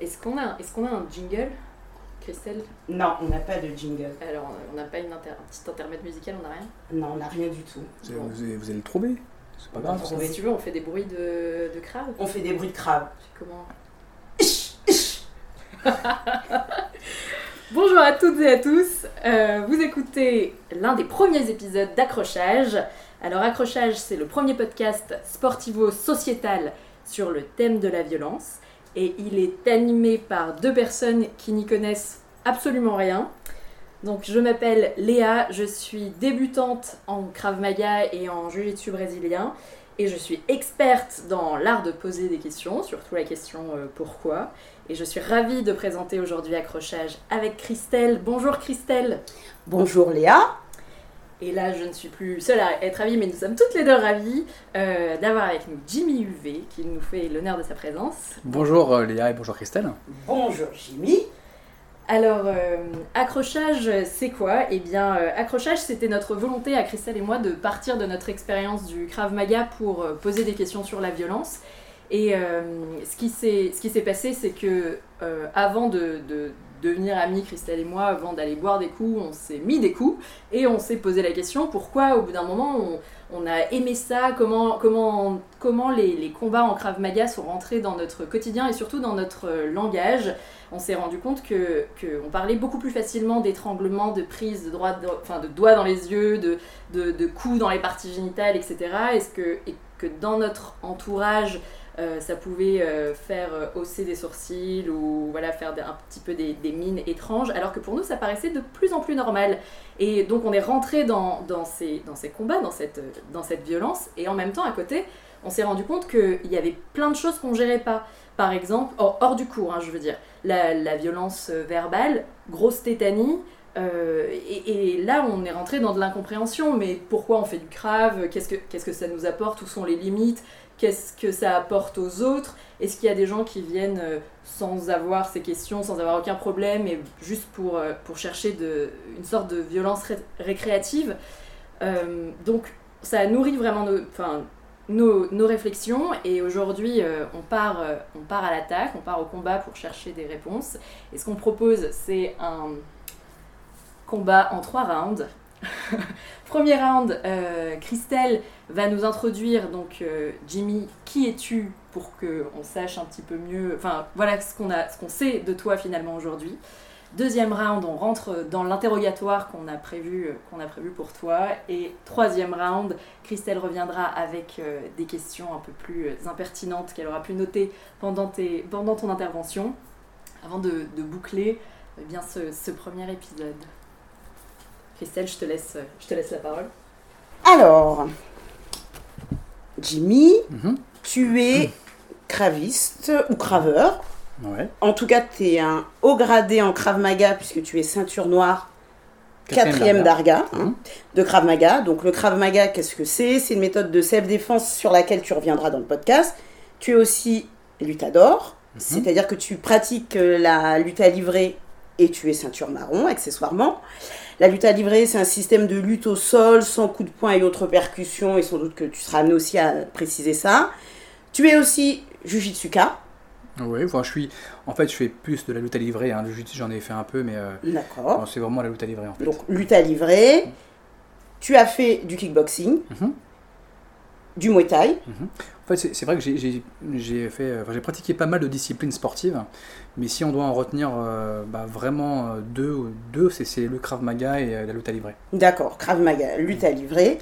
Est-ce qu'on a, est qu'on a un jingle, Christelle? Non, on n'a pas de jingle. Alors, on n'a pas une inter- un petit intermède musical, on n'a rien? Non, on n'a rien du tout. Vous, allez- vous allez- vous allez le trouver. C'est pas grave. Si tu veux, on fait des bruits de, de crabe. On fait des bruits de crabe. Comment? Bonjour à toutes et à tous. Euh, vous écoutez l'un des premiers épisodes d'Accrochage. Alors Accrochage, c'est le premier podcast sportivo-sociétal sur le thème de la violence et il est animé par deux personnes qui n'y connaissent absolument rien. Donc je m'appelle Léa, je suis débutante en Krav Maga et en Jiu-Jitsu brésilien et je suis experte dans l'art de poser des questions, surtout la question euh, pourquoi. Et je suis ravie de présenter aujourd'hui Accrochage avec Christelle. Bonjour Christelle Bonjour Léa. Et là, je ne suis plus seule à être ravie, mais nous sommes toutes les deux ravies euh, d'avoir avec nous Jimmy UV qui nous fait l'honneur de sa présence. Bonjour euh, Léa et bonjour Christelle. Bonjour Jimmy. Alors, euh, accrochage, c'est quoi? Eh bien, euh, accrochage, c'était notre volonté à Christelle et moi de partir de notre expérience du Krav Maga pour euh, poser des questions sur la violence. Et euh, ce qui s'est passé, c'est que euh, avant de, de devenir amis, Christelle et moi, avant d'aller boire des coups, on s'est mis des coups et on s'est posé la question pourquoi, au bout d'un moment, on, a aimé ça, comment, comment, comment les, les combats en Krav Maga sont rentrés dans notre quotidien et surtout dans notre euh, langage on s'est rendu compte que qu'on parlait beaucoup plus facilement d'étranglement, de prise de, droit, de, doigts dans les yeux, de, de, de coups dans les parties génitales, etc. Est-ce que, et que dans notre entourage, euh, ça pouvait euh, faire euh, hausser des sourcils ou voilà, faire un petit peu des, mines étranges, alors que pour nous, ça paraissait de plus en plus normal. Et donc on est rentré dans, ces, combats, dans cette, violence, et en même temps, à côté, on s'est rendu compte qu'il y avait plein de choses qu'on gérait pas. Par exemple, hors, hors du cours, hein, je veux dire, la, violence verbale, grosse tétanie. et, là, on est rentré dans de l'incompréhension. Mais pourquoi on fait du crave? Qu'est-ce que qu'est-ce que ça nous apporte? Où sont les limites? Qu'est-ce que ça apporte aux autres? Est-ce qu'il y a des gens qui viennent euh, sans avoir ces questions, sans avoir aucun problème, et juste pour, euh, pour chercher une sorte de violence ré- récréative? Euh, Donc, ça nourrit vraiment nos, nos, nos réflexions et aujourd'hui on, part, on part à l'attaque, on part au combat pour chercher des réponses. Et ce qu'on propose c'est un combat en trois rounds. Premier round, euh, Christelle va nous introduire donc euh, Jimmy, qui es-tu pour que on sache un petit peu mieux, enfin voilà ce qu'on a, sait de toi finalement aujourd'hui. Deuxième round, on rentre dans l'interrogatoire qu'on a prévu, euh, a prévu pour toi. Et troisième round, Christelle reviendra avec des questions un peu plus impertinentes qu'elle aura pu noter pendant, tes- pendant ton intervention, avant de, boucler bien, ce premier épisode. Christelle, je te laisse, je te laisse la parole. Alors, Jimmy, Mhm. tu es craviste ou craveur. Ouais. En tout cas, tu es un haut gradé en Krav Maga puisque tu es ceinture noire quatrième d'Arga hein, Mhm. de Krav Maga. Donc le Krav Maga, qu'est-ce que c'est? C'est une méthode de self-défense sur laquelle tu reviendras dans le podcast. Tu es aussi luttador, Mhm. c'est-à-dire que tu pratiques euh, la lutte à livrer et tu es ceinture marron accessoirement. La lutte à livrer, c'est un système de lutte au sol, sans coup de poing et autres percussions, et sans doute que tu seras amené aussi à préciser ça. Tu es aussi Jujitsuka, Oui, enfin, je suis. En fait, je fais plus de la lutte à livrer. Hein. Le jiu-jitsu, j'en ai fait un peu, mais euh, d'accord c'est vraiment la lutte à livrer en fait. Donc lutte à livrer. Tu as fait du kickboxing, Mhm. du muay thai. En fait, c'est vrai que j'ai- fait, euh, enfin, j'ai pratiqué pas mal de disciplines sportives, mais si on doit en retenir euh, bah, vraiment euh, deux, deux c'est le Krav Maga et euh, la lutte à livrer. D'accord, Krav Maga, lutte à livrer.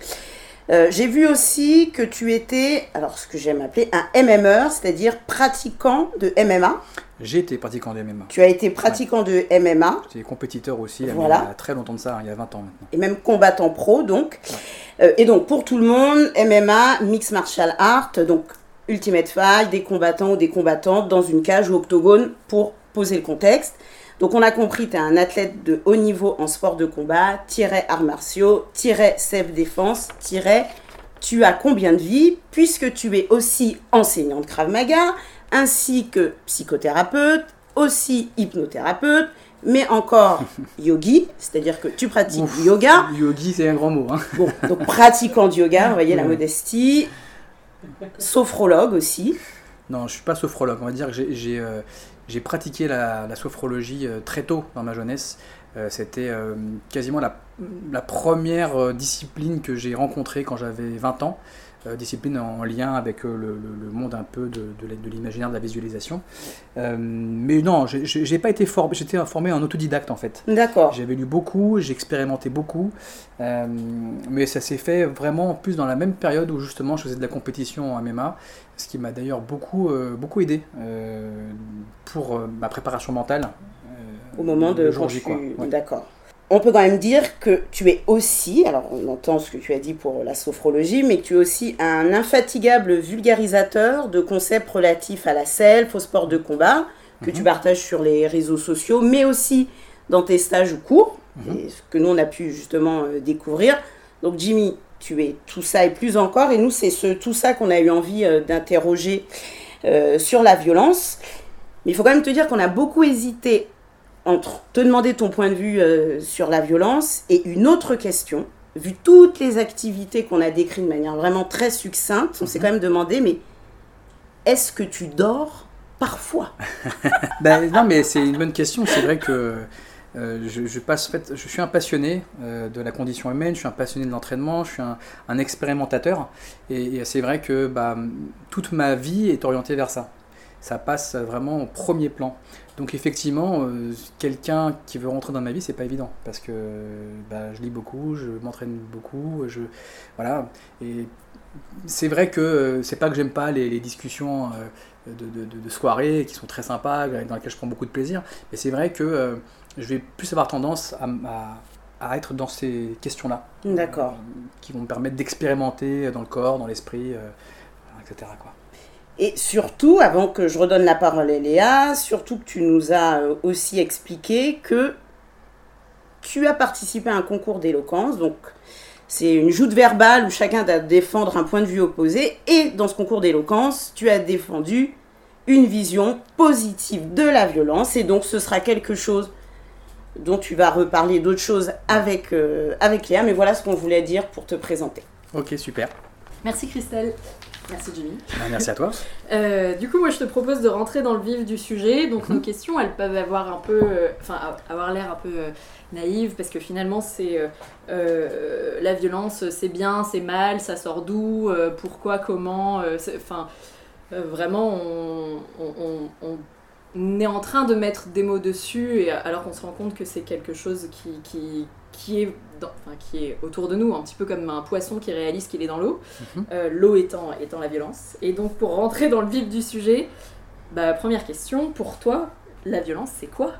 Euh, J'ai vu aussi que tu étais, alors ce que j'aime appeler un MMR, c'est-à-dire pratiquant de MMA. J'ai été pratiquant de MMA. Tu as été pratiquant de MMA J'étais compétiteur aussi, Voilà. il y a très longtemps de ça, hein, il y a 20 ans maintenant. et même combattant pro, donc. Euh, et donc pour tout le monde, MMA, Mixed Martial Art, donc Ultimate Fight, des combattants ou des combattantes dans une cage ou octogone pour poser le contexte. Donc on a compris, tu es un athlète de haut niveau en sport de combat, tiret arts martiaux, tiret self-défense, tiret tu as combien de vies, puisque tu es aussi enseignant de Krav Maga, ainsi que psychothérapeute, aussi hypnothérapeute, mais encore yogi, c'est-à-dire que tu pratiques Ouf, du yoga. Yogi, c'est un grand mot. Hein. Bon, donc pratiquant du yoga, vous voyez la modestie. Sophrologue aussi. Non, je suis pas sophrologue. On va dire que j'ai- euh, pratiqué la, la sophrologie euh, très tôt dans ma jeunesse. Euh, C'était quasiment la, première discipline que j'ai rencontrée quand j'avais 20 ans. Euh, discipline en lien avec euh, le, le- le monde un peu de, de, l'imaginaire, de la visualisation. Euh, mais non, j'ai- pas été formé, j'étais formé en autodidacte en fait. D'accord. J'avais lu beaucoup, j'ai expérimenté beaucoup, euh, mais ça s'est fait vraiment plus dans la même période où justement je faisais de la compétition en MMA, ce qui m'a d'ailleurs beaucoup, beaucoup aidé pour ma préparation mentale. Au moment de jour J, tu- quoi. Ouais. D'accord. On peut quand même dire que tu es aussi, alors on entend ce que tu as dit pour la sophrologie, mais que tu es aussi un infatigable vulgarisateur de concepts relatifs à la self, au sport de combat, que tu Mhm. partages sur les réseaux sociaux, mais aussi dans tes stages ou cours, Mhm. et ce que nous on a pu justement euh, découvrir. Donc Jimmy, tu es tout ça et plus encore, et nous c'est ce, tout ça qu'on a eu envie euh, d'interroger euh, sur la violence. Mais il faut quand même te dire qu'on a beaucoup hésité entre te demander ton point de vue euh, sur la violence et une autre question. Vu toutes les activités qu'on a décrites de manière vraiment très succincte, on s'est Mhm. quand même demandé, mais est-ce que tu dors parfois? Ben, non, mais c'est une bonne question. C'est vrai que euh, je, je passe, en fait, je suis un passionné euh, de la condition humaine, je suis un passionné de l'entraînement, je suis un, un expérimentateur. Et, et c'est vrai que bah, toute ma vie est orientée vers ça. Ça passe vraiment au premier plan. Donc effectivement, euh, quelqu'un qui veut rentrer dans ma vie, c'est pas évident parce que bah, je lis beaucoup, je m'entraîne beaucoup, je voilà. Et c'est vrai que euh, c'est pas que j'aime pas les, les discussions euh, de, de, de- de soirée qui sont très sympas, dans lesquelles je prends beaucoup de plaisir. Mais c'est vrai que euh, je vais plus avoir tendance à, à- à être dans ces questions-là. D'accord. Euh, qui vont me permettre d'expérimenter dans le corps, dans l'esprit, euh, etc. Quoi. Et surtout, avant que je redonne la parole à Léa, surtout que tu nous as euh, aussi expliqué que tu as participé à un concours d'éloquence, donc c'est une joute verbale où chacun doit défendre un point de vue opposé, et dans ce concours d'éloquence, tu as défendu une vision positive de la violence, et donc ce sera quelque chose dont tu vas reparler d'autres choses avec, euh, avec Léa, mais voilà ce qu'on voulait dire pour te présenter. Ok, super. Merci Christelle. Merci Jimmy. Ben, merci à toi. Euh, du coup, moi je te propose de rentrer dans le vif du sujet. Donc, Mhm. nos questions, elles peuvent avoir un peu. euh, Enfin, avoir l'air un peu euh, naïve parce que finalement, c'est. euh, la violence, c'est bien, c'est mal, ça sort d'où, pourquoi, comment. Enfin, vraiment, on, on- on- on est en train de mettre des mots dessus et, alors qu'on se rend compte que c'est quelque chose qui, qui, qui, est dans- enfin, qui est autour de nous, un petit peu comme un poisson qui réalise qu'il est dans l'eau, Mhm. euh, l'eau étant, étant la violence. Et donc pour rentrer dans le vif du sujet, bah, première question, pour toi, la violence c'est quoi?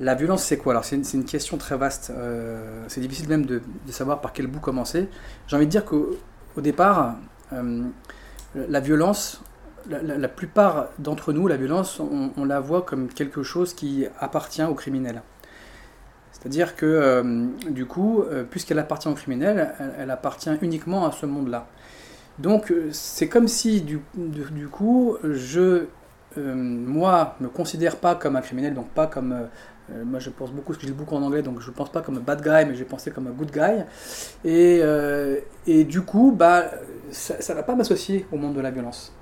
La violence, c'est quoi? Alors, c'est une, une question très vaste. Euh, c'est difficile même de, de savoir par quel bout commencer. J'ai envie de dire qu'au au départ, euh, la violence, la, la- la plupart d'entre nous, la violence, on, on la voit comme quelque chose qui appartient aux criminels. C'est-à-dire que, euh, du coup, euh, puisqu'elle appartient aux criminels, elle, appartient uniquement à ce monde-là. Donc, euh, c'est comme si, du, coup, je, euh, moi, me considère pas comme un criminel, donc pas comme moi, je pense beaucoup, parce que je lis beaucoup en anglais, donc je ne pense pas comme un bad guy, mais je vais penser comme un good guy. Et, et du coup, bah, ça ne va pas m'associer au monde de la violence.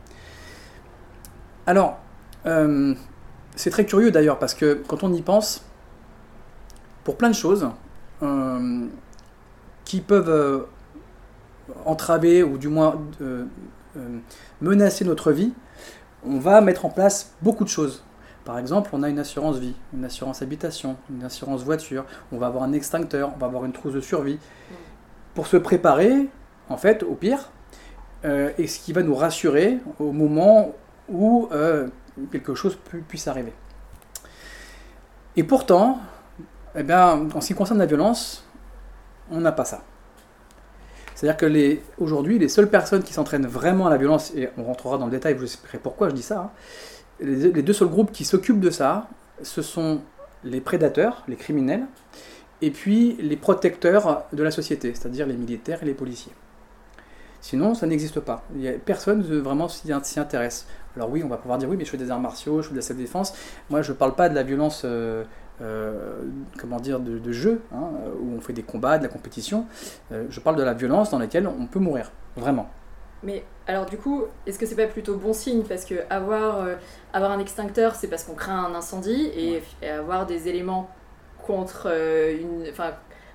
Alors, c'est très curieux d'ailleurs, parce que quand on y pense, pour plein de choses euh, qui peuvent euh, entraver, ou du moins euh, menacer notre vie, on va mettre en place beaucoup de choses. Par exemple, on a une assurance vie, une assurance habitation, une assurance voiture, on va avoir un extincteur, on va avoir une trousse de survie. Pour se préparer, en fait, au pire, et ce qui va nous rassurer au moment où quelque chose pu- puisse arriver. Et pourtant, eh bien, en ce qui concerne la violence, on n'a pas ça. C'est-à-dire que les, aujourd'hui, les seules personnes qui s'entraînent vraiment à la violence, et on rentrera dans le détail, vous expliquerai pourquoi je dis ça, hein, les, deux seuls groupes qui s'occupent de ça, ce sont les prédateurs, les criminels, et puis les protecteurs de la société, c'est-à-dire les militaires et les policiers. Sinon, ça n'existe pas. Il a, personne ne vraiment s'y s'y intéresse. Alors oui, on va pouvoir dire oui, mais je fais des arts martiaux, je fais de la self-défense. Moi, je ne parle pas de la violence, euh, euh, comment dire, de, de jeu, hein, où on fait des combats, de la compétition. Euh, je parle de la violence dans laquelle on peut mourir, vraiment. Mais alors du coup, est-ce que c'est pas plutôt bon signe? Parce que avoir, euh, avoir un extincteur, c'est parce qu'on craint un incendie, et, et avoir des éléments contre, euh, une, enfin,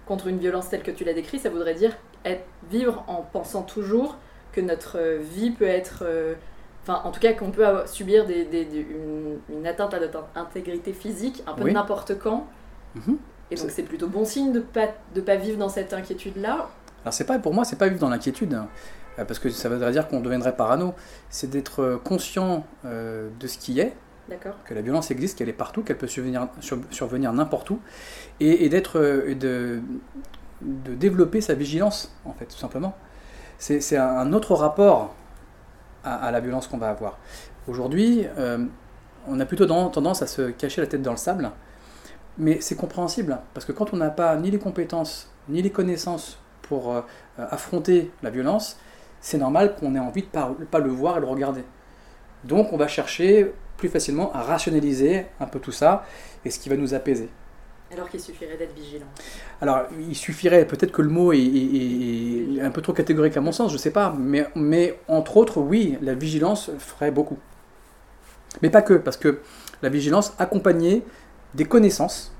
contre une violence telle que tu l'as décrit, ça voudrait dire être, vivre en pensant toujours que notre vie peut être... Enfin, en tout cas, qu'on peut subir des, des- des- une, une atteinte à notre intégrité physique un peu Oui. n'importe quand. Mhm. Et donc c'est plutôt bon signe de pas de pas vivre dans cette inquiétude-là. Alors c'est pas pour moi, c'est pas vivre dans l'inquiétude, hein, euh, parce que ça voudrait dire qu'on deviendrait parano. C'est d'être euh, conscient euh, de ce qui est, que la violence existe, qu'elle est partout, qu'elle peut survenir, sur- survenir n'importe où, et, et d'être, euh, de, de développer sa vigilance, en fait, tout simplement. C'est un autre rapport à, la violence qu'on va avoir. Aujourd'hui, euh, on a plutôt tendance à se cacher la tête dans le sable, mais c'est compréhensible, parce que quand on n'a pas ni les compétences, ni les connaissances pour euh, affronter la violence, c'est normal qu'on ait envie de ne pas le voir et le regarder. Donc on va chercher plus facilement à rationaliser un peu tout ça, et ce qui va nous apaiser. Alors qu'il suffirait d'être vigilant. Alors, il suffirait, peut-être que le mot est, est- est un peu trop catégorique à mon sens, je sais pas, mais, mais entre autres, oui, la vigilance ferait beaucoup. Mais pas que, parce que la vigilance accompagnée des connaissances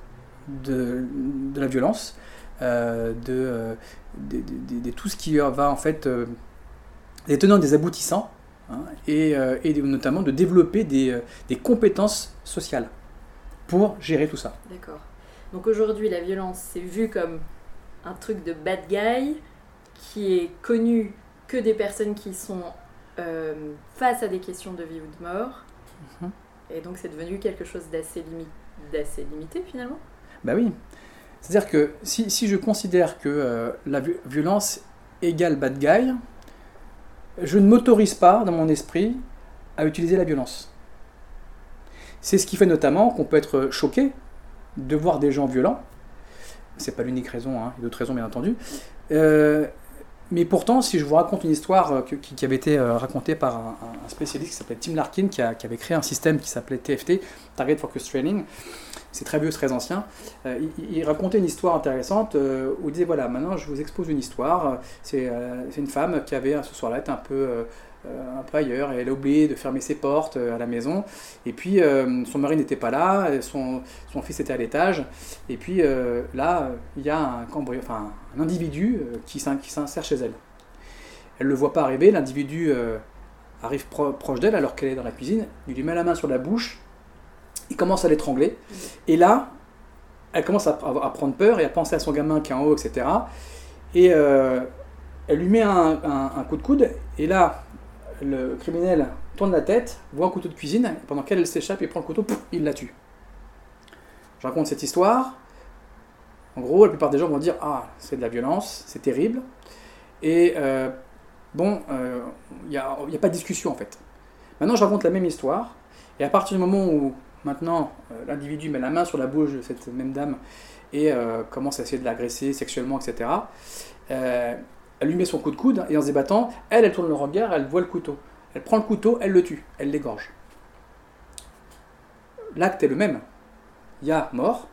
de, de la violence, euh, de, euh, de, de- tout ce qui va en fait, euh, des tenants des aboutissants, hein, et, euh, et notamment de développer des, des compétences sociales pour gérer tout ça. D'accord. Donc aujourd'hui, la violence, c'est vu comme un truc de bad guy qui est connu que des personnes qui sont euh, face à des questions de vie ou de mort. Mhm. Et donc c'est devenu quelque chose d'assez limi- d'assez limité finalement. Bah oui. C'est-à-dire que si, si je considère que euh, la vi- violence égale bad guy, je ne m'autorise pas dans mon esprit à utiliser la violence. C'est ce qui fait notamment qu'on peut être choqué de voir des gens violents. C'est pas l'unique raison, hein, il y a d'autres raisons bien entendu. Euh, mais pourtant, si je vous raconte une histoire euh, qui, avait été euh, racontée par un, spécialiste qui s'appelait Tim Larkin, qui, a- avait créé un système qui s'appelait TFT, Target Focus Training, c'est très vieux, très ancien. Il, racontait une histoire intéressante où il disait voilà, maintenant je vous expose une histoire. C'est une femme qui avait ce soir-là été un peu, un peu ailleurs et elle a oublié de fermer ses portes euh, à la maison. Et puis euh, son mari n'était pas là, son, son fils était à l'étage. Et puis euh, là, euh, il y a un, enfin, un individu euh, qui s'in- qui s'insère chez elle. Elle ne le voit pas arriver, l'individu euh, arrive pro- proche d'elle alors qu'elle est dans la cuisine, il lui met la main sur la bouche, il commence à l'étrangler. Et là, elle commence à, prendre peur et à penser à son gamin qui est en haut, etc. Et euh, elle lui met un coup de coude, et là, le criminel tourne la tête, voit un couteau de cuisine, pendant qu'elle elle s'échappe, il prend le couteau, il la tue. Je raconte cette histoire. En gros, la plupart des gens vont dire Ah, c'est de la violence, c'est terrible. Et euh, bon, il n'y a, pas de discussion en fait. Maintenant, je raconte la même histoire, et à partir du moment où maintenant euh, l'individu met la main sur la bouche de cette même dame et euh, commence à essayer de l'agresser sexuellement, etc., euh, elle lui met son coup de coude, et en se débattant, elle, elle tourne le regard, elle voit le couteau. Elle prend le couteau, elle le tue, elle l'égorge. L'acte est le même. Il y a mort,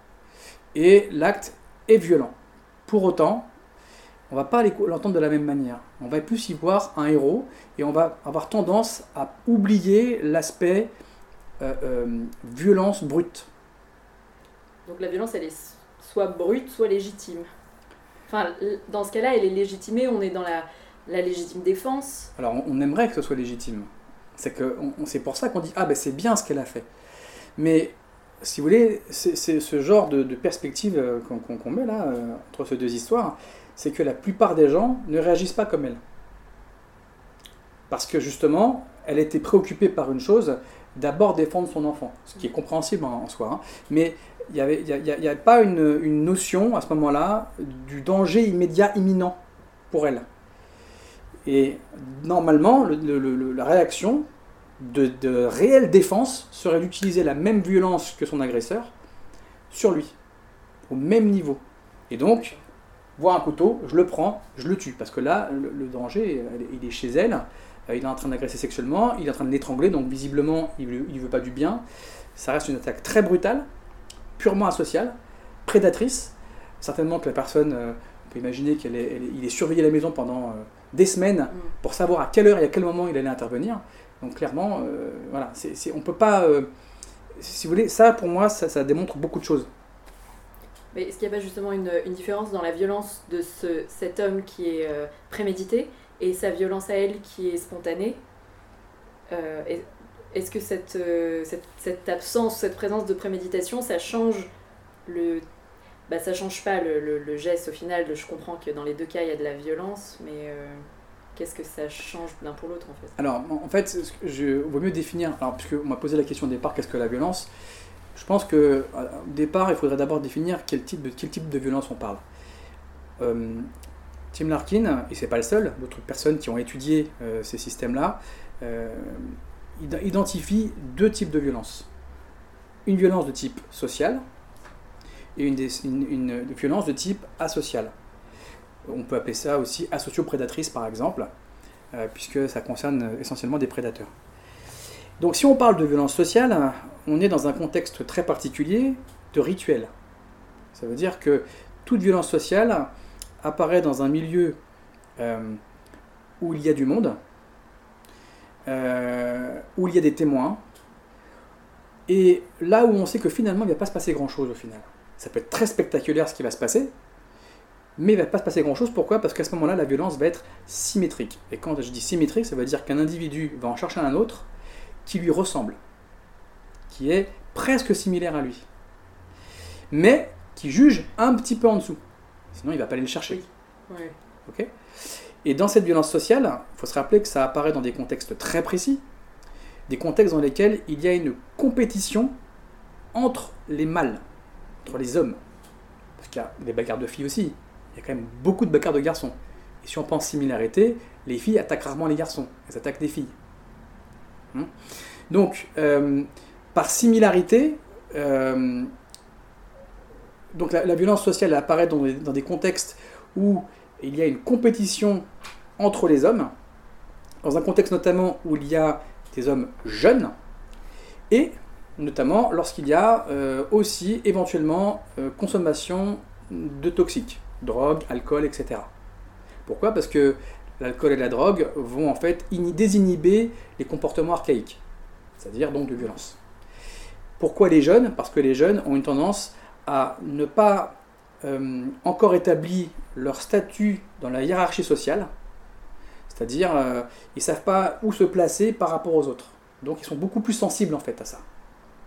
et l'acte est violent. Pour autant, on va pas l'entendre de la même manière. On va plus y voir un héros, et on va avoir tendance à oublier l'aspect euh, euh, violence brute. Donc la violence, elle est soit brute, soit légitime. Enfin, dans ce cas-là, elle est légitimée, on est dans la, légitime défense. Alors on, aimerait que ce soit légitime. C'est que c'est pour ça qu'on dit ah ben c'est bien ce qu'elle a fait. Mais si vous voulez, c'est ce genre de, perspective euh, qu'on met là euh, entre ces deux histoires, c'est que la plupart des gens ne réagissent pas comme elle. Parce que justement, elle était préoccupée par une chose, d'abord défendre son enfant, ce qui est compréhensible en, en soi. hein. Mais il n'y avait, a- pas une, notion à ce moment-là du danger immédiat, imminent pour elle. Et normalement, le- le- le- la réaction de, de réelle défense serait d'utiliser la même violence que son agresseur sur lui, au même niveau. Et donc, voir un couteau, je le prends, je le tue. Parce que là, le, danger, il est chez elle, euh, il est en train d'agresser sexuellement, il est en train de l'étrangler, donc visiblement, il ne veut pas du bien. Ça reste une attaque très brutale, purement asociale, prédatrice. Certainement que la personne, euh, on peut imaginer qu'il est, surveillé à la maison pendant des semaines pour savoir à quelle heure et à quel moment il allait intervenir. Donc clairement, euh, voilà, c'est, c'est- on peut pas... euh, si vous voulez, ça pour moi, ça, ça démontre beaucoup de choses. Mais est-ce qu'il n'y a pas justement une, une différence dans la violence de ce, cet homme qui est euh, prémédité et sa violence à elle qui est spontanée? Euh, Est-ce que cette, euh, cette, cette absence, cette présence de préméditation, ça change le... Bah, ça change pas le, le- geste au final. Je comprends que dans les deux cas, il y a de la violence, mais euh, qu'est-ce que ça change l'un pour l'autre en fait? Alors, en fait, je vaut mieux définir. Alors, puisque on m'a posé la question au départ, qu'est-ce que la violence? Je pense que euh, au départ, il faudrait d'abord définir quel type de quel type de violence on parle. Tim Larkin, et c'est pas le seul, d'autres personnes qui ont étudié ces systèmes-là, id- identifient deux types de violence. Une violence de type social et une, violence de type asocial. On peut appeler ça aussi associo-prédatrice par exemple euh, puisque ça concerne essentiellement des prédateurs. Donc si on parle de violence sociale, on est dans un contexte très particulier de rituel. Ça veut dire que toute violence sociale apparaît dans un milieu euh, où il y a du monde, euh, où il y a des témoins, et là où on sait que finalement il ne va pas se passer grand-chose au final. Ça peut être très spectaculaire ce qui va se passer, mais il ne va pas se passer grand-chose. Pourquoi? Parce qu'à ce moment-là, la violence va être symétrique. Et quand je dis symétrique, ça veut dire qu'un individu va en chercher un autre qui lui ressemble, qui est presque similaire à lui, mais qui juge un petit peu en dessous. Sinon, il ne va pas aller le chercher. Ouais. Ok? Et dans cette violence sociale, il faut se rappeler que ça apparaît dans des contextes très précis, des contextes dans lesquels il y a une compétition entre les mâles, entre les hommes. Parce qu'il y a des bagarres de filles aussi, il y a quand même beaucoup de bagarres de garçons. Et si on pense similarité, les filles attaquent rarement les garçons, elles attaquent des filles. Hmm donc, euh, par similarité, euh, donc la, violence sociale apparaît dans des contextes où il y a une compétition entre les hommes, dans un contexte notamment où il y a des hommes jeunes, et notamment lorsqu'il y a euh, aussi éventuellement euh, consommation de toxiques, drogue, alcool, etc. Pourquoi? Parce que l'alcool et la drogue vont en fait désinhiber les comportements archaïques, c'est-à-dire donc de violence. Pourquoi les jeunes? Parce que les jeunes ont une tendance à ne pas euh, encore établi leur statut dans la hiérarchie sociale, c'est-à-dire euh, ils savent pas où se placer par rapport aux autres. Donc ils sont beaucoup plus sensibles en fait à ça.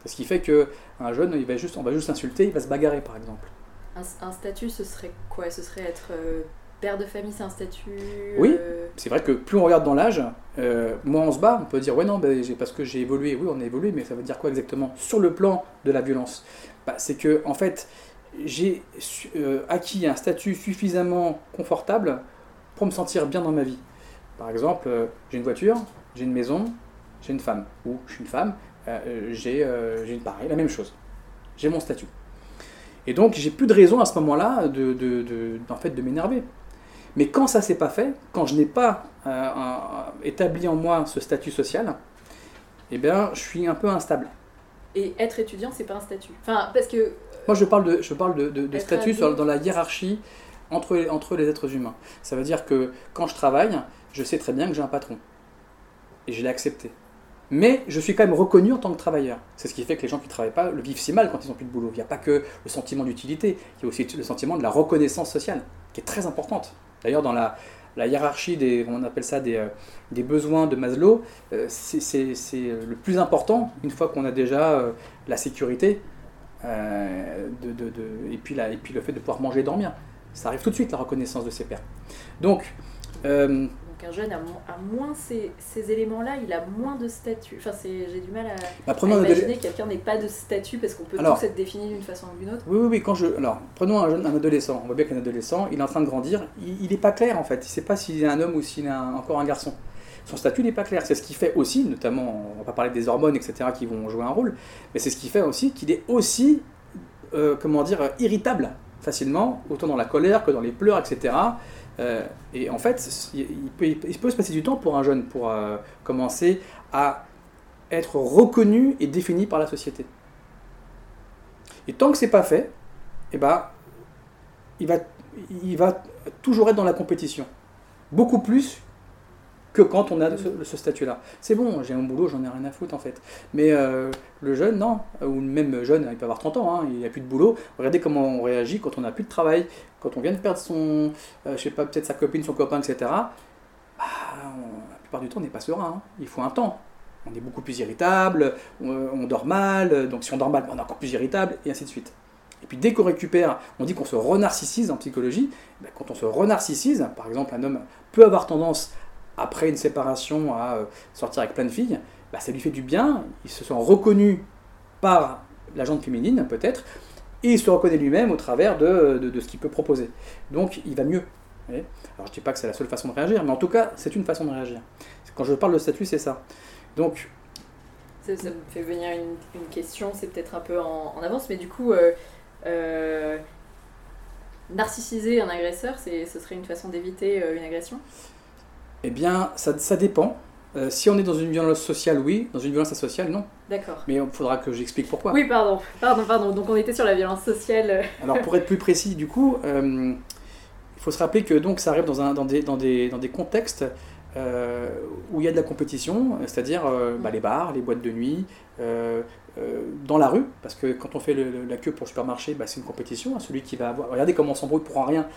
C'est ce qui fait que un jeune, il va juste, on va juste l'insulter, il va se bagarrer par exemple. Un, un statut, ce serait quoi? Ce serait être euh, père de famille, c'est un statut Oui. C'est vrai que plus on regarde dans l'âge, moins on se bat, on peut dire ouais non, ben, parce que j'ai évolué, oui on a évolué, mais ça veut dire quoi exactement? Sur le plan de la violence, Bah, c'est que en fait j'ai euh, acquis un statut suffisamment confortable pour me sentir bien dans ma vie. Par exemple, euh, j'ai une voiture, j'ai une maison, j'ai une femme, ou je suis une femme, euh, euh, j'ai une pareil, la même chose. J'ai mon statut. Et donc j'ai plus de raison à ce moment-là de, de, de- fait, de m'énerver. Mais quand ça s'est pas fait, quand je n'ai pas établi en moi ce statut social, eh bien, je suis un peu instable. Et être étudiant, c'est pas un statut. Enfin, parce que. Moi, je parle de, je parle de, de- de Être statut sur- dans la hiérarchie entre, les- entre les êtres humains. Ça veut dire que quand je travaille, je sais très bien que j'ai un patron. Et je l'ai accepté. Mais je suis quand même reconnu en tant que travailleur. C'est ce qui fait que les gens qui ne travaillent pas le vivent si mal quand ils n'ont plus de boulot. Il n'y a pas que le sentiment d'utilité, il y a aussi le sentiment de la reconnaissance sociale, qui est très importante. D'ailleurs, dans la, la hiérarchie des, on appelle ça des, euh, des besoins de Maslow, euh, c'est le plus important, une fois qu'on a déjà euh, la sécurité, euh, de, de- de- et, puis la- et puis le fait de pouvoir manger et dormir. Ça arrive tout de suite, la reconnaissance de ses pairs. Donc, euh, Donc un jeune a, mo- a moins ces, ces éléments-là, il a moins de statut. Enfin, j'ai du mal à, bah, à imaginer que quelqu'un n'ait pas de statut parce qu'on peut Alors- tous être définis d'une façon ou d'une autre. Oui, oui, oui. Quand je, alors, prenons un, jeune, un adolescent. On voit bien qu'un adolescent, il est en train de grandir. Il n'est pas clair en fait. Il ne sait pas s'il est un homme ou s'il est un- encore un garçon. Son statut n'est pas clair. C'est ce qui fait aussi, notamment, on va pas parler des hormones, etc., qui vont jouer un rôle, mais c'est ce qui fait aussi qu'il est aussi, euh, comment dire, irritable facilement, autant dans la colère que dans les pleurs, etc. Euh, et en fait, il il peut, il peut se passer du temps pour un jeune pour euh, commencer à être reconnu et défini par la société. Et tant que c'est pas fait, eh ben, il, va, il va toujours être dans la compétition. beaucoup plus que quand on a ce, statut-là. C'est bon, j'ai un boulot, j'en ai rien à foutre en fait. Mais euh, le jeune, non, ou même jeune, il peut avoir 30 ans, hein, il a plus de boulot. Regardez comment on réagit quand on n'a plus de travail, quand on vient de perdre son, euh, je sais pas, peut-être sa copine, son copain, etc. Bah, la plupart du temps, on n'est pas serein. hein. Il faut un temps. On est beaucoup plus irritable, on, on dort mal, donc si on dort mal, on est encore plus irritable, et ainsi de suite. Et puis dès qu'on récupère, on dit qu'on se renarcissise en psychologie, ben, quand on se renarcissise, par exemple un homme peut avoir tendance, après une séparation, à euh, sortir avec plein de filles, ben, ça lui fait du bien, il se sent reconnu par la jante féminine peut-être, et il se reconnaît lui-même au travers de, de- ce qu'il peut proposer. Donc il va mieux. Alors je ne dis pas que c'est la seule façon de réagir, mais en tout cas c'est une façon de réagir. Quand je parle de statut, c'est ça. Donc Ça, me fait venir une, une question, c'est peut-être un peu en, avance, mais du coup, euh, euh, narcissiser un agresseur, ce serait une façon d'éviter euh, une agression? Eh bien, ça, ça dépend. Euh, si on est dans une violence sociale, oui. Dans une violence asociale, non. D'accord. Mais il faudra que j'explique pourquoi. Oui, pardon, pardon, pardon. Donc on était sur la violence sociale. Alors, pour être plus précis, du coup, euh, il faut se rappeler que donc, ça arrive dans, un, dans, des, dans, des, dans des contextes euh, où il y a de la compétition, c'est-à-dire bah, les bars, les boîtes de nuit, dans la rue, parce que quand on fait la queue pour le supermarché, bah, c'est une compétition. hein, celui qui va avoir. Regardez comment on s'embrouille pour un rien.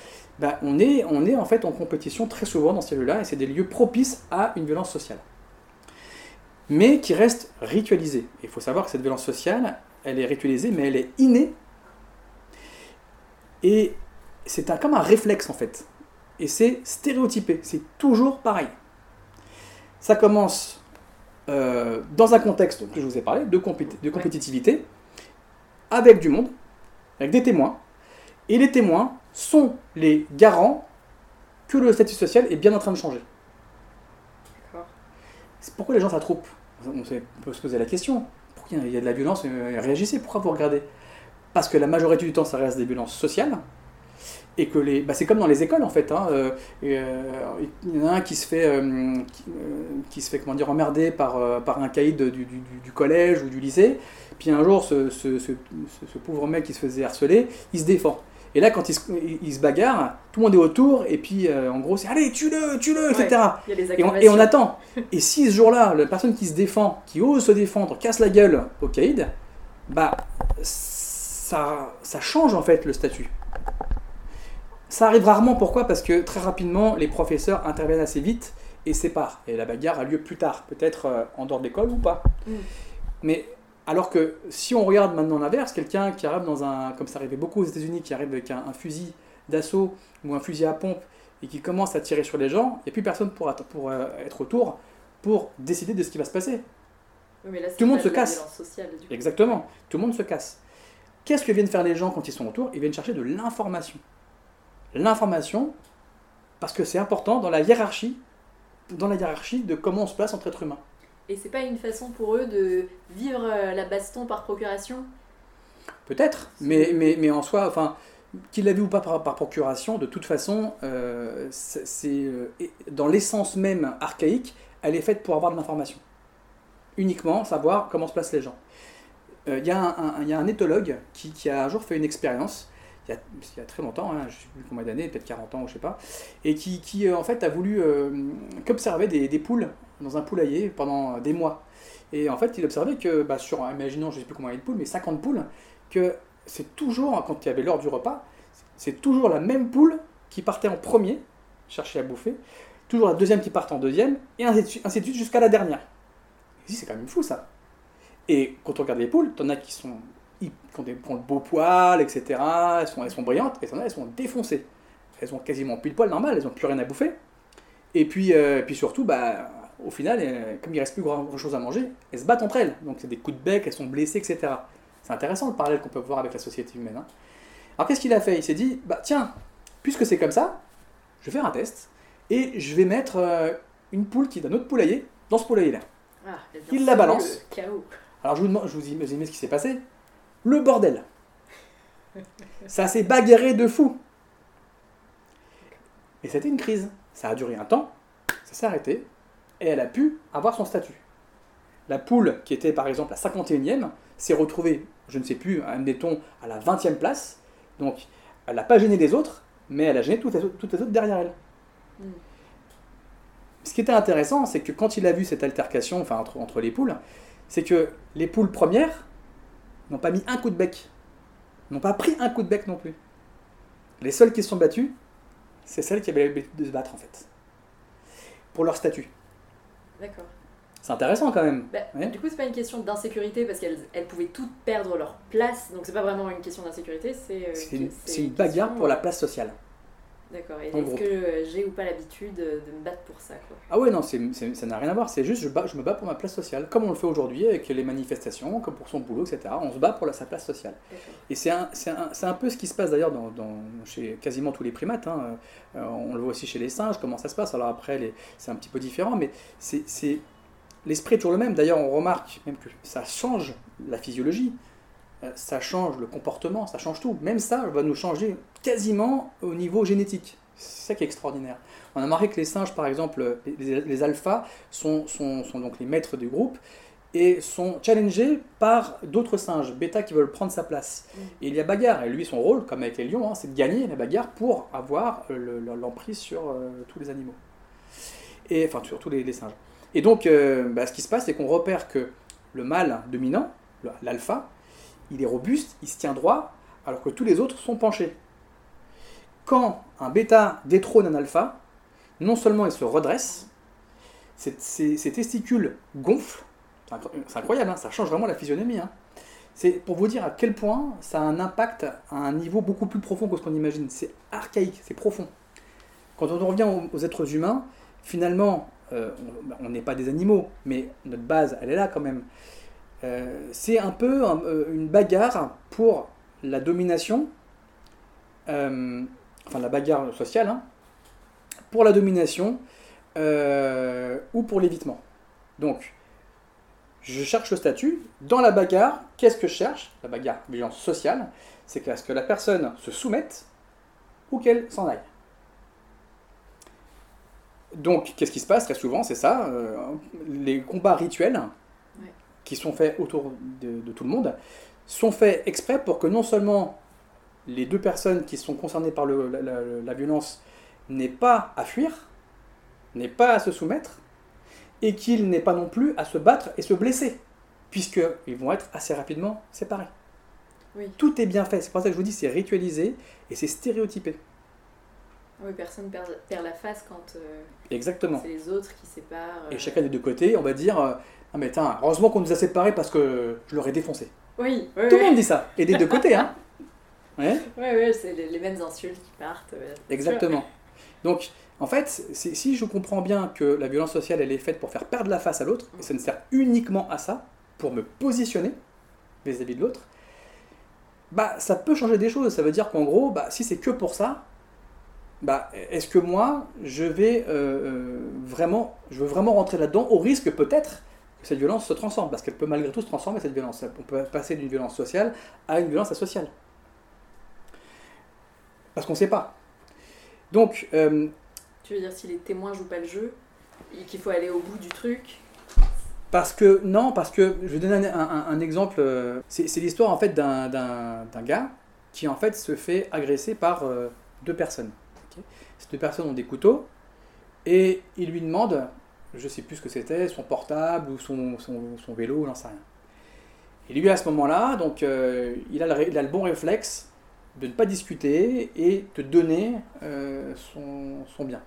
Bah, on, est, on est en fait en compétition très souvent dans ces lieux-là, et c'est des lieux propices à une violence sociale. Mais qui reste ritualisée. Il faut savoir que cette violence sociale, elle est ritualisée, mais elle est innée. Et c'est comme un réflexe en fait. Et c'est stéréotypé, c'est toujours pareil. Ça commence euh, dans un contexte que je vous ai parlé, de, compét- de compétitivité, avec du monde, avec des témoins. Et les témoins sont les garants que le statut social est bien en train de changer. D'accord. C'est pourquoi les gens s'attroupent on peut se poser la question. Pourquoi il y a de la violence euh, Réagissez, pourquoi vous regardez? Parce que la majorité du temps, ça reste des violences sociales. Et que les. Bah, c'est comme dans les écoles en fait. hein, euh, et, euh, il y en a un qui se fait, euh, qui, qui se fait comment dire, emmerder par, par un caïd du, du- collège ou du lycée. Puis un jour, ce, ce- ce- pauvre mec qui se faisait harceler, il se défend. Et là, quand il se, il- se bagarre, tout le monde est autour, et puis en gros, c'est allez, tue-le, tue-le, etc. Et on, et on attend. Et si ce jour-là, la personne qui se défend, qui ose se défendre, casse la gueule au caïd, bah ça, ça change en fait le statut. Ça arrive rarement, pourquoi? Parce que très rapidement, les professeurs interviennent assez vite et séparent. Et la bagarre a lieu plus tard, peut-être euh, en dehors de l'école ou pas. Mm. Mais alors que si on regarde maintenant l'inverse, quelqu'un qui arrive dans un, comme ça arrivait beaucoup aux États-Unis, qui arrive avec un, un fusil d'assaut ou un fusil à pompe et qui commence à tirer sur les gens, il n'y a plus personne pour, euh, être autour pour décider de ce qui va se passer. Oui, mais là, c'est Tout le monde se casse. sociale. Exactement, tout le monde se casse. Qu'est-ce que viennent faire les gens quand ils sont autour? Ils viennent chercher de l'information. L'information, parce que c'est important dans la hiérarchie, dans la hiérarchie de comment on se place entre êtres humains. Et c'est pas une façon pour eux de vivre euh, la baston par procuration? Peut-être, mais, mais, mais en soi, enfin, qu'il l'a vu ou pas par, par procuration, de toute façon, euh, c'est euh, dans l'essence même archaïque, elle est faite pour avoir de l'information. Uniquement savoir comment se placent les gens. Euh, Il y, y a un éthologue qui, qui a un jour fait une expérience, il y a, très longtemps, hein, je ne sais plus combien d'années, peut-être 40 ans je sais pas, et qui, qui, euh, en fait a voulu euh, qu'observer des, poules dans un poulailler pendant des mois. Et en fait, il observait que, bah, sur, imaginons, je ne sais plus combien il y a de poules, mais 50 poules, que c'est toujours, quand il y avait l'heure du repas, c'est toujours la même poule qui partait en premier, chercher à bouffer, toujours la deuxième qui partait en deuxième, et ainsi de suite, jusqu'à la dernière. Dit, c'est quand même fou ça. Et quand on regarde les poules, t'en as qui sont qui ont des qui ont de beaux poils, etc. Elles sont, elles sont brillantes, et elles sont défoncées. Elles ont quasiment plus de poils normal, elles n'ont plus rien à bouffer. Et puis, euh, puis surtout, bah, au final, euh, comme il reste plus grand chose à manger, elles se battent entre elles. Donc c'est des coups de bec, elles sont blessées, etc. C'est intéressant le parallèle qu'on peut voir avec la société humaine. hein. Alors qu'est-ce qu'il a fait? Il s'est dit, bah tiens, puisque c'est comme ça, je vais faire un test et je vais mettre euh, une poule qui est d'un autre poulailler dans ce poulailler-là. Ah, Il la balance. le Chaos. Alors je vous, demande, je vous imagine ce qui s'est passé. Le bordel. Ça s'est bagarré de fou. Et c'était une crise. Ça a duré un temps, ça s'est arrêté, et elle a pu avoir son statut. La poule, qui était par exemple à 51e, s'est retrouvée, je ne sais plus, admettons, à la 20e place. Donc, elle n'a pas gêné les autres, mais elle a gêné toutes les autres, toutes les autres derrière elle. Mm. Ce qui était intéressant, c'est que quand il a vu cette altercation enfin, entre, entre les poules, c'est que les poules premières n'ont pas mis un coup de bec, n'ont pas pris un coup de bec non plus. Les seules qui se sont battues, c'est celles qui avaient l'habitude de se battre en fait, pour leur statut. D'accord. C'est intéressant quand même. Bah. Du coup, c'est pas une question d'insécurité parce qu'elles elles pouvaient toutes perdre leur place, donc c'est pas vraiment une question d'insécurité, c'est. euh, C'est une, une question, pour la euh, place sociale. D'accord, et est-ce que j'ai ou pas l'habitude de me battre pour ça quoi? Ah ouais, non, c'est, c'est- ça n'a rien à voir. C'est juste, je, bats- je me bats pour ma place sociale, comme on le fait aujourd'hui avec les manifestations, comme pour son boulot, etc. On se bat pour la- sa place sociale. D'accord. Et c'est un, c'est un, c'est un peu ce qui se passe d'ailleurs dans, dans- chez quasiment tous les primates. hein. Euh, on le voit aussi chez les singes, comment ça se passe. Alors après, les- c'est un petit peu différent, mais c'est, c'est- l'esprit est toujours le même. D'ailleurs, on remarque même que ça change la physiologie, euh, ça change le comportement, ça change tout. Même ça va nous changer quasiment au niveau génétique. C'est ça qui est extraordinaire. On a remarqué que les singes, par exemple, les, alphas, sont, donc les maîtres du groupe et sont challengés par d'autres singes bêta qui veulent prendre sa place. Et il y a bagarre. Et lui, son rôle, comme avec les lions, hein, c'est de gagner la bagarre pour avoir euh, le- le- l'emprise sur euh, tous les animaux. Et enfin, sur tous les, singes. Et donc, euh, bah, ce qui se passe, c'est qu'on repère que le mâle dominant, l'alpha, il est robuste, il se tient droit, alors que tous les autres sont penchés. Quand un bêta détrône un alpha, non seulement il se redresse, ses, testicules gonflent, c'est incro- c'est incroyable, hein, ça change vraiment la physionomie. hein. C'est pour vous dire à quel point ça a un impact à un niveau beaucoup plus profond que ce qu'on imagine. C'est archaïque, c'est profond. Quand on revient aux, êtres humains, finalement, euh, on- n'est pas des animaux, mais notre base, elle est là quand même. Euh, c'est un peu euh, une bagarre pour la domination, enfin la bagarre sociale, hein, pour la domination euh, ou pour l'évitement. Donc, je cherche le statut. Dans la bagarre, qu'est-ce que je cherche? La bagarre, violence sociale, c'est qu'à ce que la personne se soumette ou qu'elle s'en aille. Donc, qu'est-ce qui se passe? Très souvent C'est ça, euh, les combats rituels Ouais. qui sont faits autour de, de tout le monde sont faits exprès pour que non seulement les deux personnes qui sont concernées par le- la, la- la violence n'aient pas à fuir, n'aient pas à se soumettre, et qu'ils n'aient pas non plus à se battre et se blesser, puisqu'ils vont être assez rapidement séparés. Oui. Tout est bien fait, c'est pour ça que je vous dis, c'est ritualisé et c'est stéréotypé. Oui, personne perd, perd la face quand euh, Exactement. c'est les autres qui séparent. Et euh, chacun des deux côtés, on va dire, euh, ah mais tiens, heureusement qu'on nous a séparés parce que je l'aurais défoncé. Oui, oui, Tout le oui. monde dit ça, et des deux côtés, hein. Ouais. Oui, oui, c'est les, les mêmes insultes qui partent. Exactement. Donc, en fait, si je comprends bien que la violence sociale, elle est faite pour faire perdre la face à l'autre, et ça ne sert uniquement à ça, pour me positionner vis-à-vis de l'autre, bah, ça peut changer des choses. Ça veut dire qu'en gros, bah, si c'est que pour ça, bah, est-ce que moi, je vais euh, euh, vraiment, je veux vraiment rentrer là-dedans, au risque peut-être que cette violence se transforme, parce qu'elle peut malgré tout se transformer, cette violence. On peut passer d'une violence sociale à une violence asociale. Parce qu'on ne sait pas. Donc, euh, Tu veux dire si les témoins jouent pas le jeu et qu'il faut aller au bout du truc Parce que, non, parce que, je vais donner un, un- un exemple, euh, c'est l'histoire en fait d'un- gars qui en fait se fait agresser par euh, deux personnes. Ces deux personnes ont des couteaux et il lui demande, je sais plus ce que c'était, son portable ou son, son, son vélo, j'en sais rien. Et lui à ce moment-là, donc euh, il, a le, ré- il a le bon réflexe de ne pas discuter et de donner euh, son, son bien.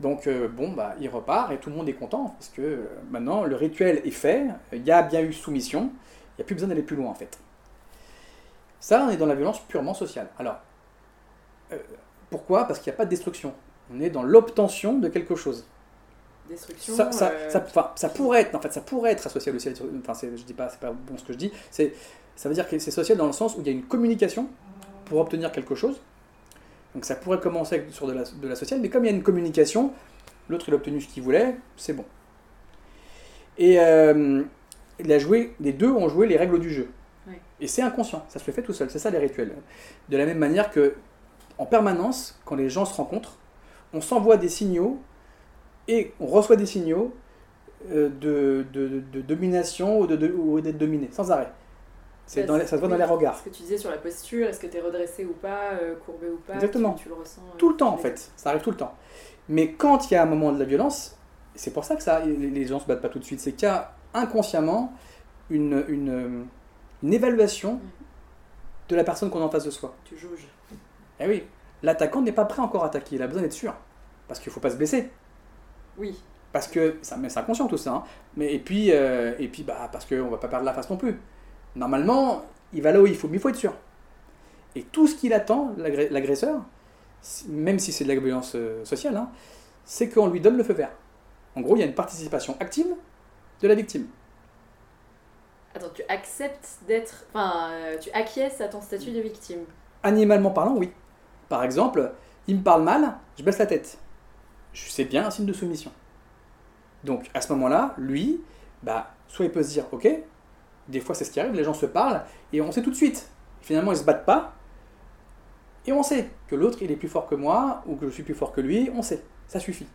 Donc euh, bon, bah, il repart et tout le monde est content parce que euh, maintenant le rituel est fait, il y a bien eu soumission, il n'y a plus besoin d'aller plus loin en fait. Ça, on est dans la violence purement sociale. Alors, pourquoi? Parce qu'il n'y a pas de destruction. On est dans l'obtention de quelque chose. Destruction. Ça, ça, ça- enfin, ça pourrait être, en fait, ça pourrait être associé à la- Enfin, je dis pas, c'est pas bon ce que je dis. C'est, ça veut dire que c'est social dans le sens où il y a une communication pour obtenir quelque chose. Donc ça pourrait commencer sur de la, de la sociale, mais comme il y a une communication, l'autre il a obtenu ce qu'il voulait, c'est bon. Et euh, il a joué, les deux ont joué les règles du jeu. Oui. Et c'est inconscient, ça se fait tout seul, c'est ça les rituels. De la même manière que, en permanence, quand les gens se rencontrent, on s'envoie des signaux et on reçoit des signaux euh, de, de- de domination ou de- de- ou d'être dominé, sans arrêt. C'est Ça, dans les- ça se voit dans les regards. Ce que tu disais sur la posture, est-ce que tu es redressé ou pas, euh, courbé ou pas Exactement. Tu, tu le ressens euh, Tout le temps en fait, ça arrive tout le temps. Mais quand il y a un moment de la violence, c'est pour ça que ça, les gens se battent pas tout de suite, c'est qu'il y a inconsciemment une, une, une évaluation de la personne qu'on a en face de soi. Tu juges. Eh oui, l'attaquant n'est pas prêt encore à attaquer, il a besoin d'être sûr. Parce qu'il faut pas se blesser. Oui. Parce que, ça, mais c'est inconscient tout ça, hein. mais, et puis, euh, et puis bah, parce qu'on va pas perdre la face non plus. Normalement, il va là où il faut, mais il faut être sûr. Et tout ce qu'il attend, l'agresseur, même si c'est de la violence euh, sociale, hein, c'est qu'on lui donne le feu vert. En gros, il y a une participation active de la victime. Attends, tu acceptes d'être. Enfin, euh, tu acquiesces à ton statut de victime. Animalement parlant, oui. Par exemple, il me parle mal, je baisse la tête. C'est bien un signe de soumission. Donc à ce moment-là, lui, bah, soit il peut se dire, ok, des fois c'est ce qui arrive, les gens se parlent, et on sait tout de suite. Finalement, ils se battent pas, et on sait que l'autre, il est plus fort que moi, ou que je suis plus fort que lui, on sait. Ça suffit.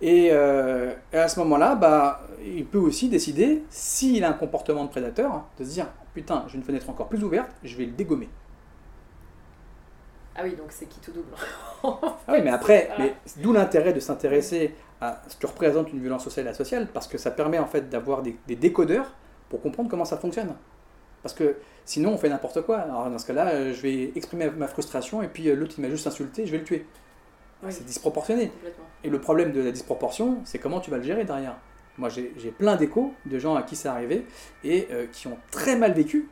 Et, euh, et à ce moment-là, bah, il peut aussi décider, s'il a un comportement de prédateur, de se dire, putain, j'ai une fenêtre encore plus ouverte, je vais le dégommer. Ah oui, donc c'est qui tout double. Ah oui, mais après, mais d'où l'intérêt de s'intéresser à ce que représente une violence sociale et asociale, parce que ça permet en fait d'avoir des, des décodeurs pour comprendre comment ça fonctionne. Parce que sinon, on fait n'importe quoi. Alors dans ce cas-là, euh, je vais exprimer ma frustration et puis euh, l'autre il m'a juste insulté, je vais le tuer. Oui, C'est disproportionné. Et le problème de la disproportion, c'est comment tu vas le gérer derrière. Moi, j'ai plein d'échos de gens à qui c'est arrivé et euh, qui ont très mal vécu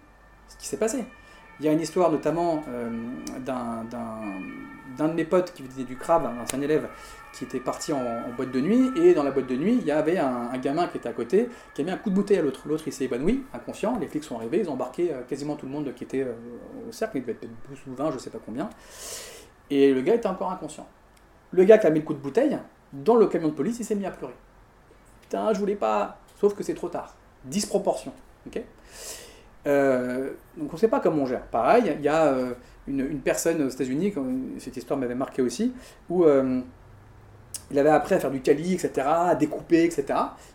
ce qui s'est passé. Il y a une histoire notamment euh, d'un- d'un d'un de mes potes qui faisait du crabe, un ancien élève, qui était parti en, boîte de nuit, et dans la boîte de nuit, il y avait un, gamin qui était à côté, qui a mis un coup de bouteille à l'autre. L'autre, il s'est évanoui, inconscient, les flics sont arrivés, ils ont embarqué euh, quasiment tout le monde qui était euh, au cercle, il devait être peut-être 12 ou 20, je sais pas combien, et le gars était encore inconscient. Le gars qui a mis le coup de bouteille, dans le camion de police, il s'est mis à pleurer. Putain, je voulais pas. Sauf que c'est trop tard. Disproportion. Euh, donc on ne sait pas comment on gère. Pareil, il y a une, personne aux États-Unis, cette histoire m'avait marqué aussi, où il avait appris à faire du cali, etc., à découper, etc.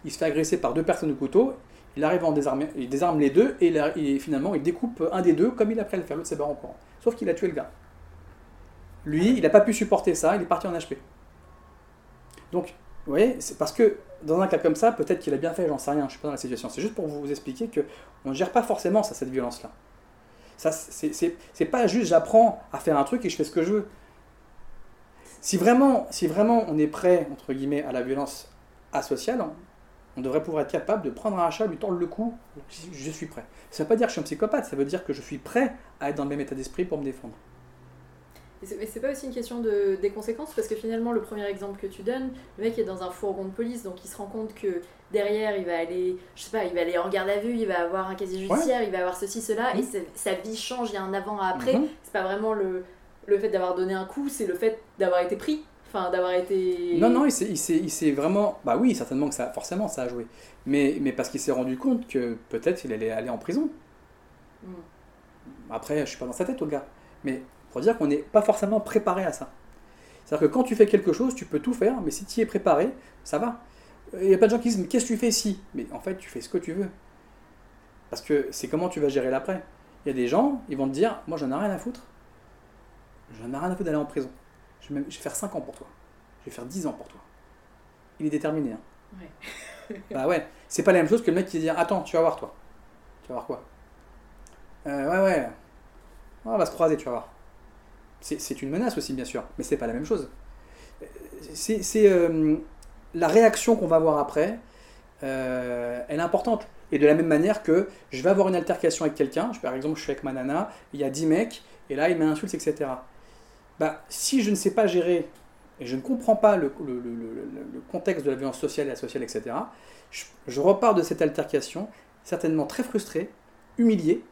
Il se fait agresser par deux personnes au couteau. Il arrive en désarmer, il désarme les deux et, finalement il découpe un des deux comme il a appris à le faire. L'autre s'est en courant. Sauf qu'il a tué le gars. Lui, il n'a pas pu supporter ça, il est parti en HP. Donc, vous voyez, c'est parce que dans un cas comme ça, peut-être qu'il a bien fait, j'en sais rien, je ne suis pas dans la situation. C'est juste pour vous expliquer que on ne gère pas forcément ça, cette violence-là. Ça, c'est pas juste j'apprends à faire un truc et je fais ce que je veux. Si vraiment, si vraiment on est prêt, entre guillemets, à la violence asociale, on devrait pouvoir être capable de prendre un achat, lui tordre le cou, je suis prêt. Ça ne veut pas dire que je suis un psychopathe, ça veut dire que je suis prêt à être dans le même état d'esprit pour me défendre. Mais c'est pas aussi une question de, des conséquences parce que finalement le premier exemple que tu donnes, le mec est dans un fourgon de police donc il se rend compte que derrière il va aller, je sais pas, il va aller en garde à vue, il va avoir un casier judiciaire, il va avoir ceci, cela et sa, vie change, il y a un avant un après. Mhm. C'est pas vraiment le, le fait d'avoir donné un coup, c'est le fait d'avoir été pris, enfin d'avoir été. Non, non, il s'est- vraiment. Bah oui, certainement que ça, forcément, ça a joué. Mais, mais parce qu'il s'est rendu compte que peut-être il allait aller en prison. Mm. Après, je suis pas dans sa tête, au gars. Mais pour dire qu'on n'est pas forcément préparé à ça. C'est-à-dire que quand tu fais quelque chose, tu peux tout faire, mais si tu y es préparé, ça va. Il n'y a pas de gens qui disent, mais qu'est-ce que tu fais si Mais en fait, tu fais ce que tu veux. Parce que c'est comment tu vas gérer l'après. Il y a des gens, ils vont te dire, moi j'en ai rien à foutre. J'en ai rien à foutre d'aller en prison. Je vais, même- je vais faire 5 ans pour toi. Je vais faire 10 ans pour toi. Il est déterminé. Hein. Ouais. bah ouais, c'est pas la même chose que le mec qui dit Attends, tu vas voir toi. Tu vas voir quoi? Euh, Ouais, ouais. On va se croiser, tu vas voir. C'est une menace aussi, bien sûr, mais c'est pas la même chose. Euh, C'est euh, la réaction qu'on va avoir après, euh, elle est importante. Et de la même manière que je vais avoir une altercation avec quelqu'un, je- par exemple, je suis avec ma nana, il y a 10 mecs, et là, il m'insulte, etc. Bah, si je ne sais pas gérer et je ne comprends pas le, le- le- contexte de la violence sociale et asociale, etc., je, repars de cette altercation certainement très frustré, humilié,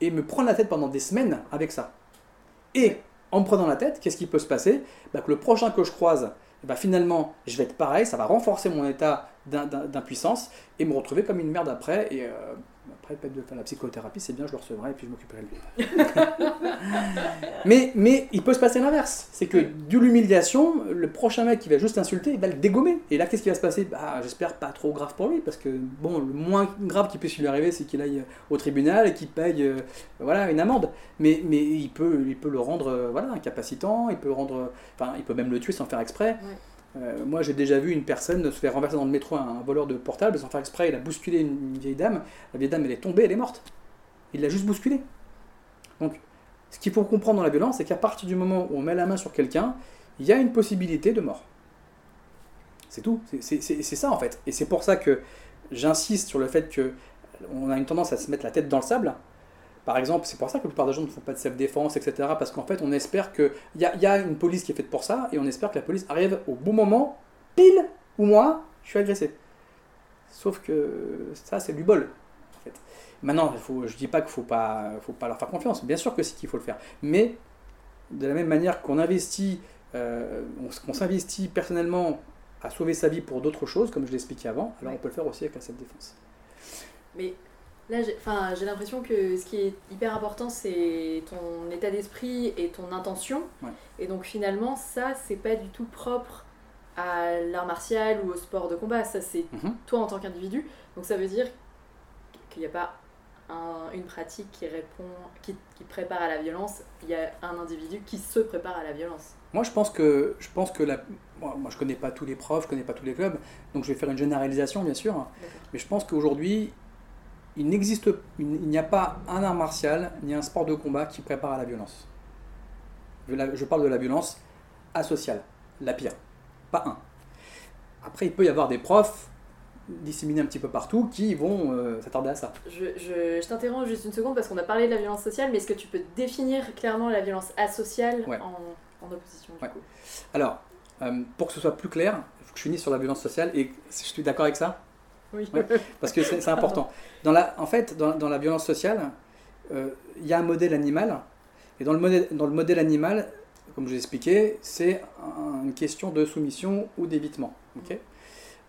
et me prendre la tête pendant des semaines avec ça. Et en me prenant la tête, qu'est-ce qui peut se passer? Bah, Que le prochain que je croise, eh ben, finalement, je vais être pareil, ça va renforcer mon état d'im- d'im- d'impuissance et me retrouver comme une merde après et euh, après de faire la psychothérapie, c'est bien, je le recevrai et puis je m'occuperai de lui. mais, mais il peut se passer l'inverse. C'est que de l'humiliation, le prochain mec qui va juste insulter, il va le dégommer. Et là, qu'est-ce qui va se passer? Bah, J'espère pas trop grave pour lui, parce que bon, le moins grave qui puisse lui arriver, c'est qu'il aille au tribunal et qu'il paye euh, voilà, une amende. Mais, mais il, peut, il peut le rendre euh, voilà, incapacitant, il peut, rendre, il peut même le tuer sans faire exprès. Euh, moi, j'ai déjà vu une personne se faire renverser dans le métro un, voleur de portable sans faire exprès. Il a bousculé une, vieille dame. La vieille dame, elle est tombée, elle est morte. Il l'a juste bousculée. Donc, ce qu'il faut comprendre dans la violence, c'est qu'à partir du moment où on met la main sur quelqu'un, il y a une possibilité de mort. C'est tout. C'est ça, en fait. Et c'est pour ça que j'insiste sur le fait qu'on a une tendance à se mettre la tête dans le sable par exemple, c'est pour ça que la plupart des gens ne font pas de self-défense, etc. Parce qu'en fait, on espère qu'il y a, y a une police qui est faite pour ça, et on espère que la police arrive au bon moment, pile, où moi, je suis agressé. Sauf que ça, c'est du bol. En fait. Maintenant, faut, je dis pas qu'il ne faut pas, faut pas leur faire confiance. Bien sûr que c'est qu'il faut le faire. Mais de la même manière qu'on investit, euh, qu'on s'investit personnellement à sauver sa vie pour d'autres choses, comme je l'ai expliqué avant, alors on peut le faire aussi avec la self-défense. Mais Là, j'ai l'impression que ce qui est hyper important, c'est ton état d'esprit et ton intention. Et donc finalement, ça, c'est pas du tout propre à l'art martial ou au sport de combat. Ça, c'est mhm. toi en tant qu'individu. Donc ça veut dire qu'il n'y a pas une pratique qui répond, qui, prépare à la violence. Il y a un individu qui se prépare à la violence. Moi, je pense que je pense que la, moi, je connais pas tous les profs, je connais pas tous les clubs, donc je vais faire une généralisation, bien sûr. Mais je pense qu'aujourd'hui, il n'existe, il n'y a pas un art martial ni un sport de combat qui prépare à la violence. Je parle de la violence asociale, la pire, pas un. Après, il peut y avoir des profs disséminés un petit peu partout qui vont euh, s'attarder à ça. Je, je, t'interromps juste une seconde parce qu'on a parlé de la violence sociale, mais est-ce que tu peux définir clairement la violence asociale en, opposition du coup? Alors, euh, pour que ce soit plus clair, il faut que je finisse sur la violence sociale et je suis d'accord avec ça oui. parce que c'est important. En fait, dans, la violence sociale, euh, il y a un modèle animal. Et dans le modèle, dans le modèle animal, comme je vous expliqué, c'est une question de soumission ou d'évitement. ok?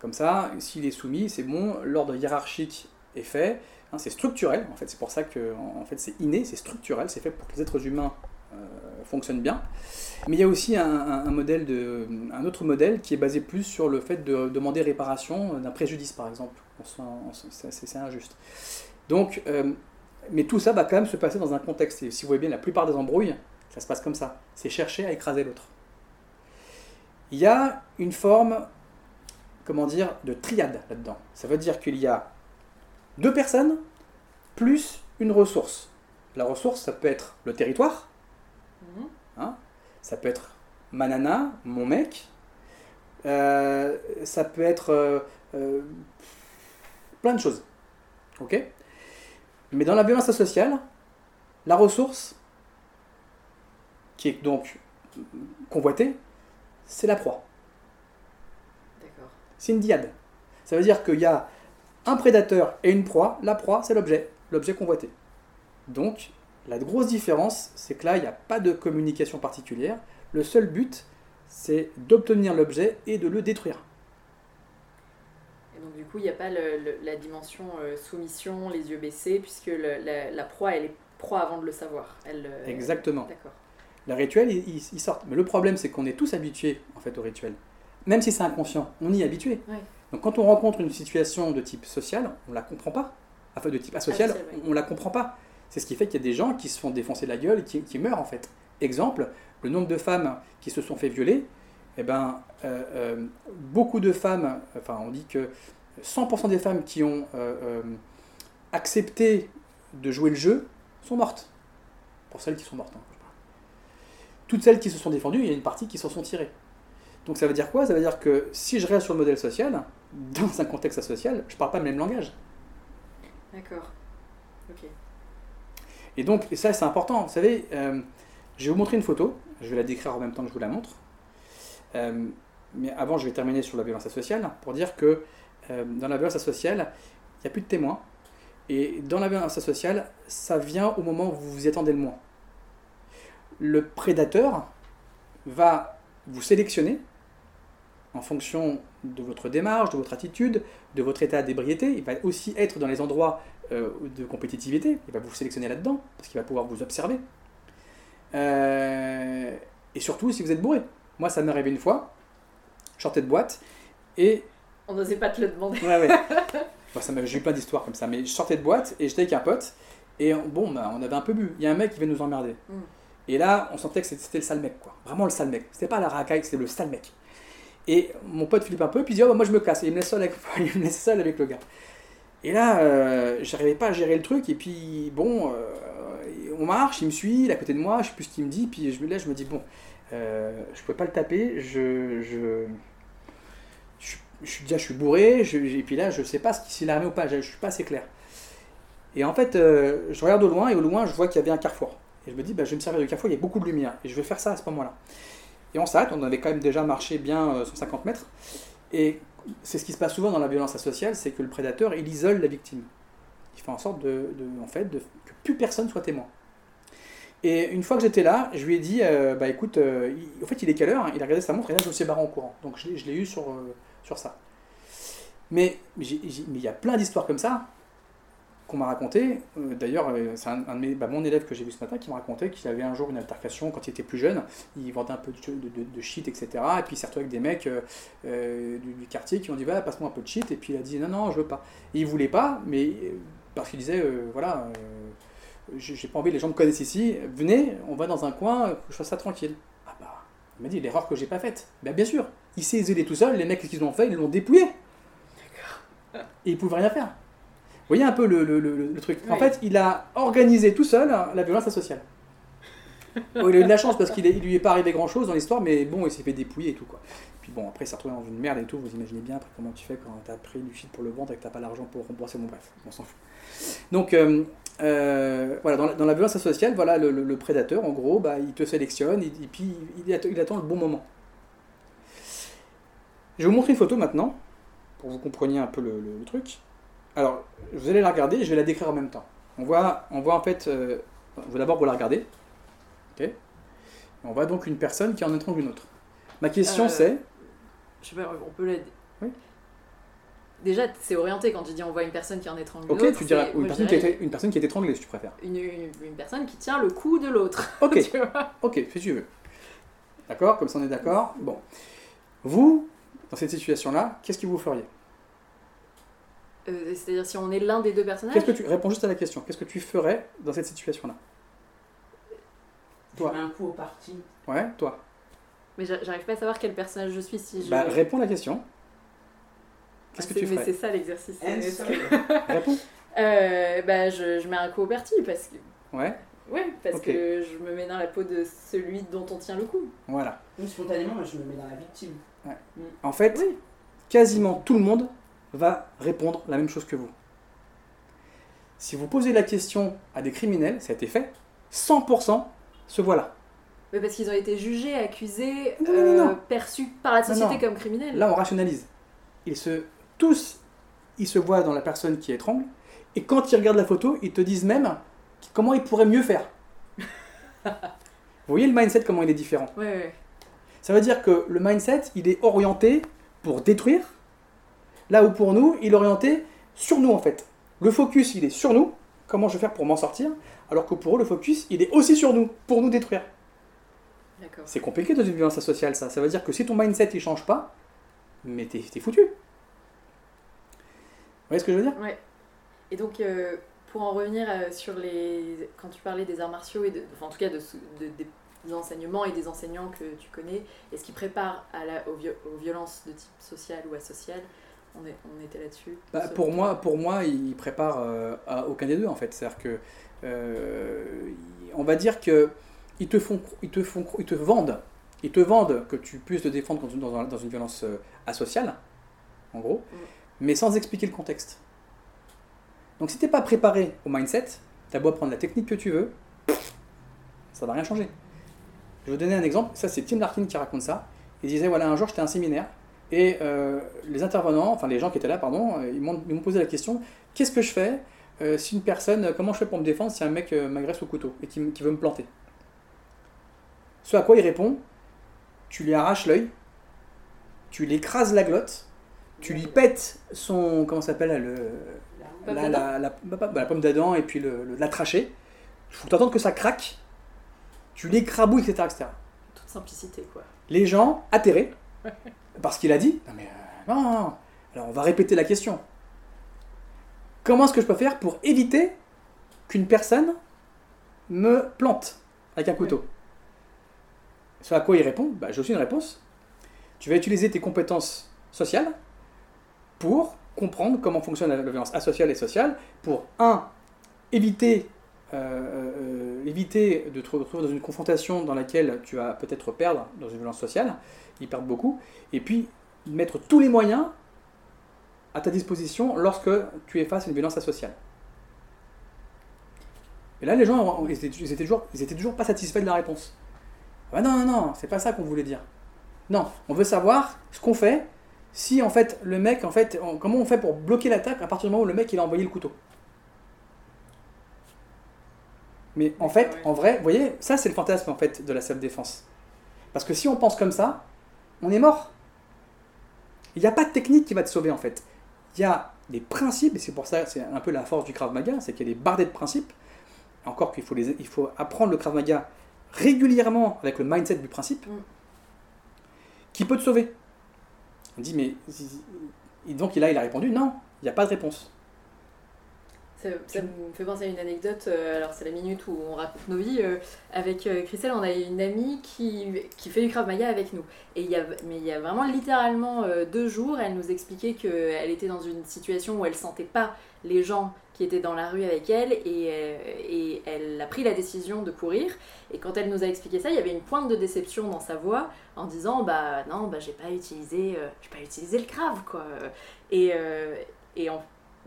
Comme ça, s'il est soumis, c'est bon, l'ordre hiérarchique est fait. Hein, c'est structurel, en fait, c'est pour ça que en fait, c'est inné, c'est structurel, c'est fait pour que les êtres humains euh, fonctionnent bien. Mais il y a aussi un, modèle un autre modèle qui est basé plus sur le fait de demander réparation d'un préjudice, par exemple. C'est injuste. Donc, euh, mais tout ça va quand même se passer dans un contexte. Et si vous voyez bien, la plupart des embrouilles, ça se passe comme ça. C'est chercher à écraser l'autre. Il y a une forme, comment dire, de triade là-dedans. Ça veut dire qu'il y a deux personnes plus une ressource. La ressource, ça peut être le territoire, mhm. hein ça peut être ma nana, mon mec, euh, ça peut être euh, euh, plein de choses. Ok? Mais dans la violence sociale, la ressource, qui est donc convoitée, c'est la proie. D'accord. C'est une diade. Ça veut dire qu'il y a un prédateur et une proie. La proie, c'est l'objet, l'objet convoité. Donc, la grosse différence, c'est que là, il n'y a pas de communication particulière. Le seul but, c'est d'obtenir l'objet et de le détruire. Et donc, du coup, il n'y a pas la dimension euh, soumission, les yeux baissés, puisque la, proie, elle est proie avant de le savoir. Elle, euh, Exactement. D'accord. Le rituel, il, sort. Mais le problème, c'est qu'on est tous habitués en fait au rituel. Même si c'est inconscient, on y est habitué. Donc quand on rencontre une situation de type social, on ne la comprend pas. Enfin, de type asocial, on ne la comprend pas. C'est ce qui fait qu'il y a des gens qui se font défoncer la gueule et qui, meurent en fait. Exemple, le nombre de femmes qui se sont fait violer, eh ben, euh, euh, beaucoup de femmes, enfin on dit que 100% des femmes qui ont euh, accepté de jouer le jeu sont mortes. Pour celles qui sont mortes. Hein, Toutes celles qui se sont défendues, il y a une partie qui s'en sont tirées. Donc ça veut dire quoi? Ça veut dire que si je reste sur le modèle social, dans un contexte social, je ne parle pas le même langage. D'accord. Ok. Et donc, ça, c'est important. Vous savez, euh, je vais vous montrer une photo. Je vais la décrire en même temps que je vous la montre. Euh, mais avant, je vais terminer sur la violence sociale pour dire que euh, dans la violence sociale, il n'y a plus de témoins. Et dans la violence sociale, ça vient au moment où vous vous y attendez le moins. Le prédateur va vous sélectionner en fonction de votre démarche, de votre attitude, de votre état d'ébriété. Il va aussi être dans les endroits euh, de compétitivité. Il va vous sélectionner là-dedans, parce qu'il va pouvoir vous observer. Euh, et surtout si vous êtes bourré. Moi, ça m'est arrivé une fois. Je sortais de boîte et. On n'osait pas te le demander. Ouais, ouais. Bon, J'ai eu plein d'histoires comme ça. Mais je sortais de boîte et j'étais avec un pote. Et on- bon, bah, on avait un peu bu. Il y a un mec qui veut nous emmerder. Mm. Et là, on sentait que c'était c'était le sale mec, quoi. Vraiment le sale mec. C'était pas la racaille, c'était le sale mec. Et mon pote flippe un peu, puis il dit, oh, bah, moi je me casse. Et il me laisse seul avec, il me laisse seul avec le gars. Et là, euh, j'arrivais pas à gérer le truc. Et puis, bon, euh, on marche, il me suit, il est à côté de moi, je sais plus ce qu'il me dit. Puis je me, là, je me dis, bon, euh, je pouvais pas le taper. Je, je, je, je suis déjà, je suis bourré. Et puis là, je sais pas s'il a armé ou pas. Je, je suis pas assez clair. Et en fait, euh, je regarde au loin et au loin, je vois qu'il y avait un carrefour. Et je me dis, bah, je vais me servir du carrefour, il y a beaucoup de lumière. Et je vais faire ça à ce moment-là. Et on s'arrête, on avait quand même déjà marché bien euh, 150 mètres. Et c'est ce qui se passe souvent dans la violence asociale, c'est que le prédateur, il isole la victime. Il fait en sorte de, en fait, que plus personne soit témoin. Et une fois que j'étais là, je lui ai dit, euh, bah écoute, euh, en fait, il est quelle heure Il a regardé sa montre et là, je me suis barré en courant. Donc je l'ai- eu sur, euh, ça. Mais il y a plein d'histoires comme ça qu'on m'a raconté. Euh, D'ailleurs, euh, c'est un, un de mes- bah, mon élève que j'ai vu ce matin qui m'a raconté qu'il avait un jour une altercation quand il était plus jeune. Il vendait un peu de, de, shit, etc. Et puis il s'est retrouvé avec des mecs euh, du, du quartier qui ont dit voilà, passe-moi un peu de shit. Et puis il a dit non, non, je veux pas. Et il voulait pas, mais parce qu'il disait euh, voilà, j'ai pas envie, les gens me connaissent ici, venez, on va dans un coin, que je fasse ça tranquille. Ah bah, il m'a dit l'erreur que j'ai pas faite. Ben bien sûr, il s'est isolé tout seul, les mecs qu'est-ce qu'ils ont fait, ils l'ont dépouillé. Et il pouvait rien faire. Vous voyez un peu le, le- le- le truc. En fait, il a organisé tout seul la violence sociale. Bon, il a eu de la chance parce qu'il il lui est pas arrivé grand chose dans l'histoire, mais bon, il s'est fait dépouiller et tout quoi. Puis bon, après, il s'est retrouvé dans une merde et tout. Vous imaginez bien après comment tu fais quand t'as pris du shit pour le vendre et que t'as pas l'argent pour rembourser. Bon, bref, on s'en fout. Donc, euh, euh, voilà, dans la, dans la violence sociale, voilà, le, le- le prédateur, en gros, bah, il te sélectionne et, et puis il, attend- il attend le bon moment. Je vais vous montrer une photo maintenant pour que vous compreniez un peu le- le truc. Alors, vous allez la regarder et je vais la décrire en même temps. On voit, on voit en fait, euh, d'abord vous la regardez. Ok. On voit donc une personne qui en étrangle une autre. Ma question Euh, c'est, Je sais pas, on peut l'aider. Oui. Déjà, c'est orienté quand tu dis on voit une personne qui en étrangle une ok, autre. tu dirais une personne, qui été, une personne qui est étranglée si tu préfères. une, une- une personne qui tient le cou de l'autre. Ok, tu vois ok, fais ce que tu veux. D'accord, comme ça on est d'accord. Bon, vous, dans cette situation-là, qu'est-ce que vous feriez? Euh, C'est-à-dire si on est l'un des deux personnages. Qu'est-ce que tu réponds juste à la question Qu'est-ce que tu ferais dans cette situation-là Je Toi. mets un coup au parti. Ouais, toi. Mais j'a- j'arrive pas à savoir quel personnage je suis si je. Bah, réponds à la question. Qu'est-ce Ah, que tu c'est- Mais ferais c'est ça l'exercice. Que- Réponds. Euh, bah, je, je mets un coup au parti parce que. Ouais, Ouais, parce que je me mets dans la peau de celui dont on tient le coup. voilà. Donc, spontanément, je me mets dans la victime. En fait, Oui. quasiment tout le monde va répondre la même chose que vous. Si vous posez la question à des criminels, ça a été fait, 100% se voilà. Mais parce qu'ils ont été jugés, accusés, Non, euh, non. perçus par la société comme criminels. Là, on rationalise. Ils se, tous, ils se voient dans la personne qui étrangle, et quand ils regardent la photo, ils te disent même comment ils pourraient mieux faire. Vous voyez le mindset, comment il est différent Ouais, ouais. Ça veut dire que le mindset, il est orienté pour détruire, là où pour nous, il est orienté sur nous en fait. Le focus, il est sur nous, comment je vais faire pour m'en sortir, alors que pour eux, le focus, il est aussi sur nous, pour nous détruire. D'accord. C'est compliqué dans une violence sociale, ça. Ça veut dire que si ton mindset, il change pas, mais t'es foutu. Vous voyez ce que je veux dire? Ouais. Et donc, euh, pour en revenir euh, sur les. Quand tu parlais des arts martiaux, et de, enfin, en tout cas de, sou- de- des enseignements et des enseignants que tu connais, et ce qui prépare à la, aux, vi- aux violences de type social ou asocial, on, est, on était là-dessus. Bah, pour, moi, pour moi, il prépare euh, à aucun des deux en fait. C'est-à-dire que, euh, on va dire que ils te font, ils te font, ils te vendent, ils te vendent que tu puisses te défendre dans, dans une violence euh, asociale, en gros, Mm. mais sans expliquer le contexte. Donc si t'es pas préparé au mindset, t'as beau prendre la technique que tu veux, ça va rien changer. Je vais vous donner un exemple. Ça, c'est Tim Larkin qui raconte ça. Il disait voilà, un jour, j'étais à un séminaire et euh, les intervenants, enfin les gens qui étaient là, pardon, euh, ils m'ont posé la question qu'est-ce que je fais euh, si une personne, comment je fais pour me défendre si un mec euh, m'agresse au couteau et qui, veut me planter? Ce à quoi il répond tu lui arraches l'œil, tu l'écrases la glotte tu lui pètes son. Comment ça s'appelle le, Pomme la, d'Adam la, la- bah, la pomme d'Adam et puis le, le- la trachée. Il faut t'entendre que ça craque. Tu l'écrabouilles, etc., etc. Toute simplicité, quoi. Les gens, atterrés, parce qu'il a dit Non, mais euh, non, non, non. Alors, on va répéter la question. Comment est-ce que je peux faire pour éviter qu'une personne me plante avec un couteau? Ce à quoi il répond bah, J'ai aussi une réponse. Tu vas utiliser tes compétences sociales pour comprendre comment fonctionne la violence asociale et sociale, pour, un, éviter, euh, euh, éviter de te retrouver dans une confrontation dans laquelle tu vas peut-être perdre dans une violence sociale, ils perdent beaucoup, et puis mettre tous les moyens à ta disposition lorsque tu es face à une violence asociale. Et là, les gens, ils étaient, toujours, pas satisfaits de la réponse. Ah non, non, non, c'est pas ça qu'on voulait dire. Non, on veut savoir ce qu'on fait si en fait le mec, en fait, comment on fait pour bloquer l'attaque à partir du moment où le mec il a envoyé le couteau. Mais en fait, Ouais. en vrai, vous voyez, ça c'est le fantasme en fait de la self-défense. Parce que si on pense comme ça, on est mort. Il n'y a pas de technique qui va te sauver en fait. Il y a des principes, et c'est pour ça, c'est un peu la force du Krav Maga, c'est qu'il y a des bardés de principes. Encore qu'il faut, les, il faut apprendre le Krav Maga régulièrement avec le mindset du principe, Mm. qui peut te sauver. On dit, mais. Et donc là, il a répondu, non, il n'y a pas de réponse. Ça, me fait penser à une anecdote, euh, alors c'est la minute où on raconte nos vies. euh, avec euh, Christelle, on a une amie qui, qui fait du Krav Maga avec nous. Et il y a, mais il y a vraiment littéralement deux jours, elle nous expliquait qu'elle était dans une situation où elle sentait pas les gens qui étaient dans la rue avec elle et, et elle a pris la décision de courir. Et quand elle nous a expliqué ça, il y avait une pointe de déception dans sa voix en disant Bah non, bah j'ai pas utilisé, pas utilisé le Krav quoi. Et, euh, et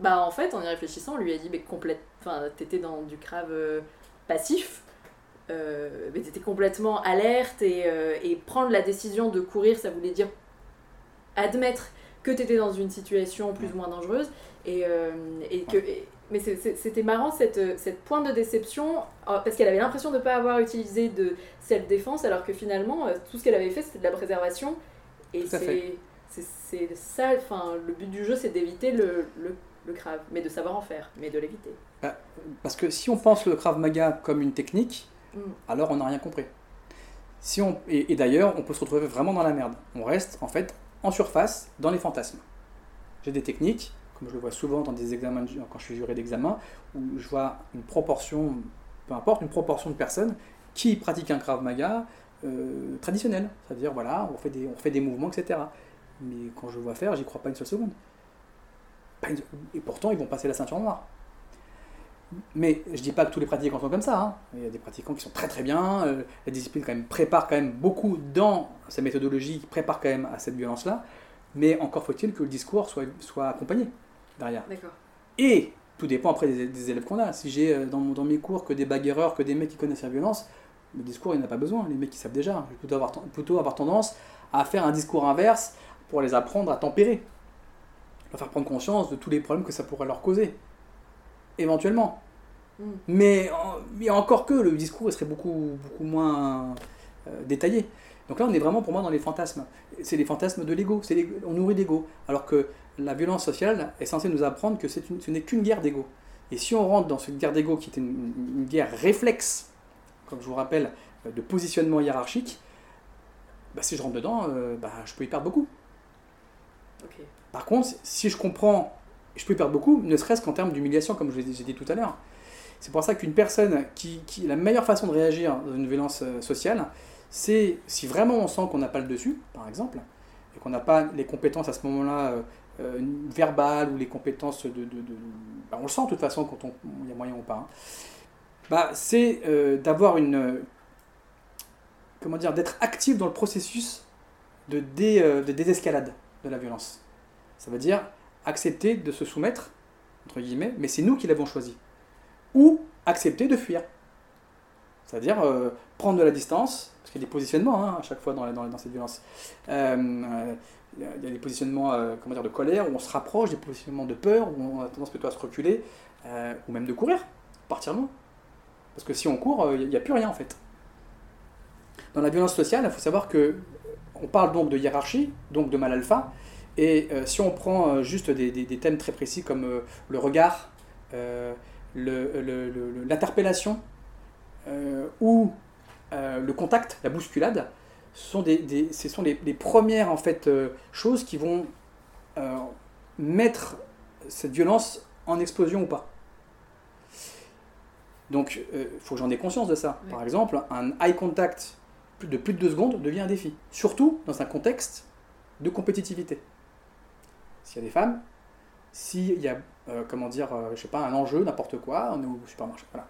bah en fait, en y réfléchissant, on lui a dit, mais complète, enfin, t'étais dans du crave euh, passif, euh, mais t'étais complètement alerte et, euh, et prendre la décision de courir, ça voulait dire admettre que t'étais dans une situation plus ou moins dangereuse et, et que et- mais c'était marrant cette, cette pointe de déception parce qu'elle avait l'impression de ne pas avoir utilisé de self-défense alors que finalement tout ce qu'elle avait fait c'était de la préservation. Et c'est ça enfin le but du jeu c'est d'éviter le, le, le crave mais de savoir en faire mais de l'éviter Parce que si on pense le Krav Maga comme une technique, Mm. alors on n'a rien compris. Si on, et, et d'ailleurs, on peut se retrouver vraiment dans la merde. On reste en fait en surface dans les fantasmes. J'ai des techniques, comme je le vois souvent dans des examens, quand je suis juré d'examen, où je vois une proportion, peu importe, une proportion de personnes qui pratiquent un Krav Maga euh, traditionnel. C'est-à-dire, voilà, on fait, des, on fait des mouvements, etc. Mais quand je vois faire, j'y crois pas une seule seconde. Et pourtant, ils vont passer la ceinture noire. Mais je dis pas que tous les pratiquants sont comme ça. hein. Il y a des pratiquants qui sont très très bien. euh, la discipline quand même prépare quand même beaucoup dans sa méthodologie, qui prépare quand même à cette violence-là. Mais encore faut-il que le discours soit, soit accompagné derrière. d'accord Et tout dépend après des, des élèves qu'on a. Si j'ai euh, dans, mes cours que des bagarreurs, que des mecs qui connaissent la violence, le discours il n'y en a pas besoin. Les mecs qui savent déjà. Je vais plutôt avoir, plutôt avoir tendance à faire un discours inverse pour les apprendre à tempérer. Leur faire prendre conscience de tous les problèmes que ça pourrait leur causer. Éventuellement. Mm. Mais, en- mais encore que le discours il serait beaucoup, beaucoup moins euh, détaillé. Donc là, on est vraiment pour moi dans les fantasmes. C'est les fantasmes de l'ego. On nourrit l'ego. Alors que la violence sociale est censée nous apprendre que une- ce n'est qu'une guerre d'ego. Et si on rentre dans cette guerre d'ego qui était une, une guerre réflexe, comme je vous rappelle, euh, de positionnement hiérarchique, bah, si je rentre dedans, euh, bah, je peux y perdre beaucoup. Par contre, si je comprends, je peux perdre beaucoup, ne serait-ce qu'en termes d'humiliation, comme j'ai dit tout à l'heure. C'est pour ça qu'une personne qui. La meilleure façon de réagir dans une violence euh, sociale, c'est si vraiment on sent qu'on n'a pas le dessus, par exemple, et qu'on n'a pas les compétences à ce moment-là euh, euh, verbales ou les compétences de. bah, on le sent de toute façon quand il y a moyen ou pas. hein. Bah, c'est d'avoir une. comment dire D'être actif dans le processus de désescalade de la violence. Ça veut dire accepter de se soumettre, entre guillemets, mais c'est nous qui l'avons choisi. Ou accepter de fuir. C'est-à-dire euh, prendre de la distance, parce qu'il y a des positionnements hein, à chaque fois dans, cette violence. Euh, euh, il y a- des positionnements comment dire, de colère, où on se rapproche, des positionnements de peur, où on a tendance plutôt à se reculer, ou même de courir, partir loin. Parce que si on court, il n'y a plus rien en fait. Dans la violence sociale, il faut savoir que on parle donc de hiérarchie, donc de mal alpha, Et euh, si on prend euh, juste des, des- des thèmes très précis comme euh, le regard, l'interpellation ou le contact, la bousculade, ce sont, des, des- ce sont les, les premières en fait, euh, choses qui vont euh, mettre cette violence en explosion ou pas. Donc, il faut que j'en ai conscience de ça. Oui. Par exemple, un eye contact de plus de deux secondes devient un défi. Surtout dans un contexte de compétitivité. S'il y a des femmes, s'il y a, euh, comment dire, euh, je sais pas, un enjeu, n'importe quoi, on est au supermarché. Voilà.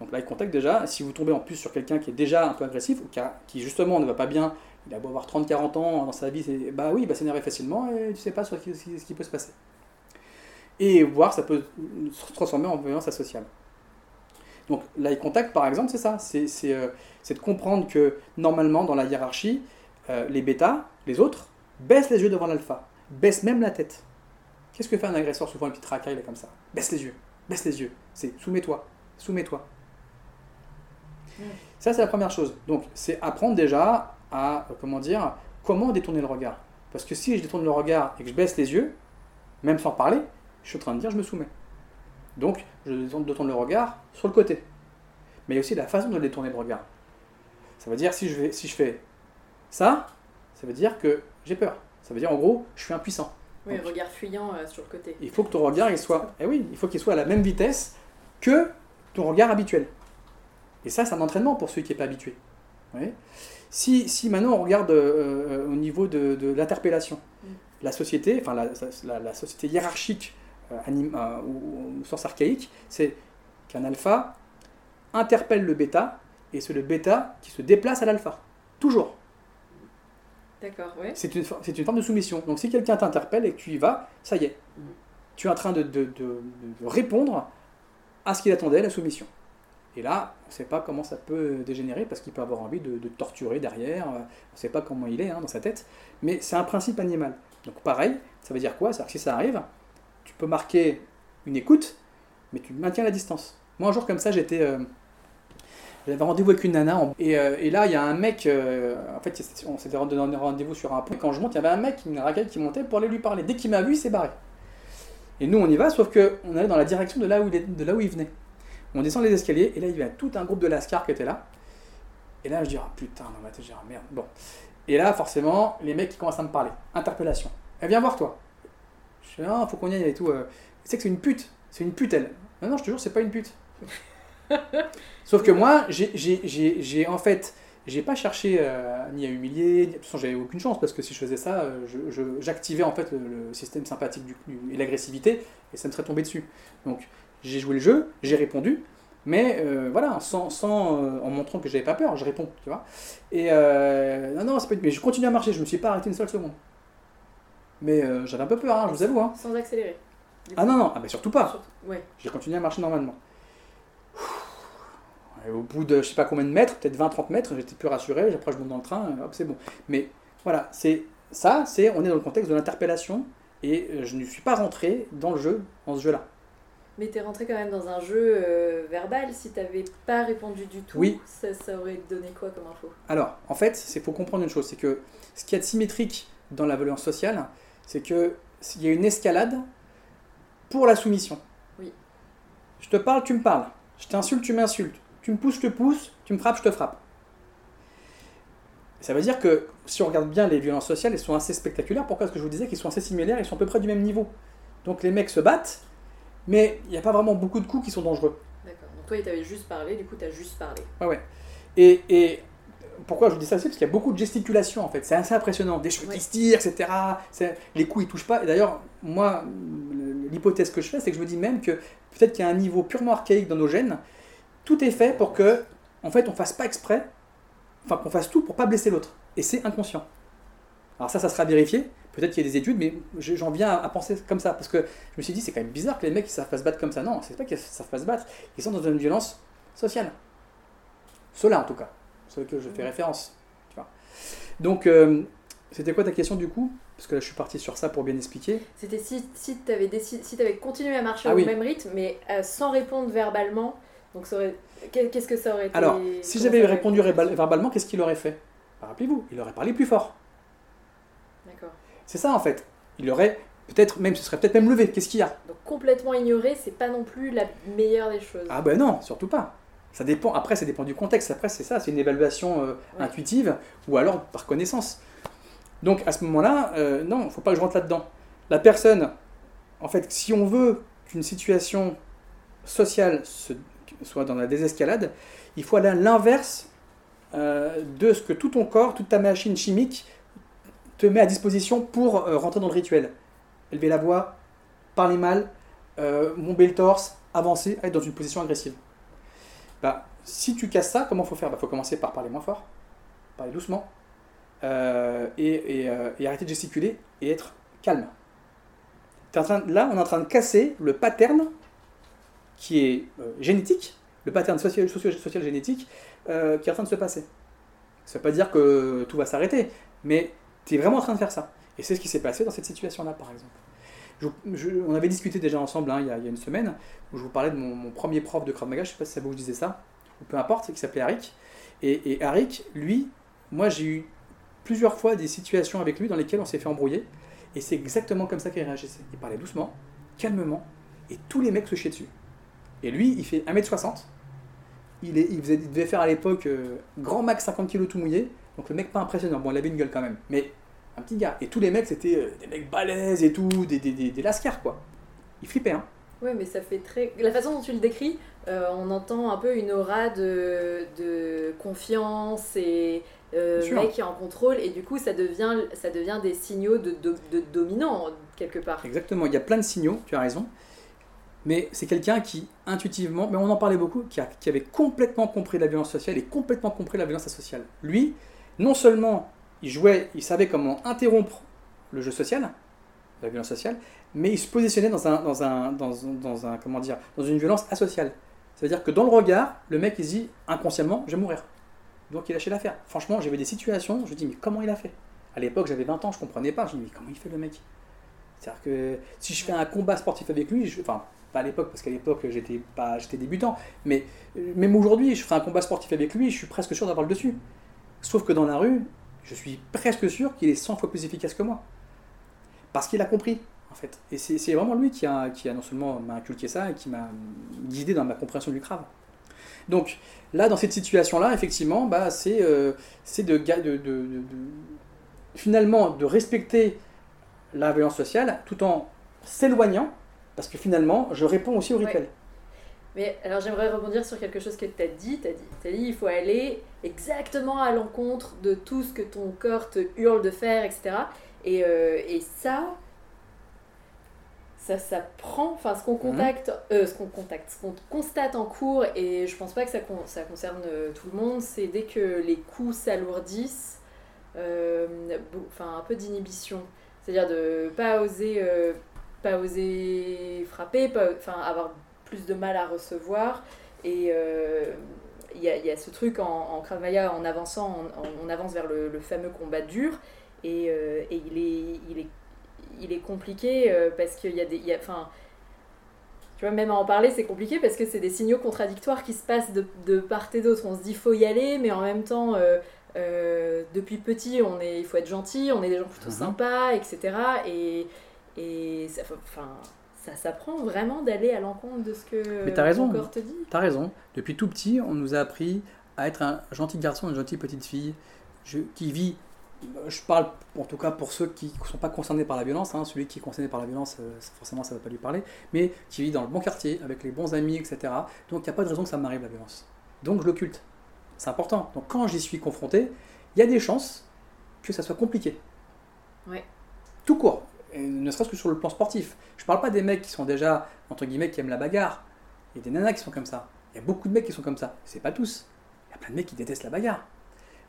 Donc l'eye contact déjà, si vous tombez en plus sur quelqu'un qui est déjà un peu agressif, ou qui, justement ne va pas bien, il a beau avoir 30-40 ans dans sa vie, c'est- bah oui, il va s'énerver facilement et tu sais pas ce qui, peut se passer. Et voir, ça peut se transformer en violence asociale. Donc l'eye contact, par exemple, c'est ça. C'est c'est, euh, de comprendre que normalement, dans la hiérarchie, les bêtas, les autres, baissent les yeux devant l'alpha, baissent même la tête. Qu'est-ce que fait un agresseur Souvent, une petite racaille, là, comme ça. Baisse les yeux, baisse les yeux. C'est soumets-toi, soumets-toi. Ça, c'est la première chose. Donc, c'est apprendre déjà à, comment dire, comment détourner le regard. Parce que si je détourne le regard et que je baisse les yeux, même sans parler, je suis en train de dire je me soumets. Donc, je détourne détourne le regard sur le côté. Mais il y a aussi la façon de détourner le regard. Ça veut dire, si je, vais, si je fais ça, ça veut dire que j'ai peur. Ça veut dire, en gros, je suis impuissant. Oui, Donc- regard fuyant euh, sur le côté. Il faut que ton regard il soit, eh oui, il faut qu'il soit à la même vitesse que ton regard habituel. Et ça, c'est un entraînement pour celui qui n'est pas habitué. Si, si maintenant on regarde euh, euh, au niveau de, de l'interpellation, Mm. la société, enfin la, la- la société hiérarchique euh, euh, ou au sens archaïque, c'est qu'un alpha interpelle le bêta et c'est le bêta qui se déplace à l'alpha. Toujours. C'est une, forme de soumission. Donc si quelqu'un t'interpelle et que tu y vas, ça y est. Tu es en train de, de- répondre à ce qu'il attendait, la soumission. Et là, on ne sait pas comment ça peut dégénérer parce qu'il peut avoir envie de, torturer derrière. On ne sait pas comment il est hein, dans sa tête. Mais c'est un principe animal. Donc pareil, ça veut dire quoi? C'est-à-dire que si ça arrive, tu peux marquer une écoute, mais tu maintiens la distance. Moi, un jour comme ça, j'étais... euh, j'avais rendez-vous avec une nana en- et, euh, et là il y a un mec, euh, en fait on s'était donné rendez-vous sur un pont. Et quand je monte, il y avait un mec, une racaille qui montait pour aller lui parler. Dès qu'il m'a vu, il s'est barré. Et nous on y va, sauf que on allait dans la direction de là où il, est- de là où il venait. On descend les escaliers et là il y a tout un groupe de lascars qui était là. Et là je dis ah putain dans ma tête, je dis ah merde. Bon. Et là forcément les mecs qui commencent à me parler. Interpellation. Elle vient voir toi. Je dis ah faut qu'on y aille et tout. euh. Tu sais que c'est une pute. C'est une pute elle. Non non je te jure c'est pas une pute. Sauf que moi, j'ai- en fait, j'ai pas cherché euh, ni à humilier, ni- de toute façon j'avais aucune chance parce que si je faisais ça, euh, j'activais en fait le, le système sympathique du, et l'agressivité et ça me serait tombé dessus. Donc j'ai joué le jeu, j'ai répondu, mais euh, voilà, sans, sans, euh, en montrant que j'avais pas peur, je réponds, tu vois. Et non, non, c'est pas, mais je continue à marcher, je me suis pas arrêté une seule seconde. Mais j'avais un peu peur, hein, je vous avoue. Hein. Sans accélérer. Ah non, non, ah, bah, surtout pas. Surtout- Ouais. J'ai continué à marcher normalement. Et au bout de je sais pas combien de mètres, peut-être 20-30 mètres, j'étais plus rassuré. Après, je monte dans le train, hop, c'est bon. Mais voilà, c'est ça, c'est on est dans le contexte de l'interpellation et je ne suis pas rentré dans le jeu, dans ce jeu-là. Mais t'es rentré quand même dans un jeu euh, verbal. Si t'avais pas répondu du tout, Oui. ça, ça aurait donné quoi comme info? Alors, en fait, il faut comprendre une chose, c'est que ce qui est symétrique dans la violence sociale, c'est que s'il y a une escalade pour la soumission. Oui. Je te parle, tu me parles. Je t'insulte, tu m'insultes. Tu me pousses, je te pousse. Tu me frappes, je te frappe. Ça veut dire que si on regarde bien les violences sociales, elles sont assez spectaculaires. Pourquoi? Parce que je vous disais qu'ils sont assez similaires, ils sont à peu près du même niveau. Donc les mecs se battent, mais il n'y a pas vraiment beaucoup de coups qui sont dangereux. D'accord. Donc toi, il t'avait juste parlé. Du coup, t'as juste parlé. Ouais, ouais. Et, et pourquoi je vous dis ça? Aussi Parce qu'il y a beaucoup de gesticulation en fait. C'est assez impressionnant. Des cheveux Ouais. qui se tirent, etc. C'est- Les coups ils touchent pas. Et d'ailleurs, moi, l'hypothèse que je fais, c'est que je me dis même que peut-être qu'il y a un niveau purement archaïque dans nos gènes. Tout est fait pour que, en fait, on fasse pas exprès, enfin qu'on fasse tout pour pas blesser l'autre. Et c'est inconscient. Alors ça, ça sera vérifié. Peut-être qu'il y a des études, mais je- j'en viens à penser comme ça. Parce que je me suis dit, c'est quand même bizarre que les mecs ils savent pas se battre comme ça. Non, c'est pas qu'ils savent pas se battre. Ils sont dans une violence sociale. Ceux-là, en tout cas. Ceux que je fais référence. Tu vois. Donc, euh, c'était quoi ta question du coup? Parce que là, je suis parti sur ça pour bien expliquer. C'était si, si t'avais décidé, si t'avais continué à marcher Ah au oui. même rythme, mais euh, sans répondre verbalement. Donc aurait... qu'est- qu'est-ce que ça aurait été Alors, si j'avais répondu verbalement, qu'est-ce qu'il aurait fait Bah, Rappelez-vous, il aurait parlé plus fort. D'accord. C'est ça en fait. il aurait peut-être même, ce serait peut-être même levé. Qu'est-ce qu'il y a Donc complètement ignoré, c'est pas non plus la meilleure des choses. Ah ben non, surtout pas. Ça dépend. Après, ça dépend du contexte. Après, c'est ça, c'est une évaluation euh, Ouais. intuitive ou alors par connaissance. Donc à ce moment-là, euh, non, il faut pas que je rentre là-dedans. La personne, en fait, si on veut qu'une situation sociale se- soit dans la désescalade, il faut aller à l'inverse euh, de ce que tout ton corps, toute ta machine chimique te met à disposition pour euh, rentrer dans le rituel. Élever la voix, parler mal, euh, bomber le torse, avancer, être dans une position agressive. Bah, si tu casses ça, comment faut faire? Il faut commencer par parler moins fort, parler doucement, euh, et, arrêter de gesticuler et être calme. T'es en train, là, on est en train de casser le pattern qui est euh, génétique, le pattern social, génétique euh, qui est en train de se passer. Ça ne veut pas dire que tout va s'arrêter, mais tu es vraiment en train de faire ça. Et c'est ce qui s'est passé dans cette situation-là, par exemple. On avait discuté déjà ensemble hein, il, y a, une semaine, où je vous parlais de mon, premier prof de Krav je ne sais pas si ça vous disait ça, ou peu importe, qui s'appelait Harik. Et, et Harik, lui, moi j'ai eu plusieurs fois des situations avec lui dans lesquelles on s'est fait embrouiller, et c'est exactement comme ça qu'il réagissait. Il parlait doucement, calmement, et tous les mecs se chiaient dessus. Et lui, il fait 1m60, il, est, il, faisait- il devait faire à l'époque euh, grand max 50 kg tout mouillé, donc le mec pas impressionnant. Bon, il avait une gueule quand même, mais un petit gars. Et tous les mecs, c'était euh, des mecs balèzes et tout, des, des, des, des lascars, quoi. Il flippait, hein. Ouais, mais ça fait très. La façon dont tu le décris, euh, on entend un peu une aura de, de confiance et euh, mec qui est en contrôle, et du coup, ça devient, ça devient des signaux de, de, de dominant, quelque part. Exactement, il y a plein de signaux, tu as raison. Mais c'est quelqu'un qui, intuitivement, mais on en parlait beaucoup, qui, avait complètement compris la violence sociale et complètement compris la violence asociale. Lui, non seulement il jouait, il savait comment interrompre le jeu social, la violence sociale, mais il se positionnait dans un, dans un, dans, un- comment dire, dans une violence asociale. C'est-à-dire que dans le regard, le mec il dit inconsciemment, je vais mourir. Donc il lâchait l'affaire. Franchement, j'avais des situations, je me dis mais comment il a fait? À l'époque, j'avais 20 ans, je comprenais pas. Je me dis mais comment il fait le mec? C'est-à-dire que si je fais un combat sportif avec lui, je- enfin pas à l'époque parce qu'à l'époque j'étais pas j'étais débutant, mais même aujourd'hui, je ferai un combat sportif avec lui, je suis presque sûr d'avoir le dessus. Sauf que dans la rue, je suis presque sûr qu'il est 100 fois plus efficace que moi. Parce qu'il a compris, en fait. Et c'est vraiment lui qui a, qui a non seulement m'a inculqué ça et qui m'a guidé dans ma compréhension du crave. Donc là, dans cette situation-là, effectivement, bah, c'est euh, de- finalement de respecter la violence sociale tout en s'éloignant, parce que finalement, je réponds aussi au Ouais. rituel. Mais alors j'aimerais rebondir sur quelque chose que tu as dit. Tu as dit, il faut aller exactement à l'encontre de tout ce que ton corps te hurle de faire, etc. Et, euh, et ça, ça s'apprend. Enfin, ce qu'on contacte, euh, ce qu'on contacte, ce qu'on constate en cours, et je pense pas que ça, con- ça concerne euh, tout le monde, c'est dès que les coups s'alourdissent, euh, bon, enfin un peu d'inhibition. C'est-à-dire de pas oser, pas oser frapper, pas, enfin avoir plus de mal à recevoir. Et euh, il y, a, il y a ce truc en, en Krav Maga, en avançant, on, on avance vers le, le fameux combat dur. Et, euh, et il, est, il, est, il est compliqué euh, parce qu'il y a des. il y a- Enfin, tu vois, même à en parler, c'est compliqué parce que c'est des signaux contradictoires qui se passent de, de part et d'autre. On se dit faut y aller, mais en même temps, euh, euh, depuis petit, on est, il faut être gentil, on est des gens plutôt Mhm. sympas, etc. Et, et ça, enfin, ça s'apprend vraiment d'aller à l'encontre de ce que Mais raison. ton corps te dit. T'as raison. Depuis tout petit, on nous a appris à être un gentil garçon, une gentille petite fille je- qui vit. Je parle en tout cas pour ceux qui ne sont pas concernés par la violence. hein. Celui qui est concerné par la violence, euh, forcément, ça ne va pas lui parler. Mais qui vit dans le bon quartier, avec les bons amis, etc. Donc il n'y a pas de raison que ça m'arrive la violence. Donc je l'occulte. C'est important. Donc quand j'y suis confronté, il y a des chances que ça soit compliqué. Ouais. Tout court. Ne serait-ce que sur le plan sportif. Je parle pas des mecs qui sont déjà, entre guillemets, qui aiment la bagarre. Il y a des nanas qui sont comme ça. Il y a beaucoup de mecs qui sont comme ça. C'est pas tous. Il y a plein de mecs qui détestent la bagarre.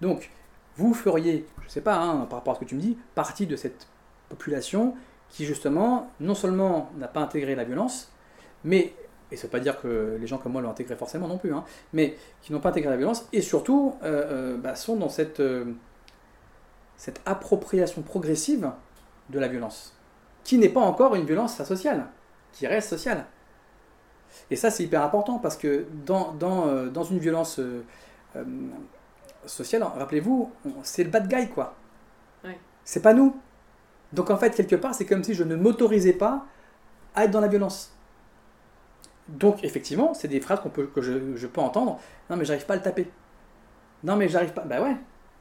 Donc, vous feriez, je sais pas, hein, par rapport à ce que tu me dis, partie de cette population qui, justement, non seulement n'a pas intégré la violence, mais, et ça veut pas dire que les gens comme moi l'ont intégré forcément non plus, hein, mais qui n'ont pas intégré la violence, et surtout euh, euh, bah, sont dans cette, euh, cette appropriation progressive de la violence, qui n'est pas encore une violence sociale, qui reste sociale. Et ça, c'est hyper important parce que dans, dans, euh, dans une violence euh, euh, sociale, rappelez-vous, c'est le bad guy, quoi. Ouais. C'est pas nous. Donc en fait, quelque part, c'est comme si je ne m'autorisais pas à être dans la violence. Donc effectivement, c'est des phrases qu'on peut, que je, peux entendre. Non mais j'arrive pas à le taper. Non mais j'arrive pas. Bah ouais.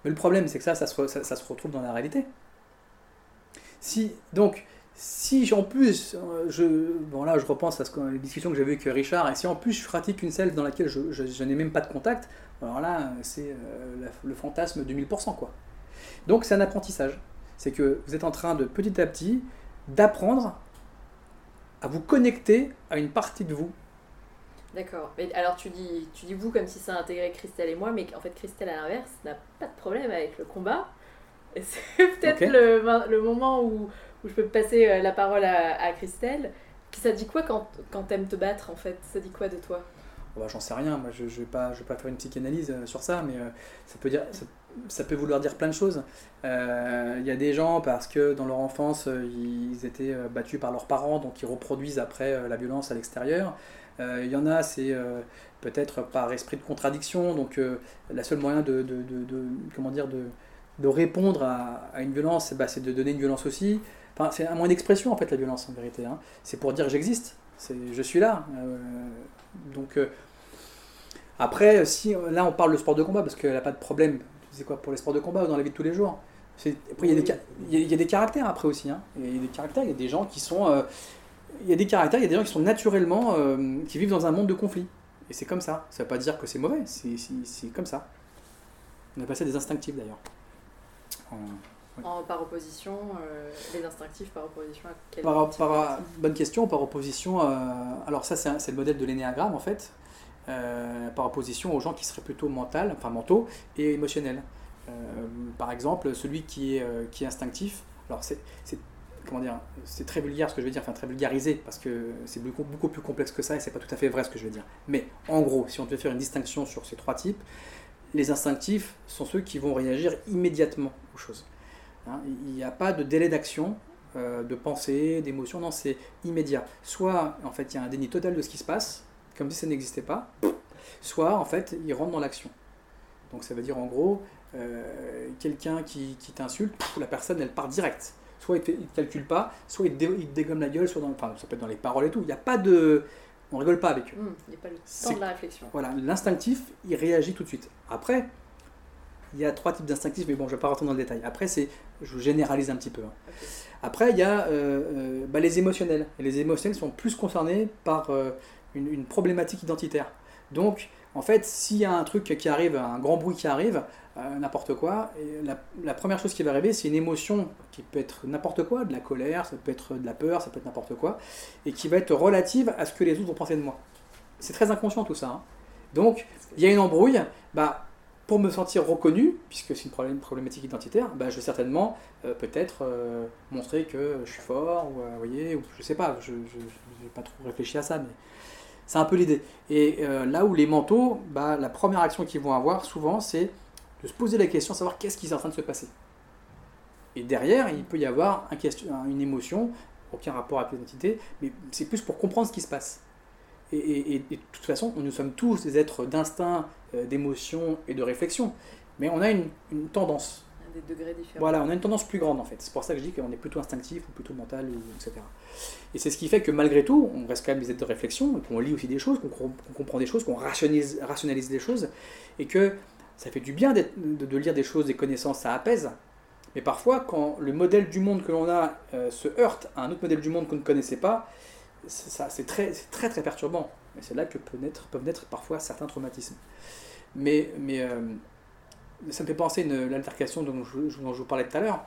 Mais le problème, c'est que ça ça se, ça, se, retrouve dans la réalité. Donc, si en plus, euh, je, bon là je repense à ce, les discussions que j'avais avec Richard, et si en plus je pratique une selle dans laquelle je, n'ai même pas de contact, alors là c'est euh, le fantasme du 1000%. Quoi. Donc c'est un apprentissage. C'est que vous êtes en train de petit à petit d'apprendre à vous connecter à une partie de vous. D'accord. alors tu dis, tu dis vous comme si ça intégrait Christelle et moi, mais en fait Christelle à l'inverse n'a pas de problème avec le combat. Et c'est peut-être le, le, moment où, où, je peux passer euh, la parole à, à Christelle. Ça dit quoi quand, quand t'aimes te battre en fait? Ça dit quoi de toi? Bah, J'en sais rien, moi je ne je vais, pas, je vais pas faire une psychanalyse euh, sur ça, mais euh, ça, peut dire, ça, peut vouloir dire plein de choses. Il y a des gens parce que dans leur enfance ils étaient battus par leurs parents, donc ils reproduisent après la violence à l'extérieur. Il y en a, c'est peut-être par esprit de contradiction, donc la seule moyen de, de, de, de comment dire, de de répondre à, une violence, bah, c'est de donner une violence aussi. Enfin, c'est un moyen d'expression en fait la violence en vérité. Hein. C'est pour dire j'existe, je suis là. Euh, donc euh, après, si là on parle de sport de combat parce qu'elle n'a pas de problème. C'est quoi pour les sports de combat ou dans la vie de tous les jours? Après il y, a des, a caractères après aussi. Hein. Il y a des caractères, il y a des gens qui sont, euh, il y a des caractères, il y a des gens qui sont naturellement, qui vivent dans un monde de conflit. Et c'est comme ça. Ça ne veut pas dire que c'est mauvais. C'est comme ça. On appelle ça des instinctifs d'ailleurs. En, par opposition, euh, les instinctifs par opposition à quel par, par, Bonne question, par opposition Alors ça c'est le modèle de l'énéagramme en fait, euh, par opposition aux gens qui seraient plutôt mental, enfin mentaux et émotionnels. Euh, par exemple, celui qui est, qui est instinctif, alors c'est comment dire, c'est très vulgaire ce que je veux dire, enfin très vulgarisé parce que c'est beaucoup, beaucoup plus complexe que ça et c'est pas tout à fait vrai ce que je veux dire. Mais en gros, si on devait faire une distinction sur ces trois types, les instinctifs sont ceux qui vont réagir immédiatement aux choses. Hein, il n'y a pas de délai d'action, euh, de pensée, d'émotion, non, c'est immédiat. Soit, en fait, il y a un déni total de ce qui se passe, comme si ça n'existait pas, soit, en fait, il rentre dans l'action. Donc ça veut dire, en gros, euh, quelqu'un qui, t'insulte, la personne, elle part direct. Soit il ne calcule pas, soit il, te dégomme la gueule, soit enfin, ça peut être dans les paroles et tout. Il n'y a pas de on rigole pas avec eux. Mmh, il n'y a pas le temps de la réflexion. Voilà, l'instinctif, il réagit tout de suite. Après, il y a trois types d'instinctifs, mais bon, je ne vais pas rentrer dans le détail. Après, c'est, je généralise un petit peu. Hein. Après, il y a euh, euh, bah, les émotionnels. Et les émotionnels sont plus concernés par euh, une, problématique identitaire. Donc, en fait, s'il y a un truc qui arrive, un grand bruit qui arrive, n'importe quoi, la, première chose qui va arriver, c'est une émotion qui peut être n'importe quoi, de la colère, ça peut être de la peur, ça peut être n'importe quoi, et qui va être relative à ce que les autres vont penser de moi. C'est très inconscient tout ça. Hein. Donc, il y a une embrouille, bah, pour me sentir reconnu, puisque c'est une problématique identitaire, bah, je vais certainement euh, peut-être euh, montrer que je suis fort, ou, euh, voyez, ou je sais pas, je n'ai pas trop réfléchi à ça, mais c'est un peu l'idée. Et là où les manteaux, bah, la première action qu'ils vont avoir souvent, c'est de se poser la question, savoir qu'est-ce qui est en train de se passer. Et derrière, il peut y avoir une émotion, aucun rapport avec l'identité, mais c'est plus pour comprendre ce qui se passe. Et, de toute façon, nous sommes tous des êtres d'instinct, euh, d'émotion et de réflexion, mais on a une, tendance. Des degrés différents. Voilà, on a une tendance plus grande en fait. C'est pour ça que je dis qu'on est plutôt instinctif ou plutôt mental, etc. Et c'est ce qui fait que malgré tout, on reste quand même des êtres de réflexion, qu'on lit aussi des choses, qu'on comprend des choses, qu'on rationalise, des choses, et que ça fait du bien de, de, lire des choses, des connaissances, ça apaise. Mais parfois, quand le modèle du monde que l'on a euh, se heurte à un autre modèle du monde qu'on ne connaissait pas, c'est très, très très perturbant. Et c'est là que peuvent naître, peuvent naître parfois certains traumatismes. Mais, mais euh, ça me fait penser à l'altercation dont, je, vous parlais tout à l'heure.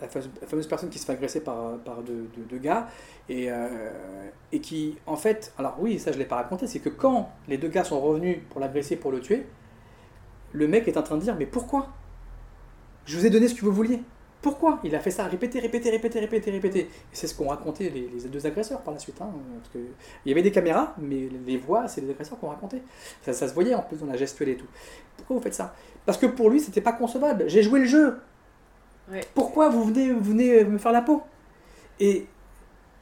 La, fameuse personne qui se fait agresser par, deux, de, gars et, euh, et qui, en fait, alors oui, ça je ne l'ai pas raconté, c'est que quand les deux gars sont revenus pour l'agresser, pour le tuer, le mec est en train de dire Mais pourquoi? Je vous ai donné ce que vous vouliez. Pourquoi Il a fait ça, répéter, répéter, répéter, répéter, répéter. Et c'est ce qu'ont raconté les, deux agresseurs par la suite. Hein, parce que il y avait des caméras, mais les voix, c'est les agresseurs qui ont raconté. Ça, se voyait en plus dans la gestuelle et tout. Pourquoi vous faites ça? Parce que pour lui, c'était pas concevable. J'ai joué le jeu. Pourquoi vous venez, vous venez me faire la peau? Et,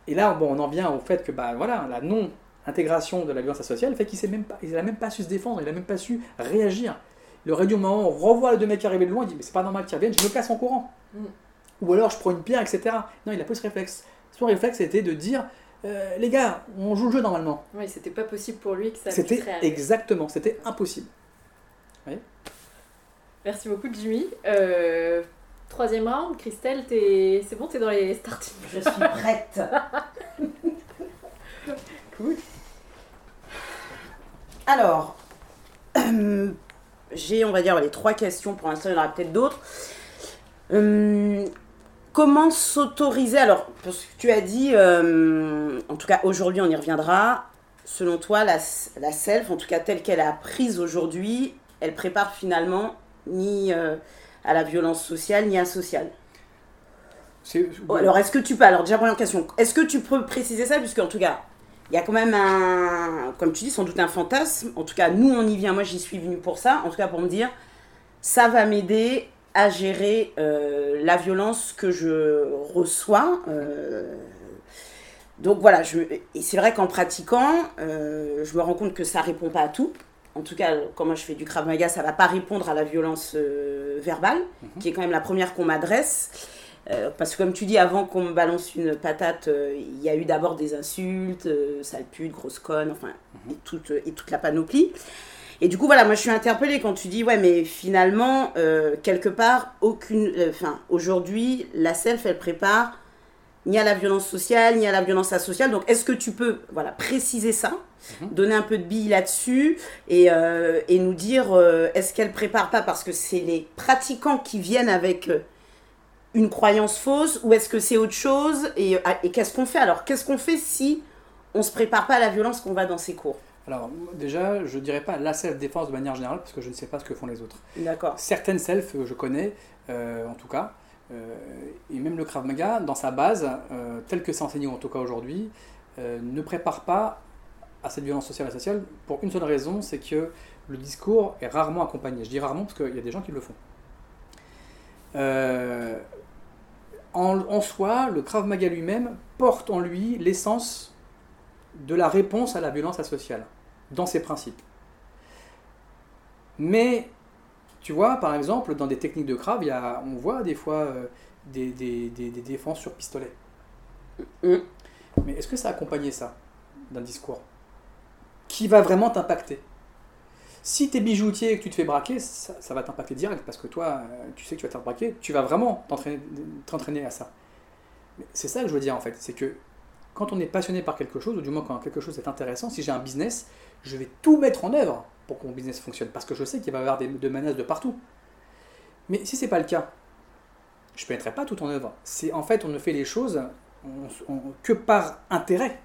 et là, bon, on en vient au fait que bah, voilà, la non-intégration de la violence sociale fait qu'il n'a même, pas, su se défendre, il n'a même pas su réagir. Le aurait dû au moment où on revoit les deux mecs arriver de loin, il dit mais c'est pas normal qu'ils reviennent, je me casse en courant. Mm. ou alors je prends une pierre, etc. Non, il n'a pas ce réflexe. Son réflexe, c'était de dire euh, les gars, on joue le jeu normalement. Oui, c'était pas possible pour lui que ça C'était exactement, c'était impossible. Merci beaucoup, Jimmy. Euh, troisième round, Christelle, t'es... c'est bon, t'es dans les starting. Je suis prête. Cool. Alors, j'ai, on va dire, les trois questions. Pour l'instant, il y en aura peut-être d'autres. Hum, comment s'autoriser Alors, parce que tu as dit, euh, en tout cas aujourd'hui, on y reviendra. Selon toi, la, la self, en tout cas telle qu'elle est apprise aujourd'hui, elle prépare finalement ni euh, à la violence sociale ni à sociale? Oh, alors, est-ce que tu peux, alors déjà première question, est-ce que tu peux préciser ça, puisque en tout cas, il y a quand même un, comme tu dis, sans doute un fantasme. En tout cas, nous, on y vient. Moi, j'y suis venue pour ça. En tout cas, pour me dire, ça va m'aider à gérer euh, la violence que je reçois. euh, donc voilà, je, et c'est vrai qu'en pratiquant, euh, je me rends compte que ça répond pas à tout. En tout cas, quand moi je fais du Krav Maga, ça va pas répondre à la violence verbale, qui est quand même la première qu'on m'adresse. Parce que comme tu dis, avant qu'on me balance une patate, il y a eu d'abord des insultes, sale pute, grosse conne, enfin, et, toute, et toute la panoplie. Et du coup, voilà, moi je suis interpellée quand tu dis, ouais, mais finalement, euh, quelque part, aucune. euh, Enfin, aujourd'hui, la self, elle prépare ni à la violence sociale, ni à la violence asociale. Donc, est-ce que tu peux voilà, préciser ça, donner un peu de billes là-dessus et, euh, et nous dire, est-ce qu'elle prépare pas parce que c'est les pratiquants qui viennent avec. une croyance fausse ou est-ce que c'est autre chose et, et qu'est-ce qu'on fait? Alors qu'est-ce qu'on fait si on se prépare pas à la violence qu'on va dans ces cours? Alors, déjà, je dirais pas la self-défense de manière générale, parce que je ne sais pas ce que font les autres. d'accord Certaines self, euh, je connais, euh, en tout cas, euh, et même le Krav Maga, dans sa base, euh, tel que c'est enseigné en tout cas aujourd'hui, ne prépare pas à cette violence sociale et sociale pour une seule raison, c'est que le discours est rarement accompagné. Je dis rarement parce qu'il y a des gens qui le font. En, en soi, le Krav Maga lui-même porte en lui l'essence de la réponse à la violence asociale, dans ses principes. Mais tu vois, par exemple, dans des techniques de y a, on voit des fois euh, des, des- des- des défenses sur pistolet. Mm. Mais est-ce que ça a accompagné ça d'un discours qui va vraiment t'impacter? Si tu es bijoutier et que tu te fais braquer, ça, ça va t'impacter direct parce que toi, euh, tu sais que tu vas te faire braquer, tu vas vraiment t'entraîner à ça. C'est ça que je veux dire en fait, c'est que quand on est passionné par quelque chose, ou du moins quand quelque chose est intéressant, si j'ai un business, je vais tout mettre en œuvre pour que mon business fonctionne, parce que je sais qu'il va y avoir des, de menaces de partout. Mais si c'est pas le cas, je ne mettrai pas tout en œuvre. C'est en fait, on ne fait les choses que par intérêt.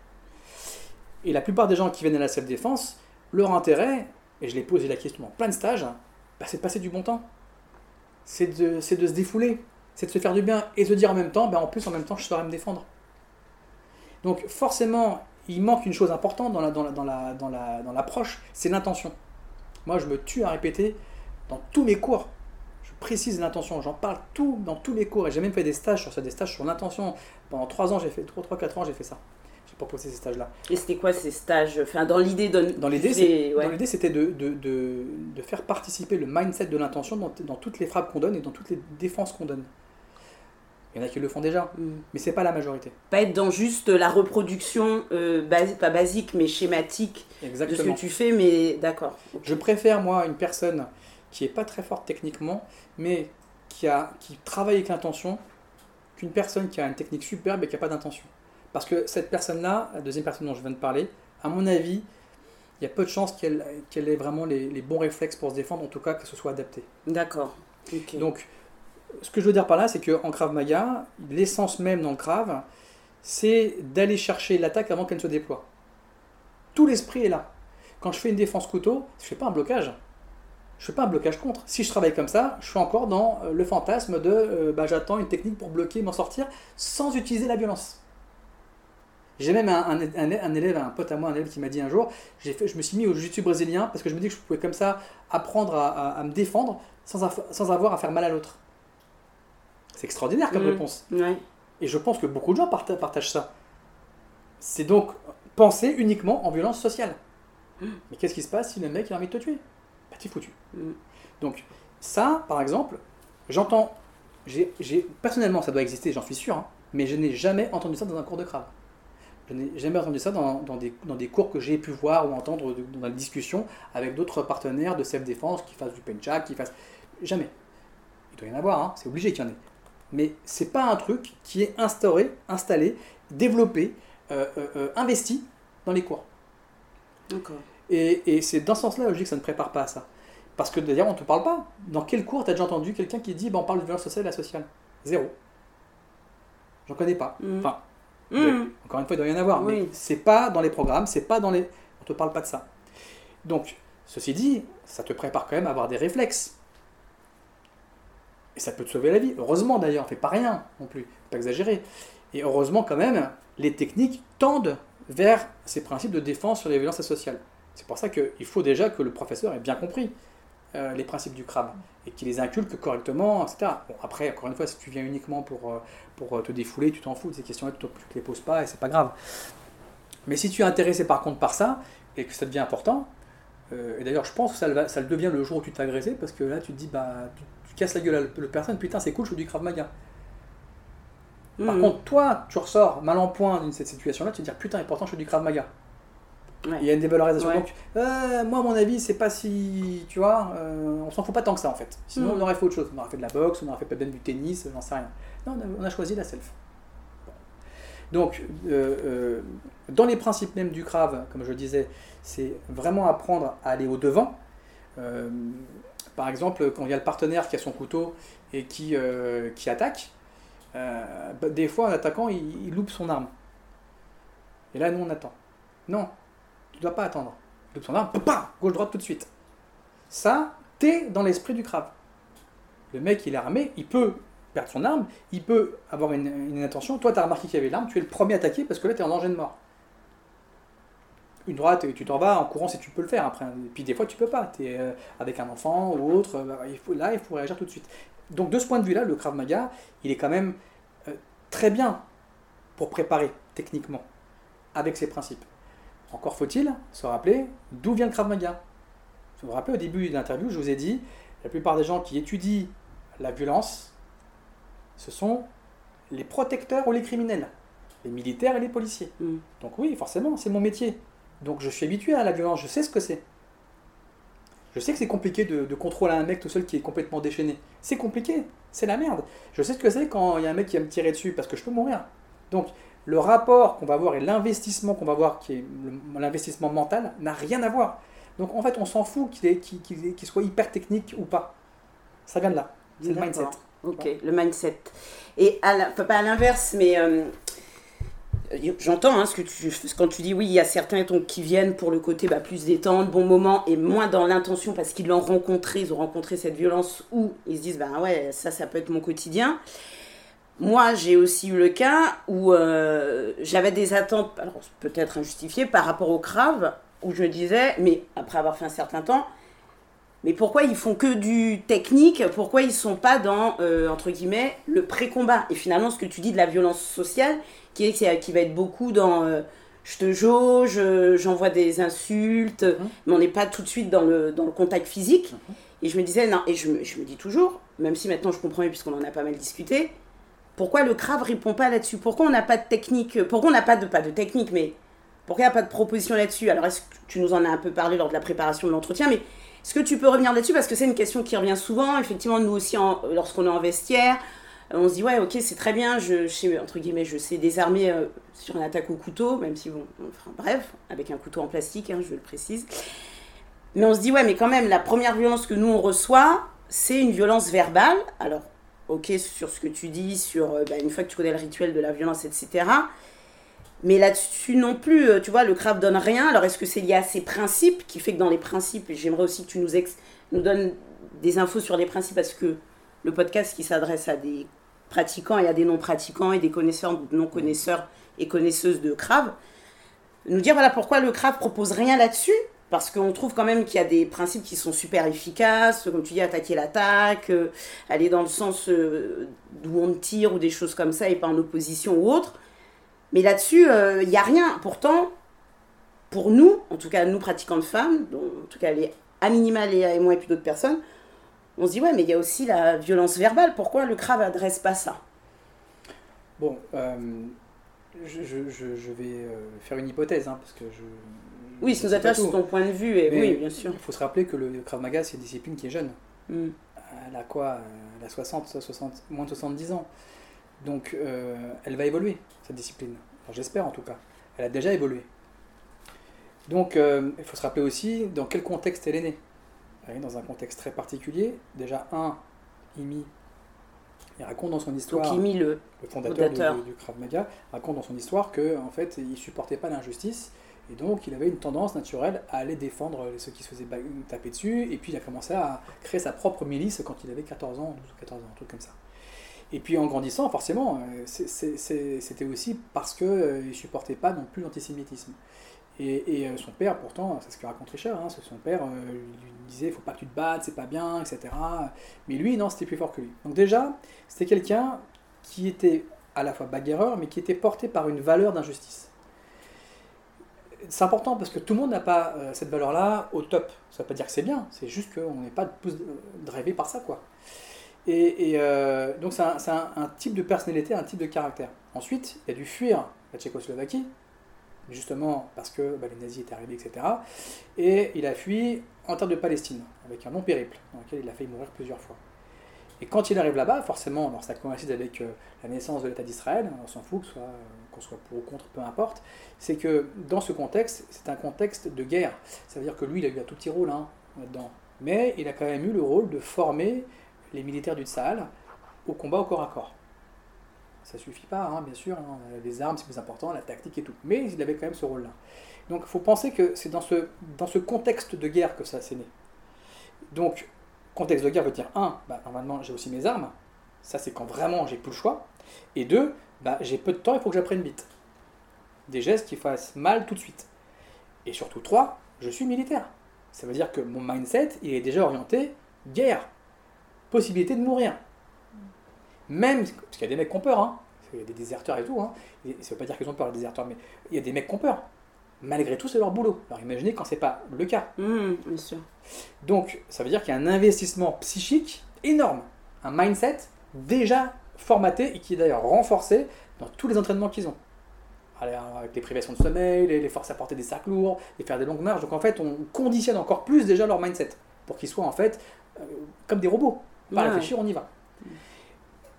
Et la plupart des gens qui viennent à la self-défense, leur intérêt, et je l'ai posé la question en plein de stages, bah, c'est de passer du bon temps. C'est de, se défouler, c'est de se faire du bien et de se dire en même temps, bah, en plus en même temps je saurais me défendre. Donc forcément, il manque une chose importante dans la, dans la, dans la, dans la, dans l'approche, c'est l'intention. Moi je me tue à répéter dans tous mes cours. Je précise l'intention, j'en parle tout dans tous mes cours et j'ai même fait des stages sur ça, des stages sur l'intention. Pendant 3 ans, j'ai fait 3 3 4 ans, j'ai fait ça. J'ai proposé ces stages là. et c'était quoi ces stages? Enfin dans l'idée Dans l'idée, ouais. c'était de, de, de, de faire participer le mindset de l'intention dans, dans toutes les frappes qu'on donne et dans toutes les défenses qu'on donne. Il y en a qui le font déjà, Mm. mais c'est pas la majorité. pas être dans juste la reproduction euh, basi- pas basique mais schématique de ce que tu fais mais d'accord Je préfère, moi, une personne qui est pas très forte techniquement, mais qui, a, qui travaille avec l'intention, qu'une personne qui a une technique superbe et qui n'a pas d'intention. Parce que cette personne-là, la deuxième personne dont je viens de parler, à mon avis, il y a peu de chances qu'elle qu'elle ait vraiment les, les bons réflexes pour se défendre, en tout cas que ce soit adapté. d'accord Ok. Donc, ce que je veux dire par là, c'est qu'en Krav Maga, l'essence même dans le Krav, c'est d'aller chercher l'attaque avant qu'elle ne se déploie. Tout l'esprit est là. Quand je fais une défense couteau, je ne fais pas un blocage. Je ne fais pas un blocage contre. Si je travaille comme ça, je suis encore dans euh, le fantasme de euh, bah, j'attends une technique pour bloquer, m'en sortir, sans utiliser la violence. J'ai même un, élève, un pote à moi, un élève qui m'a dit un jour, fait, je me suis mis au jiu-jitsu brésilien parce que je me dis que je pouvais comme ça apprendre à, me défendre sans avoir à faire mal à l'autre. C'est extraordinaire comme Mhm. réponse. Ouais. Et je pense que beaucoup de gens parta- partagent ça. C'est donc penser uniquement en violence sociale. Mais qu'est-ce qui se passe si le mec a envie de te tuer? Bah t'es foutu. Mm. Donc ça, par exemple, j'entends j'ai, personnellement, ça doit exister, j'en suis sûr, hein, mais je n'ai jamais entendu ça dans un cours de Krav. Je n'ai jamais entendu ça dans, dans des, dans des cours que j'ai pu voir ou entendre de- dans des discussions avec d'autres partenaires de self-défense qui fassent du penchak, qui fassent. Jamais. Il doit y en avoir, hein, c'est obligé qu'il y en ait. Mais c'est pas un truc qui est instauré, installé, développé, euh, euh, euh, investi dans les cours. D'accord. Et, et c'est dans ce sens-là dis que ça ne prépare pas à ça. Parce que d'ailleurs, on ne te parle pas. Dans quel cours tu as déjà entendu quelqu'un qui dit bah, on parle de violence sociale et asociale Zéro. J'en connais pas. Mhm. Enfin, Mhm. encore une fois, il doit y en avoir. Oui. Mais c'est pas dans les programmes, c'est pas dans les. On te parle pas de ça. Donc, ceci dit, ça te prépare quand même à avoir des réflexes. Et ça peut te sauver la vie. Heureusement d'ailleurs, fait pas rien non plus, pas exagérer. Et heureusement quand même, les techniques tendent vers ces principes de défense sur les violences sociales. C'est pour ça qu'il faut déjà que le professeur ait bien compris euh, les principes du crabe et qu'il les inculque correctement, etc. Bon, après, encore une fois, si tu viens uniquement pour, euh, pour te défouler, tu t'en fous de ces questions-là, tu ne les poses pas et c'est pas grave. Mais si tu es intéressé par contre par ça et que ça devient important, euh, et d'ailleurs je pense que ça, le devient le jour où tu te fais agresser parce que là tu te dis, bah, casses la gueule à la le personne, putain c'est cool, je fais du Krav Maga. Par Mhm. contre, toi, tu ressors mal en point d'une cette situation-là, tu te dis putain, et pourtant je fais du Krav Maga. Ouais. Il y a une dévalorisation. Ouais. Donc, euh, moi, à mon avis, c'est pas si. Tu vois, euh, on s'en fout pas tant que ça en fait. Sinon, Mhm. on aurait fait autre chose. On aurait fait de la boxe, on aurait fait peut-être du tennis, j'en sais rien. Non, on a, on a choisi la self. Donc, euh, dans les principes même du Krav, comme je le disais, c'est vraiment apprendre à aller au-devant. Par exemple, quand il y a le partenaire qui a son couteau et qui, euh, attaque, euh, bah, des fois, en attaquant, il, il loupe son arme. Et là, nous, on attend. Non, tu dois pas attendre. Tu loupes son arme, pam, gauche-droite tout de suite. Ça, t'es dans l'esprit du crabe. Le mec, il est armé, il peut perdre son arme, il peut avoir une, une intention. Toi, tu as remarqué qu'il y avait l'arme, tu es le premier attaqué parce que là, tu es en danger de mort. Une droite, et tu t'en vas en courant si tu peux le faire après. Et puis des fois, tu peux pas. Tu es avec un enfant ou autre. bah, il faut, là, il faut réagir tout de suite. Donc, de ce point de vue-là, le Krav Maga, il est quand même euh, très bien pour préparer techniquement avec ses principes. Encore faut-il se rappeler d'où vient le Krav Maga. Vous vous rappelez au début de l'interview, je vous ai dit, la plupart des gens qui étudient la violence, ce sont les protecteurs ou les criminels, les militaires et les policiers. Mm. Donc oui, forcément, c'est mon métier. Donc je suis habitué à la violence, je sais ce que c'est. Je sais que c'est compliqué de, de contrôler un mec tout seul qui est complètement déchaîné. C'est compliqué, c'est la merde. Je sais ce que c'est quand il y a un mec qui va me tirer dessus parce que je peux mourir. Donc le rapport qu'on va voir et l'investissement qu'on va voir, qui est l'investissement mental, n'a rien à voir. Donc en fait, on s'en fout qu'il est- soit hyper technique ou pas. Ça vient de là. C'est le mindset. Ok, le mindset. Et à la- enfin, pas à l'inverse, mais euh, j'entends hein, ce que tu, quand tu dis oui, il y a certains qui viennent pour le côté bah, plus détente, bon moment, et moins dans l'intention parce qu'ils l'ont rencontré, ils ont rencontré cette violence où ils se disent bah ouais, ça, ça peut être mon quotidien. Moi, j'ai aussi eu le cas où euh, j'avais des attentes, alors peut-être injustifiées, par rapport au crave, où je disais, mais après avoir fait un certain temps, mais pourquoi ils font que du technique Pourquoi ils sont pas dans, euh, entre guillemets, le pré-combat? Et finalement, ce que tu dis de la violence sociale, qui, est, qui va être beaucoup dans euh, je te jauge, euh, j'envoie des insultes, mais on n'est pas tout de suite dans le, dans le contact physique. Et je me disais, non, et je me, je me dis toujours, même si maintenant je comprends puisqu'on en a pas mal discuté, pourquoi le CRAV répond pas là-dessus? Pourquoi on n'a pas de technique? Pourquoi on n'a pas de, pas de technique, mais pourquoi il n'y a pas de proposition là-dessus? Alors, est-ce que tu nous en as un peu parlé lors de la préparation de l'entretien, mais est-ce que tu peux revenir là-dessus? Parce que c'est une question qui revient souvent. Effectivement, nous aussi, lorsqu'on est en vestiaire, on se dit, ouais, ok, c'est très bien, je, sais, entre guillemets, je sais désarmer euh, sur une attaque au couteau, même si, bon, bref, avec un couteau en plastique, hein, je le précise. Mais on se dit, ouais, mais quand même, la première violence que nous, on reçoit, c'est une violence verbale. Alors, ok, sur ce que tu dis, sur euh, bah, une fois que tu connais le rituel de la violence, etc. Mais là-dessus non plus, euh, tu vois, le crabe donne rien. Alors est-ce que c'est lié à ces principes qui fait que dans les principes, j'aimerais aussi que tu nous, ex- nous donnes des infos sur les principes parce que le podcast qui s'adresse à des pratiquants et à des non-pratiquants et des connaisseurs, non-connaisseurs et connaisseuses de crabe, nous dire voilà pourquoi le crabe propose rien là-dessus. Parce qu'on trouve quand même qu'il y a des principes qui sont super efficaces, comme tu dis, attaquer l'attaque, euh, aller dans le sens euh, d'où on tire ou des choses comme ça et pas en opposition ou autre. Mais là-dessus, euh, il n'y a rien. Pourtant, pour nous, en tout cas nous pratiquants de femmes, en tout cas les à minima et moi et puis d'autres personnes, on se dit, ouais, mais il y a aussi la violence verbale. Pourquoi le Krav adresse pas ça? Bon, euh, je, je- je- je vais euh, faire une hypothèse, hein, parce que je. Oui, ça nous intéresse ton point de vue, et Mais oui, bien sûr. Il faut se rappeler que le Krav Maga, c'est une discipline qui est jeune. Mm. Elle a quoi? Elle a 60, 60, moins de 70 ans. Donc, euh, elle va évoluer, cette discipline. Enfin, J'espère en tout cas. Elle a déjà évolué. Donc, euh, il faut se rappeler aussi dans quel contexte elle est née. Elle est dans un contexte très particulier. Déjà, un, Imi, il raconte dans son histoire, Donc, il mit le. le fondateur du, fondateur. du Krav Maga, raconte dans son histoire que en fait, il supportait pas l'injustice. Et donc, il avait une tendance naturelle à aller défendre ceux qui se faisaient taper dessus. Et puis, il a commencé à créer sa propre milice quand il avait 14 ans, 12 ou 14 ans, un truc comme ça. Et puis, en grandissant, forcément, euh, c'était aussi parce qu'il ne supportait pas non plus l'antisémitisme. Et, euh, son père, pourtant, c'est ce que raconte Richard, hein, son père euh, lui disait faut pas que tu te battes, c'est pas bien, etc. Mais lui, non, c'était plus fort que lui. Donc, déjà, c'était quelqu'un qui était à la fois bagarreur, mais qui était porté par une valeur d'injustice. C'est important parce que tout le monde n'a pas euh, cette valeur-là au top. Ça ne veut pas dire que c'est bien, c'est juste qu'on n'est pas tous drivé par ça, quoi. Et, donc c'est un type de personnalité, un type de caractère. Ensuite, il a dû fuir la Tchécoslovaquie, justement parce que bah, les nazis étaient arrivés, etc. Et il a fui en terre de Palestine, avec un long périple, dans lequel il a failli mourir plusieurs fois. Et quand il arrive là-bas, forcément, alors ça coïncide avec euh, la naissance de l'État d'Israël, on s'en fout, soit, euh, qu'on soit pour ou contre, peu importe, c'est que dans ce contexte, c'est un contexte de guerre. Ça veut dire que lui, il a eu un tout petit rôle hein, là-dedans. Mais il a quand même eu le rôle de former les militaires du Tsahal au combat au corps à corps. Ça suffit pas, hein, bien sûr, hein, les armes c'est plus important, la tactique et tout. Mais il avait quand même ce rôle-là. Donc il faut penser que c'est dans ce, dans ce contexte de guerre que ça s'est né. Donc, contexte de guerre veut dire, un, bah, normalement j'ai aussi mes armes, ça c'est quand vraiment j'ai plus le choix, et deux, bah, j'ai peu de temps, il faut que j'apprenne vite. Des gestes qui fassent mal tout de suite. Et surtout, trois, je suis militaire. Ça veut dire que mon mindset, il est déjà orienté guerre, possibilité de mourir. Même, parce qu'il y a des mecs qui ont peur, hein. il y a des déserteurs et tout, hein. Et ça veut pas dire qu'ils ont peur les déserteurs, mais il y a des mecs qui ont peur. Malgré tout, c'est leur boulot. Alors imaginez quand c'est pas le cas. Mm, bien sûr. Donc, ça veut dire qu'il y a un investissement psychique énorme, un mindset déjà formaté et qui est d'ailleurs renforcé dans tous les entraînements qu'ils ont. Alors, avec les privations de sommeil, les, les forces à porter des sacs lourds, les faire des longues marches. Donc en fait, on conditionne encore plus déjà leur mindset pour qu'ils soient en fait euh, comme des robots. Pas Ouais. réfléchir, on y va.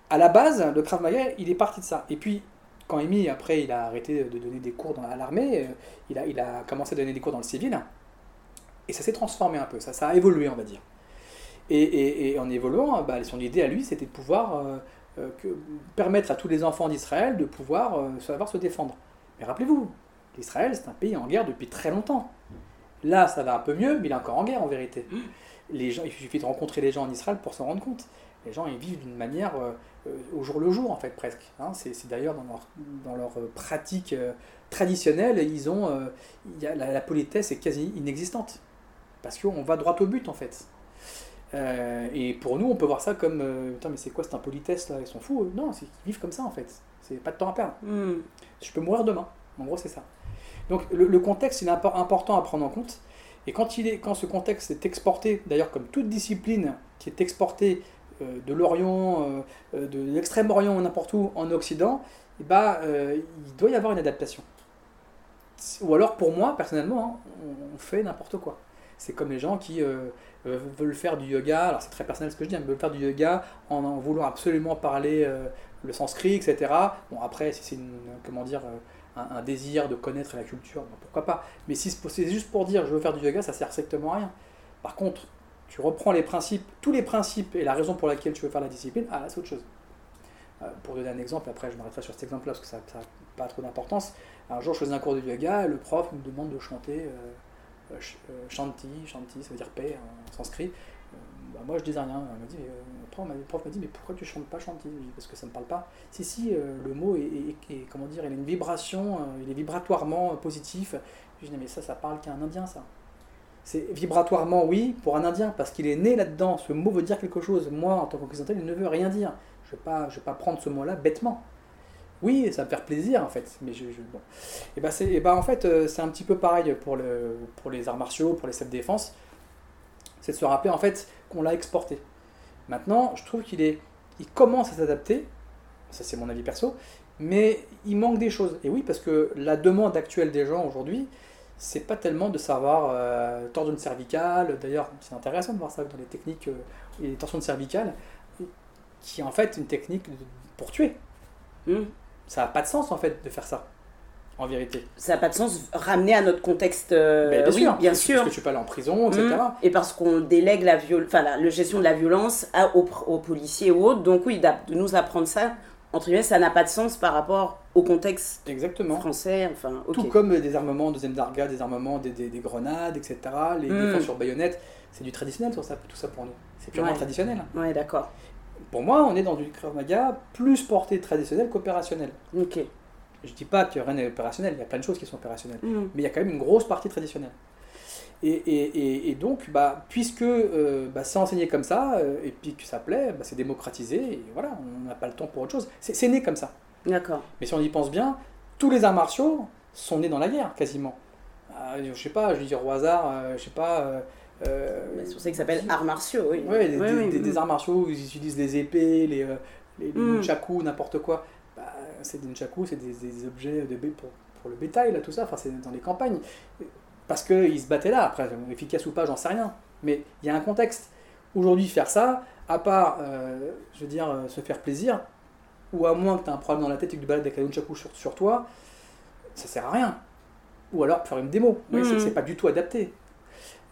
À la base, le Krav Maga, il est parti de ça. Et puis, quand Amy, après, il a arrêté de donner des cours dans, à l'armée, euh, il a, il a commencé à donner des cours dans le civil. Et ça s'est transformé un peu, ça, ça a évolué, on va dire. Et, et- et en évoluant, bah, son idée à lui, c'était de pouvoir euh, euh, que- permettre à tous les enfants d'Israël de pouvoir euh, savoir se défendre. Mais rappelez-vous, l'Israël, c'est un pays en guerre depuis très longtemps. Là, ça va un peu mieux, mais il est encore en guerre en vérité. Les gens, il suffit de rencontrer les gens en Israël pour s'en rendre compte. Les gens, ils vivent d'une manière euh, au jour le jour, en fait, presque. hein. c'est d'ailleurs dans leur, dans leur euh, pratique euh, traditionnelle, ils ont, euh, y a, la, la politesse est quasi inexistante. Parce qu'on va droit au but, en fait. Euh, et pour nous, on peut voir ça comme euh, Putain, mais c'est quoi cette impolitesse là? Ils sont fous. eux. Non, c'est qu'ils vivent comme ça en fait. C'est pas de temps à perdre. Mm. Je peux mourir demain. En gros, c'est ça. Donc le, le contexte, il est impor- important à prendre en compte. Et quand, il est, quand ce contexte est exporté, d'ailleurs comme toute discipline qui est exportée euh, de l'Orient, euh, euh, de l'extrême-orient n'importe où en Occident, eh ben, euh, il doit y avoir une adaptation. Ou alors pour moi, personnellement, hein, on, fait n'importe quoi. C'est comme les gens qui euh, euh, veulent faire du yoga, alors c'est très personnel ce que je dis, hein, mais veulent faire du yoga en, voulant absolument parler euh, le sanskrit, etc. Bon, après, si c'est comment dire, euh, un, désir de connaître la culture, pourquoi pas. Mais si c'est juste pour dire je veux faire du yoga, ça sert strictement à rien. Par contre, tu reprends les principes, tous les principes et la raison pour laquelle tu veux faire la discipline, ah là c'est autre chose. Euh, pour donner un exemple, après je m'arrêterai sur cet exemple-là parce que ça n'a pas trop d'importance. Un jour je faisais un cours de yoga et le prof me demande de chanter euh, euh, Shanti, Shanti, ça veut dire paix en sanskrit. Bah, moi je disais rien. Le prof m'a- dit, mais pourquoi tu chantes pas Shanti? Parce que ça ne me parle pas. Si, si, le mot est, comment dire, il a une vibration, il est vibratoirement positif. Je dis, mais ça, ça parle qu'à un Indien, ça. C'est vibratoirement, oui, pour un Indien, parce qu'il est né là-dedans. Ce mot veut dire quelque chose. Moi, en tant qu'occidental, il ne veut rien dire. Je ne vais, pas- vais pas prendre ce mot-là bêtement. Oui, ça va me faire plaisir, en fait. Mais bon. Et ben, c'est, et ben, en fait, euh, c'est un petit peu pareil pour, le, pour les arts martiaux, pour les self-défense. C'est de se rappeler, en fait, qu'on l'a exporté. Maintenant, je trouve qu'il est, il commence à s'adapter, ça c'est mon avis perso, mais il manque des choses. Et oui, parce que la demande actuelle des gens aujourd'hui, c'est pas tellement de savoir euh, tordre une cervicale. D'ailleurs, c'est intéressant de voir ça dans les techniques, euh, les torsions de cervicale, qui est en fait une technique pour tuer. Hmm. Ça n'a pas de sens en fait de faire ça, en vérité. Ça n'a pas de sens ramener à notre contexte. euh, Mais oui, bien parce sûr. Parce que tu peux aller en prison, etc. Mhm. Et parce qu'on délègue la, viol... enfin, la, la gestion de la violence à- aux, aux policiers ou autres. Donc oui, de nous apprendre ça, entre guillemets, ça n'a pas de sens par rapport au contexte Exactement. français. Enfin. Tout comme des armements deuxième d'arga, des armements, des, des- des grenades, etc. Les défenses sur baïonnette, c'est du traditionnel sur ça, tout ça pour nous. C'est purement Ouais. traditionnel. Ouais, d'accord. Pour moi, on est dans du Krav Maga plus porté traditionnel qu'opérationnel. Ok. Je dis pas que rien n'est opérationnel, il y a plein de choses qui sont opérationnelles. Mhm. Mais il y a quand même une grosse partie traditionnelle. Et, et- et- donc, bah, puisque euh, bah, c'est enseigné comme ça, euh, et puis que ça plaît, bah, c'est démocratisé, et voilà, on n'a pas le temps pour autre chose. C'est né comme ça. D'accord. Mais si on y pense bien, tous les arts martiaux sont nés dans la guerre, quasiment. Euh, je sais pas, je vais dire au hasard, euh, je sais pas. euh, euh, C'est pour ça que ça s'appelle arts martiaux, oui. Ouais, des, oui, des- des arts martiaux où ils utilisent les épées, les, euh, les, Mm. n'importe quoi. Bah, c'est des nunchakus, c'est des, objets de, pour, pour le bétail, là, tout ça. Enfin, c'est dans les campagnes. Parce qu'ils se battaient là. Après, efficace ou pas, j'en sais rien. Mais il y a un contexte. Aujourd'hui, faire ça, à part, euh, je veux dire, euh, se faire plaisir, ou à moins que tu aies un problème dans la tête et que tu balades avec un nunchaku sur, sur toi, ça sert à rien. Ou alors faire une démo. Voyez, c'est- pas du tout adapté.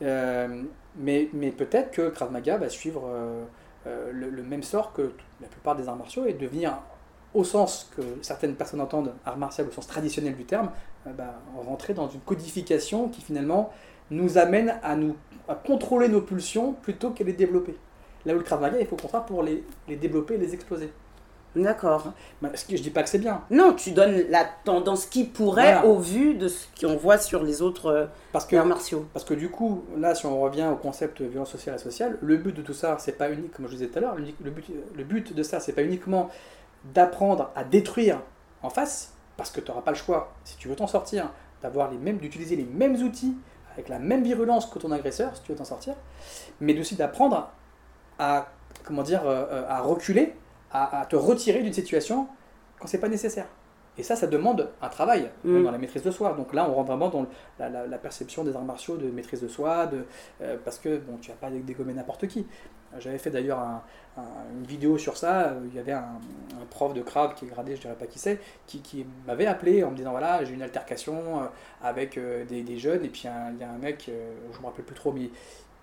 Euh, mais mais peut-être que Krav Maga va suivre euh, euh, le, le même sort que la plupart des arts martiaux et devenir, au sens que certaines personnes entendent art martial au sens traditionnel du terme, euh, bah, rentrer dans une codification qui finalement nous amène à, nous, à contrôler nos pulsions plutôt qu'à les développer. Là où le Krav Maga, il faut au contraire pour les, les développer et les exploser. D'accord. Bah, je dis pas que c'est bien, Non, tu donnes la tendance qui pourrait Voilà. au vu de ce qu'on voit sur les autres euh, parce que arts martiaux. Parce que du coup, là, si on revient au concept violence sociale et sociale, le but de tout ça, c'est pas unique, comme je disais tout à l'heure, le but, le but de ça, c'est pas uniquement d'apprendre à détruire en face, parce que tu n'auras pas le choix, si tu veux t'en sortir, d'avoir les mêmes, d'utiliser les mêmes outils avec la même virulence que ton agresseur, si tu veux t'en sortir, mais aussi d'apprendre à, comment dire, euh, euh, à reculer, à, à te retirer d'une situation quand c'est pas nécessaire. Et ça, ça demande un travail Mm. dans la maîtrise de soi. Donc là, on rentre vraiment dans la, la- la perception des arts martiaux, de maîtrise de soi, de, euh, parce que bon, tu vas pas dégommer n'importe qui. J'avais fait d'ailleurs un- un- une vidéo sur ça. euh, Il y avait un, un prof de Krav qui est gradé, je dirais pas qui c'est, qui, qui m'avait appelé en me disant voilà, j'ai une altercation euh, avec des, des jeunes, et puis il y a un mec, je me rappelle plus trop, mais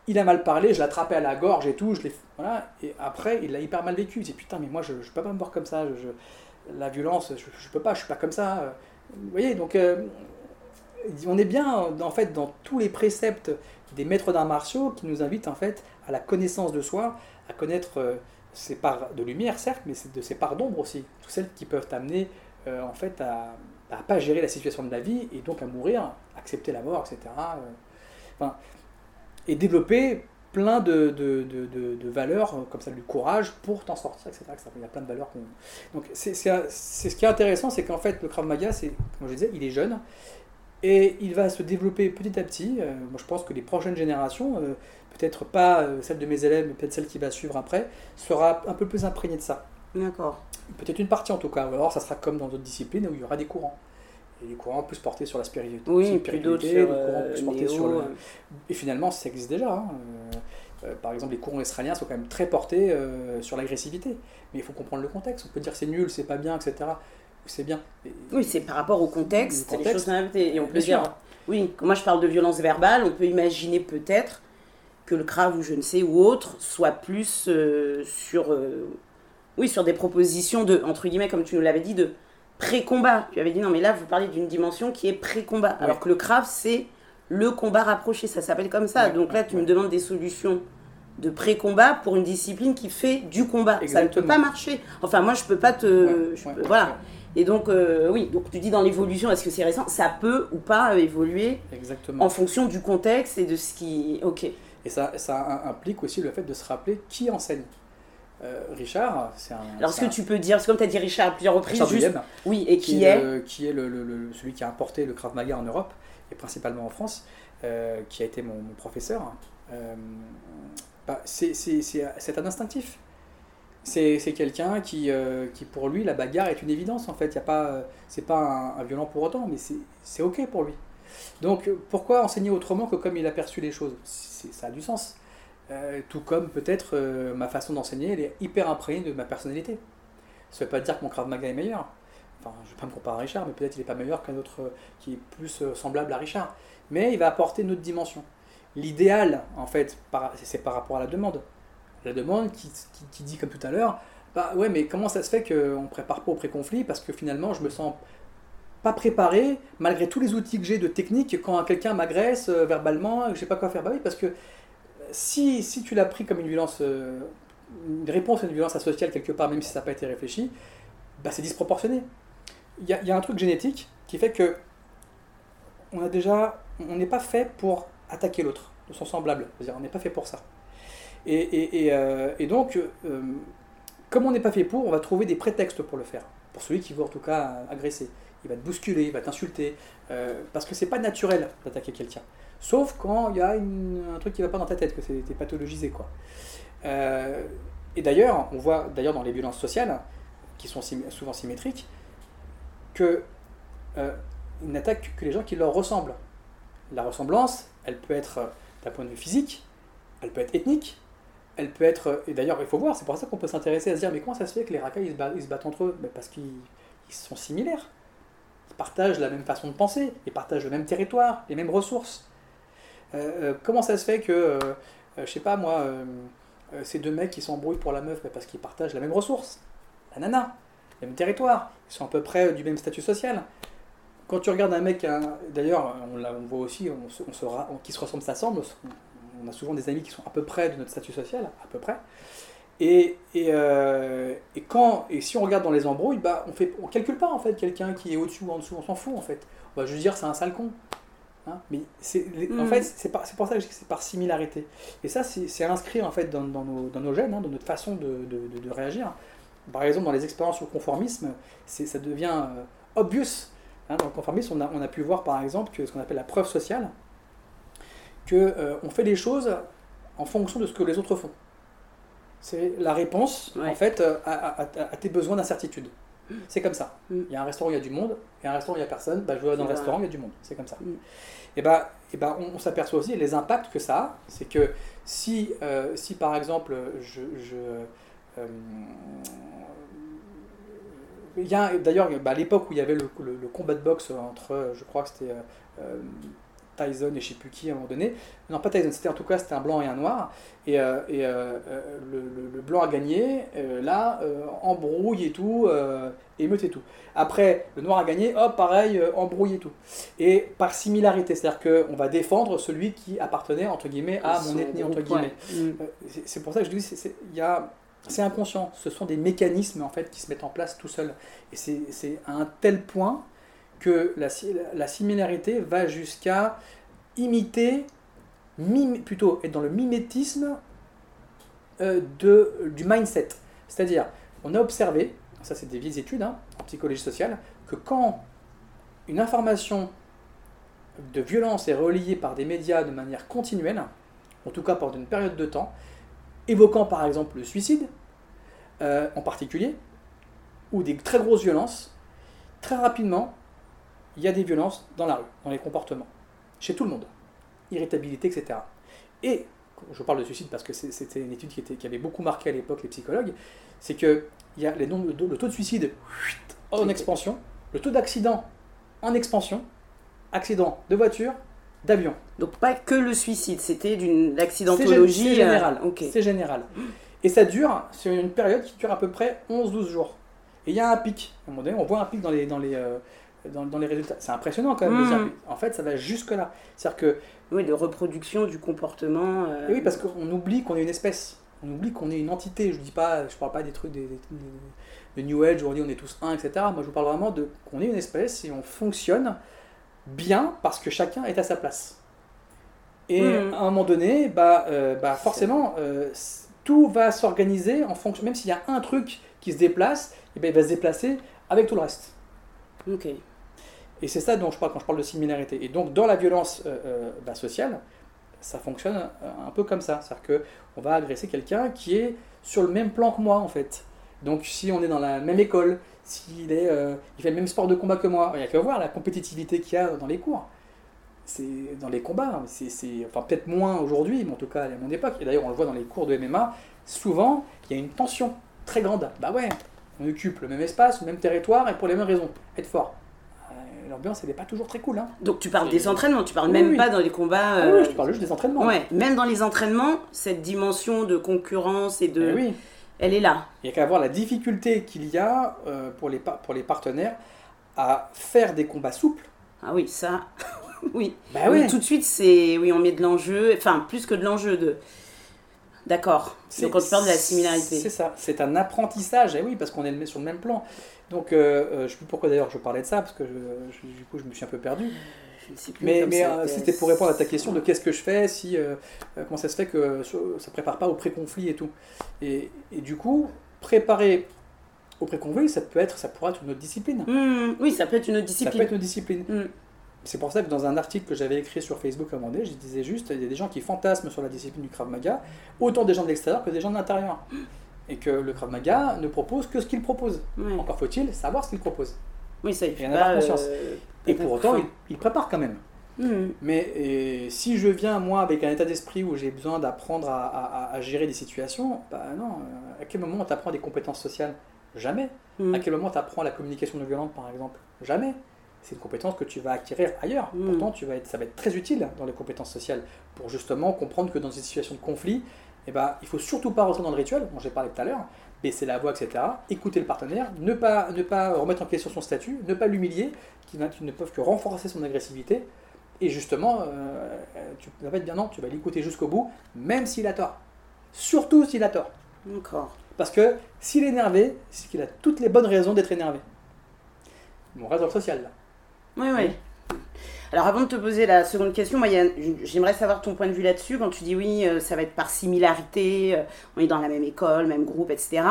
il a mal parlé, je l'ai attrapé à la gorge et tout, je voilà, et après il l'a hyper mal vécu. Il dit putain, mais moi je, je peux pas me voir comme ça, la violence, je, peux pas, je suis pas comme ça. Vous voyez, donc euh, on est bien en fait dans tous les préceptes des maîtres d'arts martiaux qui nous invitent en fait à la connaissance de soi, à connaître euh, ses parts de lumière certes, mais de ses parts d'ombre aussi, toutes celles qui peuvent t'amener euh, en fait à, à pas gérer la situation de la vie et donc à mourir, accepter la mort, etc. euh, enfin, et développer plein de, de, de, valeurs euh, comme ça, du courage pour t'en sortir, etc., etc. Il y a plein de valeurs. Donc c'est ce qui est intéressant, c'est qu'en fait le Krav Maga, c'est comme je disais, il est jeune et il va se développer petit à petit. Euh, moi je pense que les prochaines générations, euh, peut-être pas celle de mes élèves, mais peut-être celle qui va suivre après, sera un peu plus imprégnée de ça. D'accord. Peut-être une partie en tout cas, ou alors ça sera comme dans d'autres disciplines où il y aura des courants. Et des courants plus portés sur la spiritualité, Oui, spiritualité, sur des courants plus portés Néo, sur le, euh, et finalement, ça existe déjà. hein. Euh, euh, par exemple, les courants israéliens sont quand même très portés euh, sur l'agressivité. Mais il faut comprendre le contexte. On peut dire c'est nul, c'est pas bien, etc. C'est bien. Et- Oui, c'est par rapport au contexte, Le les contexte. choses. Et on peut dire, sûr. oui, quand moi je parle de violence verbale, on peut imaginer peut-être que le crave ou je ne sais ou autre soit plus euh, sur, oui, sur des propositions de, entre guillemets, comme tu nous l'avais dit, de pré-combat. Tu avais dit non, mais là vous parlez d'une dimension qui est pré-combat. Ouais. Alors que le crave, c'est le combat rapproché, ça s'appelle comme ça. Ouais, Donc là, tu me demandes des solutions de pré-combat pour une discipline qui fait du combat. Ça ne peut pas marcher. Enfin, moi, je peux pas te. Ouais, je ouais, peux- ouais, voilà. Et donc, euh, oui, donc tu dis dans l'évolution, est-ce que c'est récent? Ça peut ou pas évoluer Exactement. en fonction du contexte et de ce qui. Ok. Et ça, ça implique aussi le fait de se rappeler qui enseigne. Euh, Richard, c'est un. Alors, est-ce c'est que un- tu peux dire, parce que comme tu as dit Richard à plusieurs reprises, Richard juste. Oui, et qui, qui, est. le- qui est le, le- le- celui qui a importé le Krav Maga en Europe, et principalement en France, euh, qui a été mon, mon professeur. euh, bah, c'est un instinctif. C'est quelqu'un qui, euh, qui, pour lui, la bagarre est une évidence en fait. Y a pas, c'est pas un, un violent pour autant, mais c'est c'est ok pour lui. Donc pourquoi enseigner autrement que comme il a perçu les choses? Ça a du sens. Euh, tout comme peut-être euh, ma façon d'enseigner, elle est hyper imprégnée de ma personnalité. Ça ne veut pas dire que mon Krav Maga est meilleur. Enfin, je ne vais pas me comparer à Richard, mais peut-être il n'est pas meilleur qu'un autre euh, qui est plus semblable à Richard. Mais il va apporter une autre dimension. L'idéal, en fait, c'est par rapport à la demande. La demande qui, dit, comme tout à l'heure, bah ouais, mais comment ça se fait qu'on ne prépare pas au pré-conflit Parce que finalement, je me sens pas préparé, malgré tous les outils que j'ai de technique, quand quelqu'un m'agresse verbalement, et que je sais pas quoi faire. Bah oui, parce que si, si tu l'as pris comme une violence, euh, une réponse à une violence asociale quelque part, même si ça n'a pas été réfléchi, bah c'est disproportionné. Il y y a un truc génétique qui fait que on a déjà, on n'est pas fait pour attaquer l'autre, de son semblable. C'est-à-dire, on n'est pas fait pour ça. Et, et- et, euh, donc, euh, comme on n'est pas fait pour, on va trouver des prétextes pour le faire. Pour celui qui veut en tout cas agresser. Il va te bousculer, il va t'insulter, parce que c'est pas naturel d'attaquer quelqu'un. Sauf quand il y a un truc qui va pas dans ta tête, que c'est pathologisé quoi. Euh, et d'ailleurs, on voit d'ailleurs dans les violences sociales, qui sont souvent symétriques, que euh, n'attaquent que les gens qui leur ressemblent. La ressemblance, elle peut être euh, d'un point de vue physique, elle peut être ethnique, elle peut être. euh, Et d'ailleurs, il faut voir, c'est pour ça qu'on peut s'intéresser à se dire mais comment ça se fait que les racailles ils se battent, entre eux? Ben, Parce qu'ils ils sont similaires. Ils partagent la même façon de penser, ils partagent le même territoire, les mêmes ressources. Euh, euh, comment ça se fait que, euh, je sais pas moi, ces deux mecs qui s'embrouillent pour la meuf Parce qu'ils partagent la même ressource, la nana, le même territoire, ils sont à peu près du même statut social. Quand tu regardes un mec, d'ailleurs, on, voit aussi, on se, on se on- qui se ressemble, s'assemble, on a souvent des amis qui sont à peu près de notre statut social, à peu près. Et, quand, et si on regarde dans les embrouilles, bah, on on calcule pas en fait quelqu'un qui est au-dessus ou en dessous, on s'en fout en fait. On va juste dire c'est un sale con. Hein, mais en Mm. fait, c'est, pour ça que je dis que c'est par similarité. Et ça, c'est, inscrit en fait dans, dans nos, dans nos gènes, hein, dans notre façon de, de- de- de réagir. Par exemple, dans les expériences sur le conformisme, ça devient euh, obvious. hein. dans le conformisme, on a, on a pu voir par exemple que ce qu'on appelle la preuve sociale, que euh, on fait les choses en fonction de ce que les autres font. C'est la réponse, Ouais. en fait, euh, à, à- à- à tes besoins d'incertitude. C'est comme ça. Mm. Il y a un restaurant, il y a du monde, et un restaurant, il n'y a personne. Bah, je vais dans le restaurant, il y a du monde. C'est comme ça. Mm. Et bah, et bah, on, on s'aperçoit aussi les impacts que ça a. C'est que si, euh, si par exemple, je. je, euh, il y a d'ailleurs bah, à l'époque où il y avait le, le- le combat de boxe entre, je crois que c'était euh, Tyson et je sais plus qui à un moment donné. Non, pas Tyson, c'était en tout cas c'était un blanc et un noir. Et, euh, et euh, euh, le, le- le blanc a gagné, là, embrouille et tout, émeute et tout. Après, le noir a gagné, hop, pareil, embrouille et tout. Et par similarité, c'est-à-dire qu'on va défendre celui qui appartenait, entre guillemets, à mon ethnie, entre guillemets. Mm. C'est- pour ça que je dis, il y a- c'est inconscient. Ce sont des mécanismes en fait qui se mettent en place tout seuls. Et c'est à un tel point que la, si- la similarité va jusqu'à imiter, plutôt être dans le mimétisme euh, de, du mindset. C'est-à-dire, on a observé, ça c'est des vieilles études hein, en psychologie sociale, que quand une information de violence est reliée par des médias de manière continuelle, en tout cas pendant une période de temps, évoquant par exemple le suicide euh, en particulier, ou des très grosses violences, très rapidement, il y a des violences dans la rue, dans les comportements, chez tout le monde, irritabilité, etc. Et, je parle de suicide parce que c'était une étude qui, était, qui avait beaucoup marqué à l'époque les psychologues, c'est que il y a les nombres de- le taux de suicide en expansion, le taux d'accident en expansion, accident de voiture, d'avion. Donc pas que le suicide, c'était d'une l'accidentologie. c'est général. euh. C'est général. Et ça dure sur une période qui dure à peu près 11-12 jours. Et il y a un pic. À un moment donné, on voit un pic dans les, dans les, euh, dans, dans les résultats. C'est impressionnant quand même. de Mm. dire, En fait, ça va jusque-là. C'est-à-dire que, Oui, de reproduction du comportement. euh, et oui, parce qu'on oublie qu'on est une espèce. On oublie qu'on est une entité. Je dis pas, je parle pas des trucs des, de New Age où on dit on est tous un, etc. Moi, je vous parle vraiment de qu'on est une espèce et on fonctionne bien parce que chacun est à sa place. Et Mhm. à un moment donné, bah, euh, bah forcément, euh, tout va s'organiser en fonction. Même s'il y a un truc qui se déplace, eh ben, il va se déplacer avec tout le reste. Ok. Et c'est ça dont je parle quand je parle de similarité. Et donc, dans la violence euh, euh, bah, sociale, ça fonctionne un peu comme ça. C'est-à-dire qu'on va agresser quelqu'un qui est sur le même plan que moi, en fait. Donc si on est dans la même école, s'il euh, fait le même sport de combat que moi, il y a qu'à voir la compétitivité qu'il y a dans les cours. C'est dans les combats, c'est, enfin peut-être moins aujourd'hui, mais en tout cas à mon époque, et d'ailleurs on le voit dans les cours de MMA, souvent il y a une tension très grande. Bah ouais, on occupe le même espace, le même territoire, et pour les mêmes raisons, être fort. Euh, l'ambiance, elle n'est pas toujours très cool. Hein. Donc tu parles des entraînements, tu parles même pas dans les combats. Ah oui, je parle juste des entraînements. Ouais, même dans les entraînements, cette dimension de concurrence et de. Eh oui elle est là. Il n'y a qu'à voir la difficulté qu'il y a euh, pour, les, pour les partenaires à faire des combats souples. Ah oui, ça, oui. Bah oui. Tout de suite, c'est, oui, on met de l'enjeu, enfin, plus que de l'enjeu de... D'accord. Donc on parle de la similarité. C'est ça, c'est un apprentissage, et eh oui, parce qu'on est sur le même plan. Donc, euh, euh, je ne sais plus pourquoi d'ailleurs je parlais de ça, parce que du coup je me suis un peu perdu mais, mais euh, c'était pour répondre à ta question de qu'est-ce que je fais, si, euh, euh, comment ça se fait que ça ne prépare pas au pré-conflit et tout. Et, et, du coup, préparer au pré-conflit, ça peut être, ça pourrait être une autre discipline. Mmh, oui, ça peut être une autre discipline. Ça peut être une discipline. Mmh. C'est pour ça que dans un article que j'avais écrit sur Facebook à un moment donné, je disais juste, il y a des gens qui fantasment sur la discipline du Krav Maga, autant des gens de l'extérieur que des gens de l'intérieur. Et que le Krav Maga ne propose que ce qu'il propose. Encore faut-il savoir ce qu'il propose. Oui, ça, il faut pas, conscience. Et pour autant, il, prépare quand même. Hmm. Mais si je viens, moi, avec un état d'esprit où j'ai besoin d'apprendre à, gérer des situations, bah non, euh, à quel moment tu apprends des compétences sociales? Jamais. Hmm. À quel moment tu apprends la communication non violente, par exemple? Jamais. C'est une compétence que tu vas acquérir ailleurs. Hmm. Pourtant, tu vas être, ça va être très utile dans les compétences sociales pour justement comprendre que dans une situation de conflit, eh ben, il faut surtout pas rentrer dans le rituel, dont j'ai parlé tout à l'heure, baisser la voix, etc., écouter le partenaire, ne pas, ne pas remettre en question son statut, ne pas l'humilier, qui, ne peuvent que renforcer son agressivité. Et justement, euh, tu vas pas te dire non, tu vas l'écouter jusqu'au bout, même s'il a tort. Surtout s'il a tort. D'accord. Parce que s'il est énervé, c'est qu'il a toutes les bonnes raisons d'être énervé. Mon réseau social, là. Oui, oui. Alors avant de te poser la seconde question, moi j'aimerais savoir ton point de vue là-dessus. Quand tu dis oui, euh, ça va être par similarité, euh, on est dans la même école, même groupe, etc.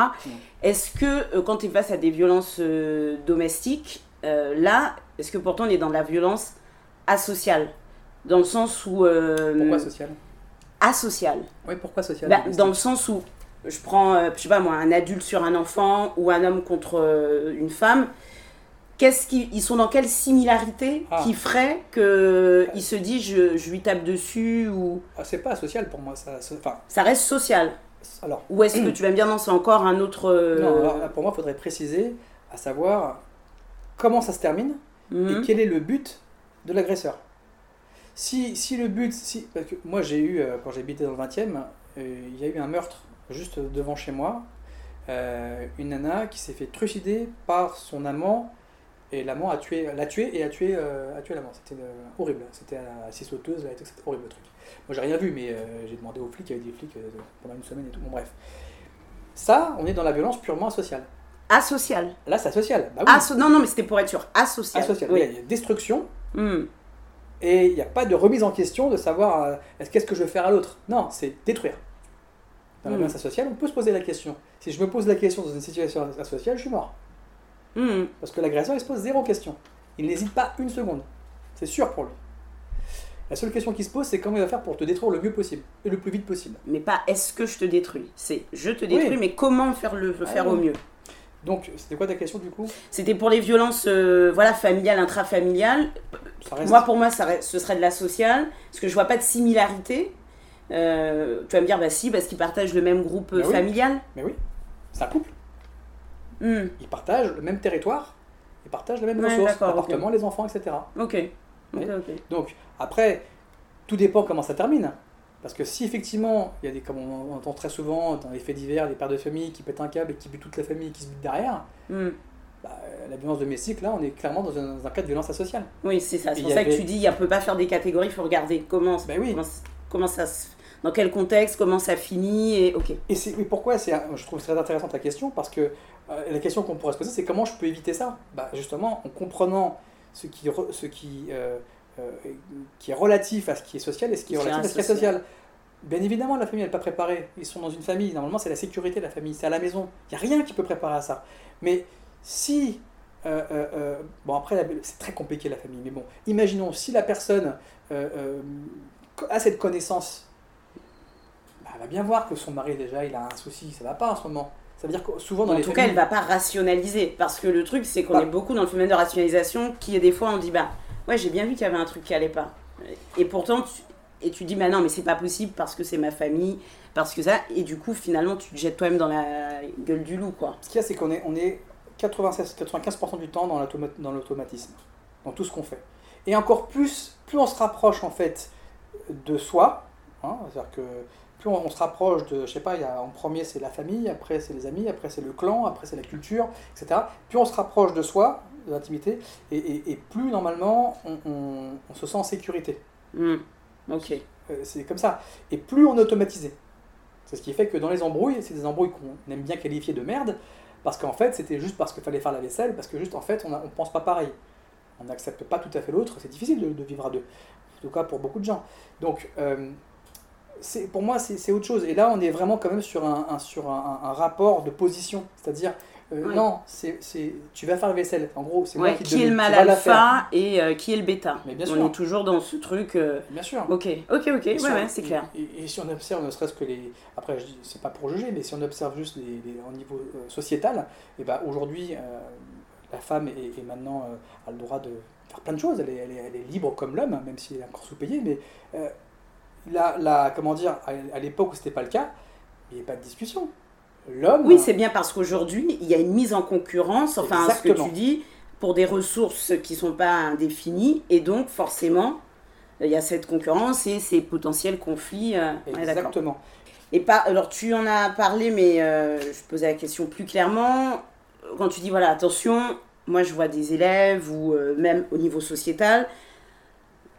Est-ce que euh, quand tu es face à des violences domestiques, là, est-ce que pourtant on est dans de la violence asociale? Dans le sens où... pourquoi sociale Asociale. Oui, pourquoi sociale bah, Dans le sens où je prends, je sais pas moi, un adulte sur un enfant ou un homme contre une femme qu'est-ce ils sont dans quelle similarité ah. qui ferait que il se dit je, je, lui tape dessus ou ah, c'est pas social pour moi ça enfin, ça reste social alors ou est-ce que tu vas me dire non c'est encore un autre euh, pour moi il faudrait préciser à savoir comment ça se termine et mhm. quel est le but de l'agresseur si, si le but si parce que moi j'ai eu euh, quand j'habitais dans le 20e euh, il y a eu un meurtre juste devant chez moi une nana qui s'est fait trucider par son amant et l'amant a tué, l'a tué et a tué, euh, a tué l'amant. C'était euh, horrible. C'était assez sauteuse, c'était horrible le truc. Moi j'ai rien vu, mais euh, j'ai demandé aux flics, il y avait des flics pendant une semaine et tout. Bon, bref. Ça, on est dans la violence purement asociale. Asociale Là, c'est asocial. Bah non, non, mais c'était pour être sûr. Asocial. Asocial. Oui. Il y a destruction. Hmm. Et il n'y a pas de remise en question de savoir qu'est-ce que je veux faire à l'autre. Non, c'est détruire. Dans la hmm. violence asociale, on peut se poser la question. Si je me pose la question dans une situation asociale, je suis mort. Hmm. Parce que l'agresseur, il se pose zéro question. Il n'hésite pas une seconde. C'est sûr pour lui. La seule question qui se pose, c'est comment il va faire pour te détruire le mieux possible et le plus vite possible. Mais pas est-ce que je te détruis? C'est je te détruis, mais comment faire le faire au mieux? Donc, c'était quoi ta question du coup? C'était pour les violences euh, voilà, familiales, intrafamiliales. Moi, pour moi, ça, ce serait de la sociale, parce que je vois pas de similarité. Euh, tu vas me dire, bah si, parce qu'ils partagent le même groupe euh, familial. Mais oui, c'est un couple. Hmm. Ils partagent le même territoire, ils partagent les mêmes ressources, l'appartement, les enfants, etc. Ok. Donc, après, tout dépend comment ça termine. Parce que si effectivement, il y a des, comme on entend très souvent dans les faits divers, des pères de famille qui pètent un câble et qui butent toute la famille et qui se butent derrière, hmm. bah, la violence domestique, là, on est clairement dans un, cas de violence asociale. Oui, c'est ça. C'est pour ça que tu dis, on ne peut pas faire des catégories, il faut regarder comment, ben oui. comment, ça se dans quel contexte, comment ça finit, et ok. Et, c'est, pourquoi c'est, je trouve très intéressante ta question, parce que euh, la question qu'on pourrait se poser, c'est comment je peux éviter ça? Bah, Justement, en comprenant ce qui, ce qui, euh, euh, qui est relatif à ce qui est social et ce qui est relatif à ce qui est social. Bien évidemment, la famille n'est pas préparée. Ils sont dans une famille. Normalement, c'est la sécurité de la famille. C'est à la maison. Il n'y a rien qui peut préparer à ça. Mais si. bon, après, c'est très compliqué la famille. Mais bon, imaginons si la personne a cette connaissance, bah, elle va bien voir que son mari, déjà, il a un souci, ça va pas en ce moment. Ça veut dire que souvent dans en les tout cas, elle va pas rationaliser. Parce que le truc, c'est qu'on Bah. est beaucoup dans le phénomène de rationalisation qui, des fois, on dit bah, ouais, j'ai bien vu qu'il y avait un truc qui allait pas. Et pourtant, tu, et tu dis bah non, mais c'est pas possible parce que c'est ma famille, parce que ça. Et du coup, finalement, tu te jettes toi-même dans la gueule du loup, quoi. Ce qu'il y a, c'est qu'on est, on est 96, 95% du temps dans l'automatisme, dans tout ce qu'on fait. Et encore plus, plus on se rapproche en fait de soi, hein, c'est-à-dire que plus on, on se rapproche de, je sais pas, il y a, en premier c'est la famille, après c'est les amis, après c'est le clan, après c'est la culture, etc. Plus on se rapproche de soi, de l'intimité, et, et- et plus normalement on, on- on se sent en sécurité. Hmm. Ok. Euh, c'est comme ça. Et plus on est automatisé. C'est ce qui fait que dans les embrouilles, c'est des embrouilles qu'on aime bien qualifier de merde, parce qu'en fait, c'était juste parce qu'il fallait faire la vaisselle, parce que juste en fait, on ne pense pas pareil. On n'accepte pas tout à fait l'autre, c'est difficile de, de vivre à deux. En tout cas pour beaucoup de gens. Donc, euh, pour moi, c'est autre chose. Et là, on est vraiment quand même sur un, un- sur un, un rapport de position. C'est-à-dire, euh, Oui. non, c'est c'est- tu vas faire la vaisselle. En gros, c'est moi qui te qui est le mal alpha et euh, qui est le bêta Mais bien On sûr. est toujours dans ce truc. euh, Bien sûr. Ok, ok, ok, ouais, on- ouais, c'est clair. Et, et si on observe, ne serait-ce que les. Après, je c'est pas pour juger, mais si on observe juste les, les- au niveau sociétal, et ben aujourd'hui, la femme est, est maintenant a le droit de faire plein de choses. Elle est, elle est- elle est libre comme l'homme, même si elle est encore sous-payée. Mais la, la- comment dire, à, l'époque où c'était pas le cas, il n'y avait pas de discussion. L'homme. Oui, c'est bien parce qu'aujourd'hui, il y a une mise en concurrence, enfin, ce que tu dis, pour des ressources qui sont pas indéfinies, et donc forcément, il y a cette concurrence et ces potentiels conflits. euh. Exactement. Et pas, alors tu en as parlé, mais euh, je posais la question plus clairement. Quand tu dis, voilà, attention, moi je vois des élèves, ou euh, même au niveau sociétal,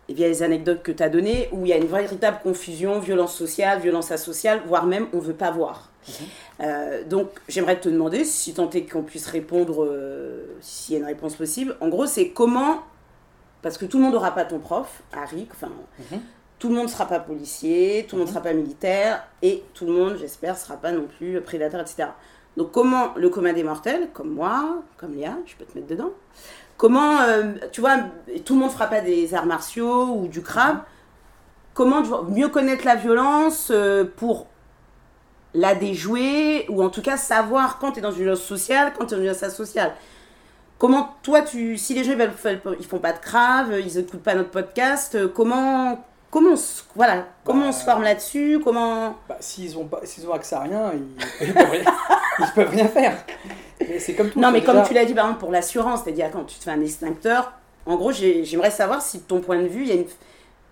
et via les anecdotes que tu as données, où il y a une véritable confusion, violence sociale, violence asociale, voire même on veut pas voir. Mhm. Euh, donc j'aimerais te demander, si tant est qu'on puisse répondre, euh, s'il y a une réponse possible, en gros c'est comment, parce que tout le monde n'aura pas ton prof, Harry, enfin Mhm. tout le monde ne sera pas policier, tout le monde ne Mhm. sera pas militaire, et tout le monde, j'espère, ne sera pas non plus prédateur, etc. Donc comment le commun des mortels, comme moi, comme Léa, je peux te mettre dedans, comment, euh, tu vois, tout le monde fera pas des arts martiaux ou du crabe, comment vois, mieux connaître la violence euh, pour la déjouer, ou en tout cas savoir quand tu es dans une violence sociale, quand tu es dans une violence asociale. Comment toi, tu, si les gens ils, font pas de crave, ils écoutent pas notre podcast, euh, comment, comment, on se, voilà, comment on se forme là-dessus, comment... Bah, s'ils ont pas, s'ils ont accès à rien, ils, ils peuvent, rien, ils peuvent rien faire. Mais c'est comme tout. Non, mais comme tu l'as dit, par exemple, pour l'assurance, c'est-à-dire quand tu te fais un extincteur, en gros, j'ai- j'aimerais savoir si de ton point de vue, il y a une,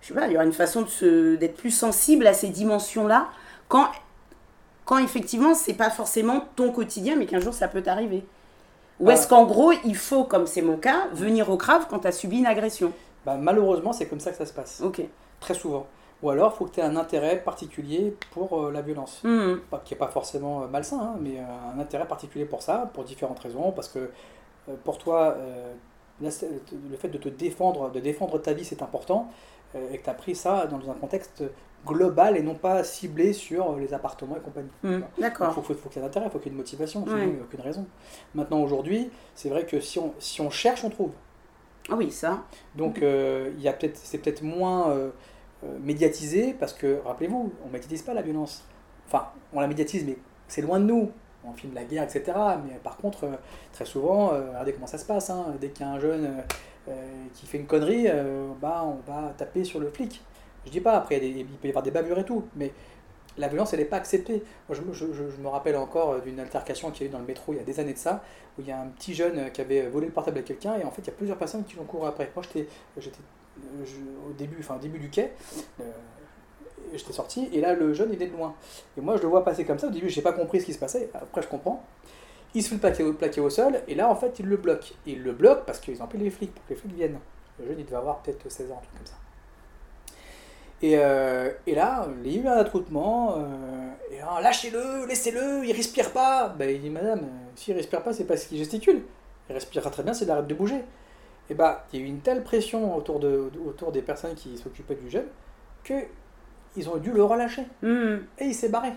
je sais pas, il y aura une façon d'être plus sensible à ces dimensions-là, quand, quand effectivement, c'est pas forcément ton quotidien, mais qu'un jour ça peut t'arriver. Ou Ah. est-ce qu'en gros, il faut, comme c'est mon cas, venir au crave quand tu as subi une agression? Bah, malheureusement, c'est comme ça que ça se passe, Ok. très souvent. Ou alors, il faut que tu aies un intérêt particulier pour euh, la violence. Hmm. Pas- qui n'est pas forcément euh, malsain, hein, mais euh, un intérêt particulier pour ça, pour différentes raisons, parce que pour toi, le fait de te défendre, de défendre ta vie, c'est important, et que tu as pris ça dans un contexte global et non pas ciblé sur les appartements et compagnie. Hmm. Il D'accord. faut, faut, faut qu'il y ait un intérêt, il faut qu'il y ait une motivation, sinon il n'y a aucune raison. Maintenant, aujourd'hui, c'est vrai que si on, si on cherche, on trouve. Ah oui, ça. Donc, euh, il y a peut-être, c'est peut-être moins euh, euh, médiatisé parce que, rappelez-vous, on médiatise pas la violence. Enfin, on la médiatise, mais c'est loin de nous. On filme la guerre, etc. Mais par contre, euh, très souvent, euh, regardez comment ça se passe. hein. Dès qu'il y a un jeune euh, qui fait une connerie, bah, on va taper sur le flic. Je dis pas, après, il, des- peut y avoir des bavures et tout, mais la violence, elle n'est pas acceptée. Moi, je, me- je- me rappelle encore d'une altercation qu'il y a eu dans le métro il y a des années de ça, où il y a un petit jeune qui avait volé le portable à quelqu'un, et en fait, il y a plusieurs personnes qui l'ont couru après. Moi, j'étais au début, enfin, début du quai, euh, j'étais sorti, et là, le jeune, il venait de loin. Et moi, je le vois passer comme ça. Au début, j'ai pas compris ce qui se passait. Après, je comprends. Il se fait plaquer, au- plaquer au sol, et là, en fait, il le bloque. Il le bloque parce qu'ils ont appelé les flics, pour que les flics viennent. Le jeune, il devait avoir peut-être 16 ans, un truc comme ça. Et, euh, et là, il y a eu un attroupement, euh, et lâchez-le, laissez-le, il respire pas. Ben, il dit, madame, s'il respire pas, c'est parce qu'il gesticule. Il respirera très bien s'il arrête de bouger. Et bah, il y a eu une telle pression autour, de, autour des personnes qui s'occupaient du jeune que ils ont dû le relâcher. Hmm. Et il s'est barré.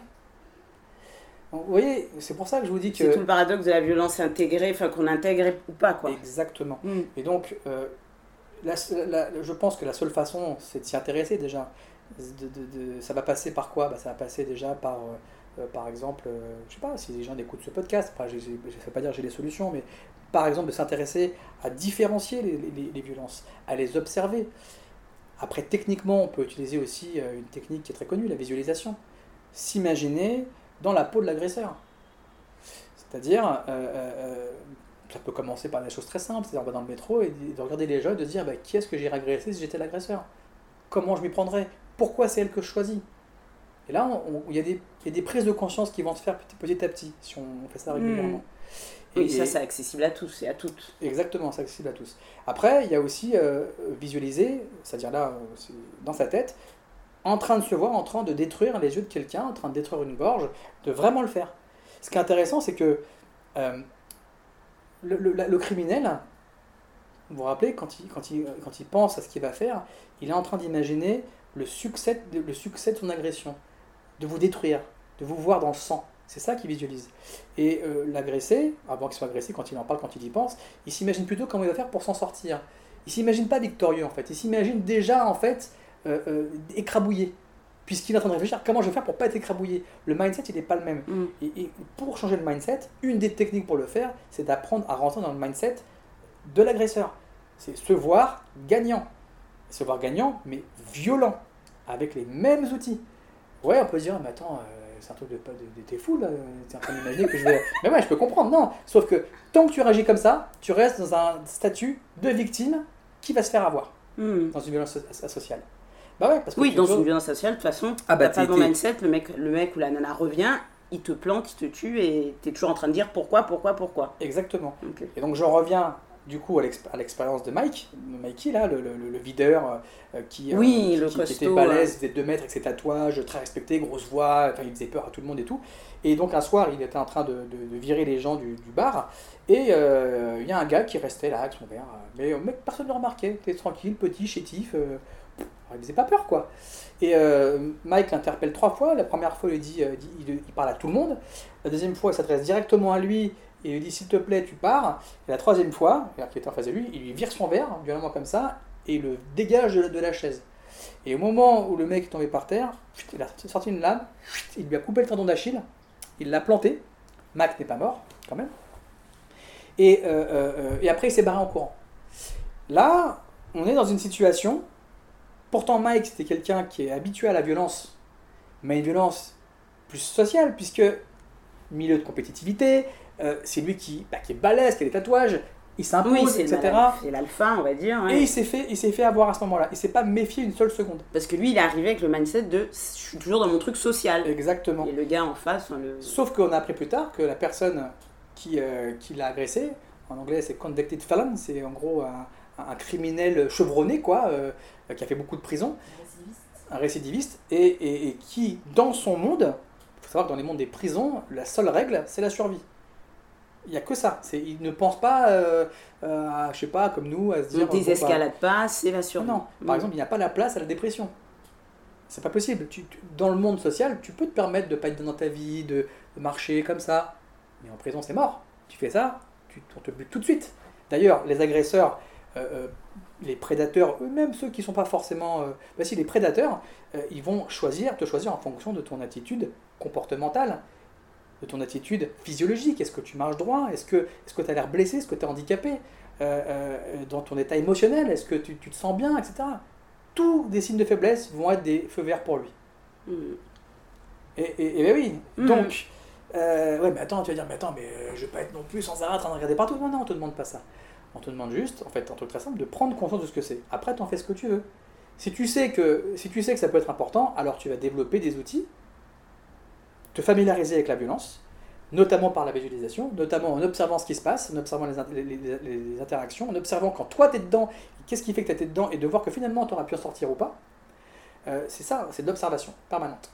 Donc, vous voyez, c'est pour ça que je vous dis C'est tout que. le paradoxe de la violence intégrée, enfin qu'on intègre ou pas, quoi. Exactement. Hmm. Et donc, euh, la- la- je pense que la seule façon, c'est de s'y intéresser déjà. de, de- de- ça va passer par quoi? Bah, Ça va passer déjà par, euh, euh, par exemple, euh, je sais pas, si les gens écoutent ce podcast, enfin, je ne vais pas dire que j'ai des solutions, mais par exemple de s'intéresser à différencier les, les- les violences, à les observer. Après, techniquement, on peut utiliser aussi euh, une technique qui est très connue, la visualisation. S'imaginer dans la peau de l'agresseur. C'est-à-dire, euh, euh, ça peut commencer par des choses très simples, c'est-à-dire on va dans le métro et de regarder les gens et de se dire bah, qui est-ce que j'irais agresser si j'étais l'agresseur? Comment je m'y prendrais? Pourquoi c'est elle que je choisis? Et là, il y, a des- il y a des prises de conscience qui vont se faire petit, petit à petit si on fait ça régulièrement. Oui, Et- ça c'est accessible à tous et à toutes. Exactement, c'est accessible à tous. Après, il y a aussi euh, visualiser, c'est-à-dire là, euh, dans sa tête, en train de se voir, en train de détruire les yeux de quelqu'un, en train de détruire une gorge, de vraiment le faire. Ce qui est intéressant, c'est que euh, le, le- criminel, vous vous rappelez, quand il, quand, il, quand il pense à ce qu'il va faire, il est en train d'imaginer le succès, le succès de son agression, de vous détruire, de vous voir dans le sang. C'est ça qu'il visualise. Et euh, l'agressé, avant qu'il soit agressé, quand il en parle, quand il y pense, il s'imagine plutôt comment il va faire pour s'en sortir. Il s'imagine pas victorieux en fait. Il s'imagine déjà en fait euh, euh, écrabouillé. Puisqu'il est en train de réfléchir comment je vais faire pour pas être écrabouillé? Le mindset il n'est pas le même. Mm. Et, et pour changer le mindset, une des techniques pour le faire, c'est d'apprendre à rentrer dans le mindset de l'agresseur. C'est se voir gagnant. Se voir gagnant, mais violent, avec les mêmes outils. Ouais, on peut se dire, mais attends, euh, c'est un truc de, de, de- t'es fou là, t'es en train d'imaginer que je vais. Mais ouais, je peux comprendre, non. Sauf que tant que tu réagis comme ça, tu restes dans un statut de victime qui va se faire avoir Hmm. dans une violence so- sociale. Bah ouais, parce que Oui, dans une violence sociale, de toute façon, Ah bah, t'as pas bon mindset, le mec, le mec ou la nana revient, il te plante, il te tue et t'es toujours en train de dire pourquoi, pourquoi, pourquoi. Exactement. Et donc je reviens du coup à l'exp- à l'expérience de Mike, Mikey là, le, le- le videur euh, qui, euh, Oui, qui- le qui- était balèze, il faisait 2 mètres avec ses tatouages, très respecté, grosse voix, enfin il faisait peur à tout le monde et tout. Et donc un soir il était en train de, de- de virer les gens du, du bar et euh, il y a un gars qui restait là avec son verre, euh, mais euh, mec, personne ne le remarquait, il était tranquille, petit, chétif, euh, il faisait pas peur quoi. Et euh, Mike l'interpelle trois fois, la première fois il, dit, euh, dit- il, il parle à tout le monde, la deuxième fois il s'adresse directement à lui et il lui dit s'il te plaît tu pars, et la troisième fois, qu'il était en face de lui, il lui vire son verre, violemment comme ça, et le dégage de la, chaise. Et au moment où le mec est tombé par terre, il a sorti une lame, il lui a coupé le tendon d'Achille, il l'a planté, Mac n'est pas mort, quand même, et, euh, euh, euh, et après il s'est barré en courant. Là, on est dans une situation, pourtant Mike c'était quelqu'un qui est habitué à la violence, mais une violence plus sociale, puisque milieu de compétitivité, euh, c'est lui qui, bah, qui est balèze, qui a des tatouages, il s'impose, Oui, etc. c'est l'alpha, on va dire. ouais. Et il s'est fait, il s'est fait avoir à ce moment-là. Il s'est pas méfié une seule seconde. Parce que lui, il est arrivé avec le mindset de je suis toujours dans mon truc social. Exactement. Et le gars en face, le... Sauf qu'on a appris plus tard que la personne qui, euh, qui l'a agressé, en anglais c'est convicted felon, c'est en gros un, un criminel chevronné, quoi, euh, qui a fait beaucoup de prison, un récidiviste, et, et- et qui, dans son monde, il faut savoir que dans les mondes des prisons, la seule règle, c'est la survie. Il n'y a que ça. C'est, il ne pense pas, euh, euh, à, je sais pas, comme nous, à se dire... ne bon, bah, désescalade pas, c'est la non, par Mm. exemple, il n'y a pas la place à la dépression. C'est pas possible. Tu- tu- dans le monde social, tu peux te permettre de pas être dans ta vie, de, de marcher comme ça. Mais en prison, c'est mort. Tu fais ça, tu, on te bute tout de suite. D'ailleurs, les agresseurs, euh, euh, les prédateurs, eux-mêmes ceux qui sont pas forcément. Euh, bah si, les prédateurs, euh, ils vont choisir, te choisir en fonction de ton attitude comportementale, de ton attitude physiologique. Est-ce que tu marches droit? Est-ce que tu as l'air blessé? Est-ce que tu es handicapé? Euh, euh, Dans ton état émotionnel, est-ce que tu, tu te sens bien, etc. Tous des signes de faiblesse vont être des feux verts pour lui. Mm. Et, et, et ben oui, Mhm. donc, euh, ouais, mais attends, tu vas dire, mais attends, mais euh, je vais pas être non plus sans arrêt en train de regarder partout. Non, non, on te demande pas ça. On te demande juste, en fait, un truc très simple, de prendre conscience de ce que c'est. Après, tu en fais ce que tu veux. Si tu sais que, si tu sais que ça peut être important, alors tu vas développer des outils, te familiariser avec la violence, notamment par la visualisation, notamment en observant ce qui se passe, en observant les, int- les- les- les interactions, en observant quand toi tu es dedans, qu'est-ce qui fait que tu été dedans, et de voir que finalement tu auras pu en sortir ou pas. Euh, c'est ça, c'est de l'observation permanente.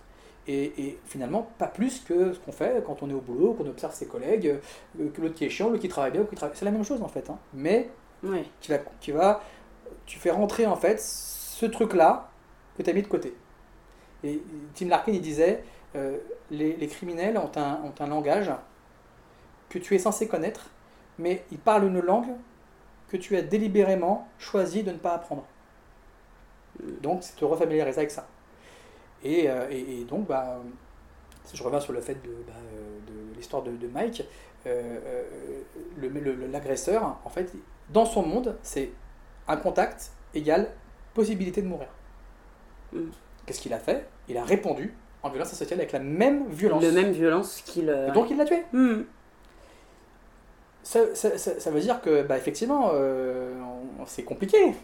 Et, et finalement, pas plus que ce qu'on fait quand on est au boulot, qu'on observe ses collègues, euh, que l'autre qui est chiant, l'autre qui travaille bien, l'autre qui travaille. C'est la même chose en fait. hein. Mais Ouais. qui va, qui va, tu fais rentrer en fait ce truc-là que tu as mis de côté. Et Tim Larkin, il disait, euh, les, les criminels ont un, ont un langage que tu es censé connaître, mais ils parlent une langue que tu as délibérément choisi de ne pas apprendre. Donc, c'est te refamiliariser avec ça. Et, euh, et- et donc, bah, si je reviens sur le fait de, bah, de l'histoire de, de Mike, euh, l'agresseur, en fait, dans son monde, c'est un contact égale possibilité de mourir. Mm. Qu'est-ce qu'il a fait? Il a répondu en violence sociale avec la même violence. Le même violence qu'il. euh, donc il l'a tué. hmm. Ça, ça- ça- ça veut dire que, bah, effectivement, euh, c'est compliqué.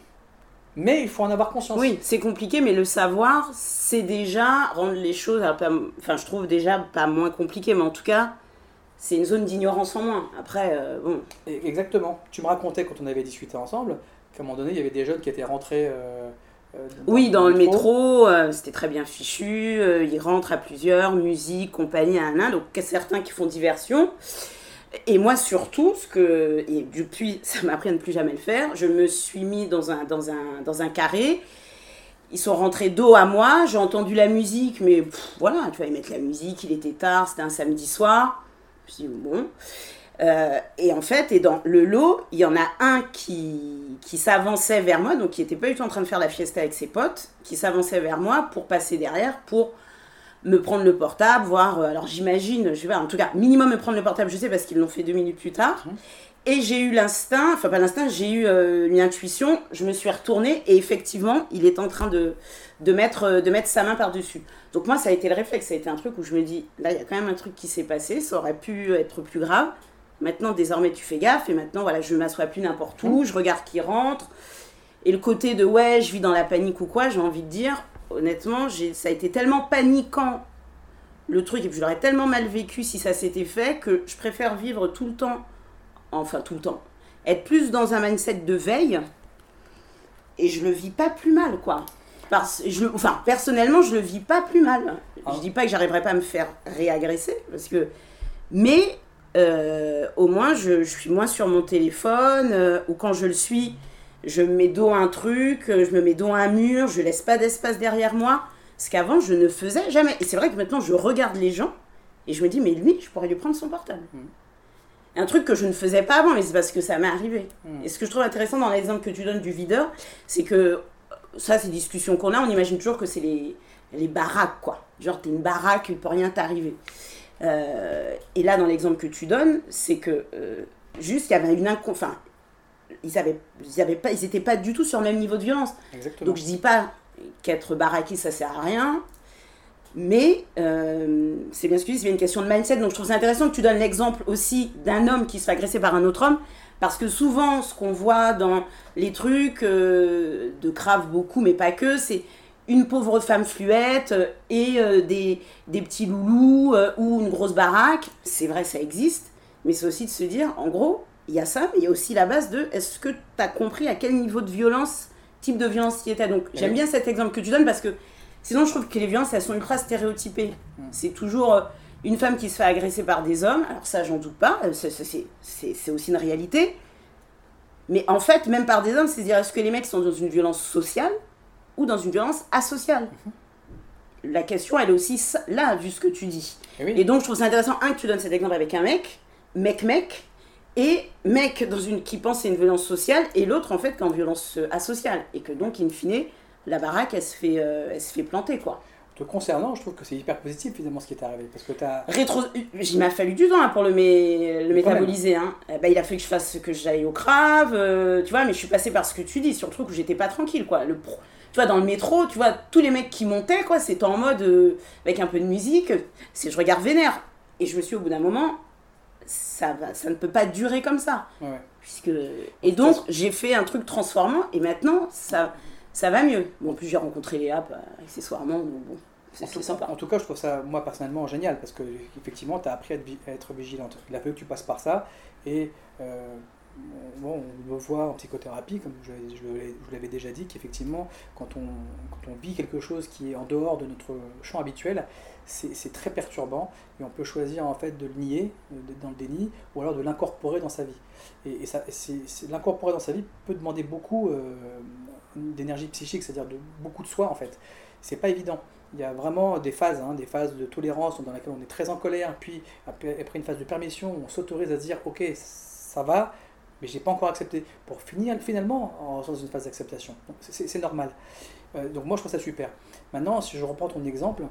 Mais il faut en avoir conscience. Oui, c'est compliqué, mais le savoir, c'est déjà rendre les choses, pas- enfin, je trouve déjà pas moins compliqué, mais en tout cas, c'est une zone d'ignorance en moins. Après, euh, bon, Exactement. Tu me racontais quand on avait discuté ensemble qu'à un moment donné, il y avait des jeunes qui étaient rentrés. euh, euh, oui, dans le métro, euh, c'était très bien fichu, euh, ils rentrent à plusieurs, musique, compagnie, un, un, donc certains qui font diversion. Et moi surtout, ce que, et depuis, ça m'a appris à ne plus jamais le faire, je me suis mis dans un, dans un, dans un carré, ils sont rentrés dos à moi, j'ai entendu la musique, mais pff, voilà, tu vois, ils mettent la musique, il était tard, c'était un samedi soir, je me suis dit, bon. Euh, et en fait, et dans le lot, il y en a un qui, qui s'avançait vers moi, donc qui n'était pas du tout en train de faire la fiesta avec ses potes, qui s'avançait vers moi pour passer derrière, pour me prendre le portable, voir, euh, alors j'imagine, je pas, en tout cas, minimum me prendre le portable, je sais, parce qu'ils l'ont fait deux minutes plus tard. Mhm. Et j'ai eu l'instinct, enfin pas l'instinct, j'ai eu euh, une intuition, je me suis retournée et effectivement, il est en train de, de, mettre, euh, de mettre sa main par-dessus. Donc moi, ça a été le réflexe, ça a été un truc où je me dis, là, il y a quand même un truc qui s'est passé, ça aurait pu être plus grave. Maintenant, désormais, tu fais gaffe et maintenant, voilà, je m'assois plus n'importe où, je regarde qui rentre. Et le côté de ouais, je vis dans la panique ou quoi, j'ai envie de dire, honnêtement, ça a été tellement paniquant le truc, et puis je l'aurais tellement mal vécu si ça s'était fait, que je préfère vivre tout le temps, enfin tout le temps, être plus dans un mindset de veille, et je le vis pas plus mal, quoi. Parce, je, le- enfin, personnellement, je le vis pas plus mal. Ah. Je dis pas que j'arriverai pas à me faire réagresser, parce que. Mais euh, au moins, je, je suis moins sur mon téléphone, euh, ou quand je le suis, je me mets dos à un truc, euh, je me mets dos à un mur, je laisse pas d'espace derrière moi. Ce qu'avant, je ne faisais jamais. Et c'est vrai que maintenant, je regarde les gens et je me dis, mais lui, je pourrais lui prendre son portable. Mhm. Un truc que je ne faisais pas avant, mais c'est parce que ça m'est arrivé. Mhm. Et ce que je trouve intéressant dans l'exemple que tu donnes du videur, c'est que ça, c'est discussions qu'on a, on imagine toujours que c'est les, les baraques, quoi. Genre, t'es une baraque, il peut rien t'arriver. Euh, et là, dans l'exemple que tu donnes, c'est que euh, juste, il y avait une. Enfin, ils avaient, ils avaient pas, ils étaient pas du tout sur le même niveau de violence. Exactement. Donc je dis pas qu'être baraqué ça sert à rien, mais euh, c'est bien ce que tu dis, c'est bien une question de mindset. Donc je trouve ça intéressant que tu donnes l'exemple aussi d'un homme qui se fait agresser par un autre homme, parce que souvent ce qu'on voit dans les trucs de Crave beaucoup, mais pas que, c'est une pauvre femme fluette euh, et euh, des, des petits loulous euh, ou une grosse baraque. C'est vrai, ça existe, mais c'est aussi de se dire, en gros, il y a ça, mais il y a aussi la base de est-ce que tu as compris à quel niveau de violence type de violence qui était? Donc j'aime bien cet exemple que tu donnes parce que sinon je trouve que les violences elles sont ultra stéréotypées. Mm. C'est toujours une femme qui se fait agresser par des hommes, alors ça j'en doute pas, c'est- aussi une réalité. Mais en fait, même par des hommes, c'est dire est-ce que les mecs sont dans une violence sociale? Ou dans une violence asociale La question elle est aussi là, vu ce que tu dis. Et oui. Et donc, je trouve ça intéressant, un, que tu donnes cet exemple avec un mec, mec-mec, et mec dans une, qui pense c'est une violence sociale, et l'autre, en fait, qui est en violence euh, asociale. Et que donc, in fine, la baraque, elle se fait, euh, elle se fait planter, quoi. Te concernant, je trouve que c'est hyper positif finalement ce qui est arrivé. Parce que tu as. Rétro... Il m'a fallu du temps hein, pour le, mé- le métaboliser. Hein. Eh ben, il a fallu que je fasse que j'aille au crave, euh, tu vois, mais je suis passée par ce que tu dis, sur le truc où j'étais pas tranquille, quoi. Le pro- Tu vois, dans le métro, tu vois, tous les mecs qui montaient, quoi, c'était en mode, euh, avec un peu de musique, c'est je regarde vénère. Et je me suis, au bout d'un moment, ça, va, ça ne peut pas durer comme ça. Ouais. Puisque... Et donc, j'ai fait un truc transformant, et maintenant, ça, ça va mieux. Bon, en plus, j'ai rencontré Léa, bah, accessoirement, donc bon, c'est En tout, sympa. en tout cas, je trouve ça, moi personnellement, génial parce que effectivement, tu as appris à être, vi- à être vigilante. Il a fallu que tu passes par ça. Et euh, bon, on le voit en psychothérapie, comme je, je l'avais déjà dit, qu'effectivement, quand on, quand on vit quelque chose qui est en dehors de notre champ habituel, c'est très perturbant et on peut choisir en fait de le nier euh, dans le déni ou alors de l'incorporer dans sa vie. Et, et l'incorporer dans sa vie peut demander beaucoup euh, d'énergie psychique, c'est-à-dire de beaucoup de soi en fait. C'est pas évident. Il y a vraiment des phases, hein, des phases de tolérance dans lesquelles on est très en colère, puis après, une phase de permission, on s'autorise à dire ok, ça va, mais j'ai pas encore accepté. Pour finir, finalement, en dans une phase d'acceptation. C'est normal. Euh, donc moi, je trouve ça super. Maintenant, si je reprends ton exemple,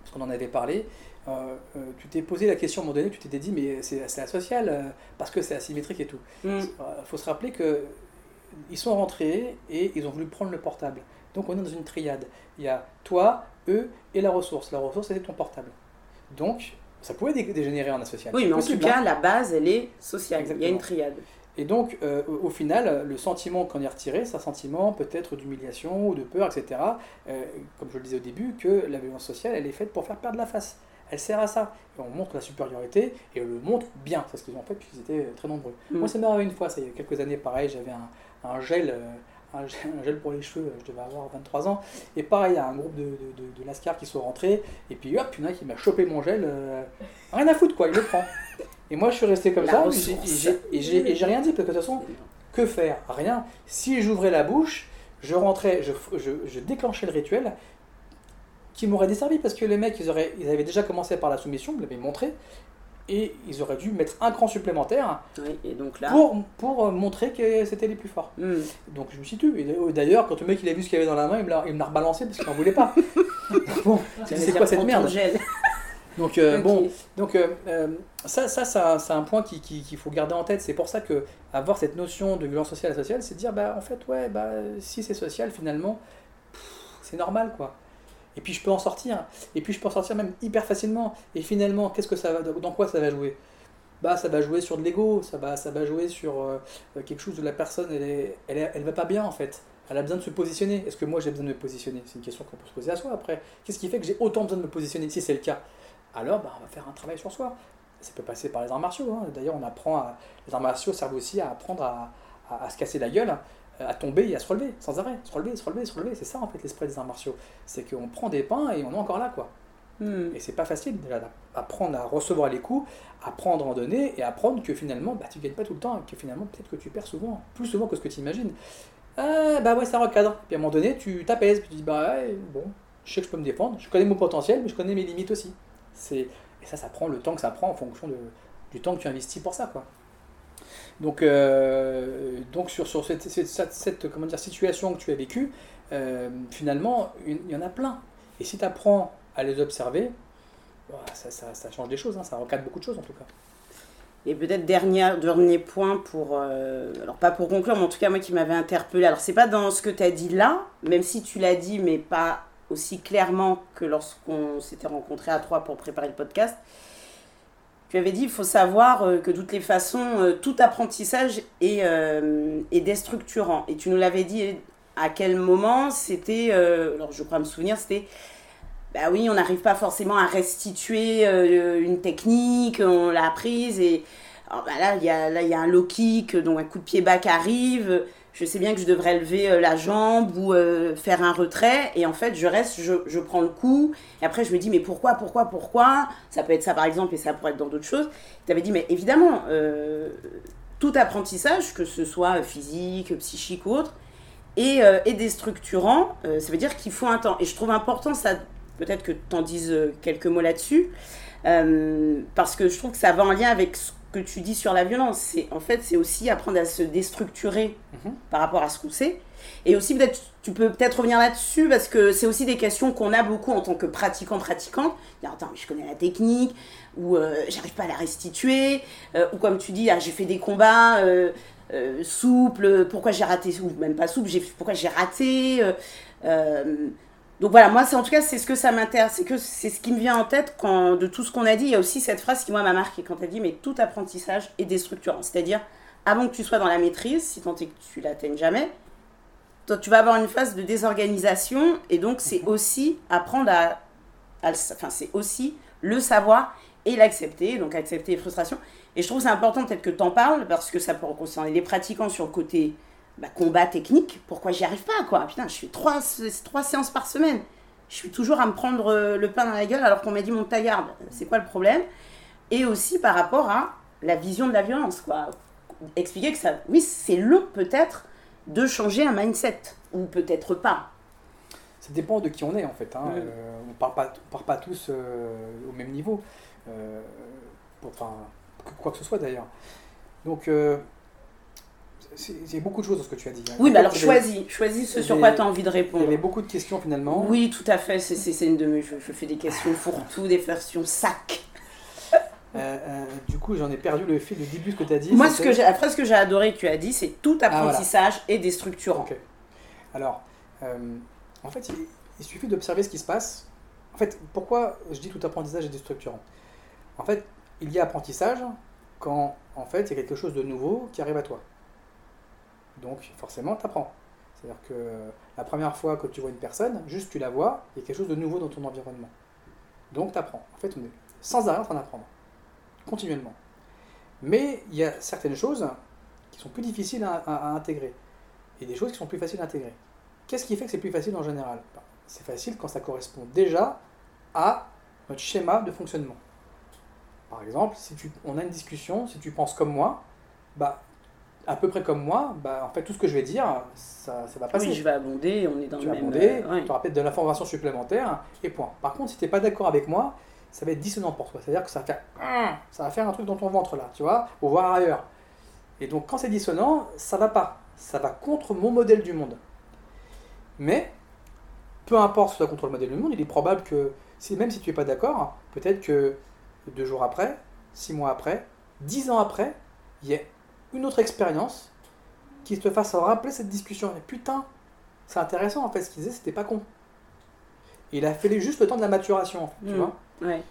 parce qu'on en avait parlé, euh, euh, tu t'es posé la question à un moment donné, tu t'étais dit, mais c'est asocial, parce que c'est asymétrique et tout. Il mm. faut se rappeler que ils sont rentrés et ils ont voulu prendre le portable. Donc on est dans une triade. Il y a toi, eux et la ressource. La ressource, c'était ton portable. Donc, ça pouvait dégénérer en asocial. Oui, mais en tout cas, la base, elle est sociale. Il y a une triade. Et donc, euh, au final, le sentiment qu'on est retiré, c'est un sentiment peut-être d'humiliation ou de peur, etc. Euh, comme je le disais au début, que la violence sociale, elle est faite pour faire perdre la face. Elle sert à ça. Et on montre la supériorité et on le montre bien. C'est ce qu'ils ont fait puisqu'ils étaient très nombreux. Mm. Moi, ça m'est arrivé une fois, ça il y a quelques années, pareil, j'avais un, un, gel. Euh, un gel pour les cheveux, je devais avoir 23 ans. Et pareil, il y a un groupe de, de, de, Lascar qui sont rentrés, et puis hop, il y en a qui m'a chopé mon gel, rien à foutre quoi, il le prend. Et moi, je suis resté comme ça, et j'ai rien dit, parce que de toute façon, que faire? Rien. Si j'ouvrais la bouche, je rentrais, je, je, déclenchais le rituel qui m'aurait desservi, parce que les mecs, ils, auraient, ils avaient déjà commencé par la soumission, ils l'avaient montré, et ils auraient dû mettre un cran supplémentaire et donc là... pour, pour euh, montrer que c'était les plus forts. Hmm. Donc je me situe. Et d'ailleurs, quand le mec il a vu ce qu'il y avait dans la main, il me l'a rebalancé parce qu'il n'en voulait pas. bon, c'est quoi cette merde? donc, euh, bon, donc euh, euh, ça, ça, ça c'est un point qu'il qui, faut garder en tête. C'est pour ça que avoir cette notion de violence sociale et sociale, c'est de dire, bah, en fait, ouais, bah, si c'est social, finalement, c'est normal, quoi. Et puis je peux en sortir. Et puis je peux en sortir même hyper facilement. Et finalement, qu'est-ce que ça va, dans quoi ça va jouer? Bah, ça va jouer sur de l'ego. Ça va, ça va jouer sur quelque chose où la personne, elle, est, elle, elle va pas bien, en fait. Elle a besoin de se positionner. Est-ce que moi j'ai besoin de me positionner? C'est une question qu'on peut se poser à soi après. Qu'est-ce qui fait que j'ai autant besoin de me positionner si c'est le cas? Alors bah, on va faire un travail sur soi. Ça peut passer par les arts martiaux. Hein. D'ailleurs, on apprend à... les arts martiaux servent aussi à apprendre à, à, se casser la gueule, à tomber et à se relever sans arrêt. Se relever, se relever, se relever. C'est ça en fait l'esprit des arts martiaux. C'est qu'on prend des pains et on est encore là quoi. Hmm. Et c'est pas facile déjà d'apprendre à recevoir les coups, apprendre à en donner et apprendre que finalement bah, tu gagnes pas tout le temps et que finalement peut-être que tu perds souvent, plus souvent que ce que tu imagines. Ah, bah ouais, ça recadre. Puis à un moment donné, tu t'apaises, puis tu dis bah ouais, bon, je sais que je peux me défendre, je connais mon potentiel, mais je connais mes limites aussi. Et ça, ça prend le temps que ça prend en fonction de, du temps que tu investis pour ça. Quoi. Donc, euh, donc sur, sur cette, cette, comment dire, situation que tu as vécue, euh, finalement, il y en a plein. Et si tu apprends à les observer, bah, ça, ça, ça, change des choses, hein, ça recadre beaucoup de choses en tout cas. Et peut-être dernier, dernier point pour, euh, alors pas pour conclure, mais en tout cas moi qui m'avait interpellé. Alors c'est pas dans ce que tu as dit là, même si tu l'as dit, mais pas aussi clairement que lorsqu'on s'était rencontrés à trois pour préparer le podcast. Tu avais dit, il faut savoir euh, que de toutes les façons, euh, tout apprentissage est, euh, est déstructurant. Et tu nous l'avais dit à quel moment c'était, alors je crois me souvenir, c'était, bah oui, on n'arrive pas forcément à restituer une technique, on l'a apprise et bah là, il y a, là, il y a un low kick, donc un coup de pied bas qui arrive je sais bien que je devrais lever euh, la jambe ou euh, faire un retrait et en fait je reste, je, prends le coup et après je me dis mais pourquoi, pourquoi, pourquoi? Ça peut être ça par exemple et ça pourrait être dans d'autres choses. Tu avais dit mais évidemment, euh, tout apprentissage, que ce soit physique, psychique ou autre, est, est déstructurant, ça veut dire qu'il faut un temps. Et je trouve important, ça peut-être que tu en dises quelques mots là-dessus, parce que je trouve que ça va en lien avec ce que tu dis sur la violence. C'est en fait, c'est aussi apprendre à se déstructurer mhm. par rapport à ce qu'on sait. Et aussi, peut-être, tu peux peut-être revenir là-dessus parce que c'est aussi des questions qu'on a beaucoup en tant que pratiquant, pratiquant. Attends, mais je connais la technique, ou euh, j'arrive pas à la restituer, euh, ou comme tu dis, ah, j'ai fait des combats euh, souples, pourquoi j'ai raté, ou même pas souples, pourquoi j'ai raté. Donc voilà, moi, c'est en tout cas, c'est ce que ça m'intéresse, c'est que c'est ce qui me vient en tête quand, de tout ce qu'on a dit. Il y a aussi cette phrase qui, moi, m'a marqué quand elle dit, mais tout apprentissage est déstructurant. C'est-à-dire, avant que tu sois dans la maîtrise, si tant est que tu l'atteignes jamais, toi, tu vas avoir une phase de désorganisation, et donc c'est mhm. aussi apprendre à, enfin, c'est aussi le savoir et l'accepter, donc accepter les frustrations. Et je trouve c'est important peut-être que tu en parles, parce que ça peut concerner les pratiquants sur le côté bah, combat technique, pourquoi j'y arrive pas, quoi? Putain, je fais trois, trois séances par semaine. Je suis toujours à me prendre euh, le pain dans la gueule alors qu'on m'a dit mon ta garde. C'est quoi le problème? Et aussi par rapport à la vision de la violence, quoi. Expliquer que ça, oui, c'est le peut-être de changer un mindset, ou peut-être pas. Ça dépend de qui on est en fait. Hein. Euh, on ne part, pas, part pas tous euh, au même niveau. enfin, quoi que ce soit d'ailleurs. Donc, c'est beaucoup de choses dans ce que tu as dit. hein. Oui, mais alors Il y avait- choisis, choisis ce il y sur quoi tu as envie de Il y répondre. avait beaucoup de questions finalement. Oui, tout à fait. C'est, une de mes. Je, je fais des questions fourre-tout, des versions sac. Euh, euh, du coup, j'en ai perdu le fil du début de ce que tu as dit. Moi, ce c'était- que j'ai, après, ce que j'ai adoré que tu as dit, c'est tout Ah, voilà. apprentissage est déstructurant. Alors, euh, en fait, il, il suffit d'observer ce qui se passe. En fait, pourquoi je dis tout apprentissage est déstructurant? En fait, il y a apprentissage quand, en fait, il y a quelque chose de nouveau qui arrive à toi. Donc, forcément, tu apprends. C'est-à-dire que la première fois que tu vois une personne, juste tu la vois, il y a quelque chose de nouveau dans ton environnement. Donc, tu apprends. En fait, on est sans arrêt en train d'apprendre. Continuellement. Mais il y a certaines choses qui sont plus difficiles à- à- intégrer et des choses qui sont plus faciles à intégrer. Qu'est-ce qui fait que c'est plus facile en général? Ben, C'est facile quand ça correspond déjà à notre schéma de fonctionnement. Par exemple, si tu, on a une discussion, si tu penses comme moi, bah, à peu près comme moi, bah, en fait, tout ce que je vais dire, ça, ça va passer. Oui, je vais abonder, on est dans tu le vas même. abonder, euh, ouais. tu auras peut-être de l'information supplémentaire, et point. Par contre, si tu n'es pas d'accord avec moi, ça va être dissonant pour toi. C'est-à-dire que ça va faire ça va faire un truc dans ton ventre là, tu vois, ou voir ailleurs. Et donc quand c'est dissonant, ça va pas. Ça va contre mon modèle du monde. Mais, peu importe ce contre le modèle du monde, il est probable que, même si tu n'es pas d'accord, peut-être que deux jours après, six mois après, dix ans après, il y ait une autre expérience qui te fasse rappeler cette discussion. Et putain, c'est intéressant en fait, ce qu'il disait, c'était pas con. Et il a fallu juste le temps de la maturation, tu Mm. vois. Ouais.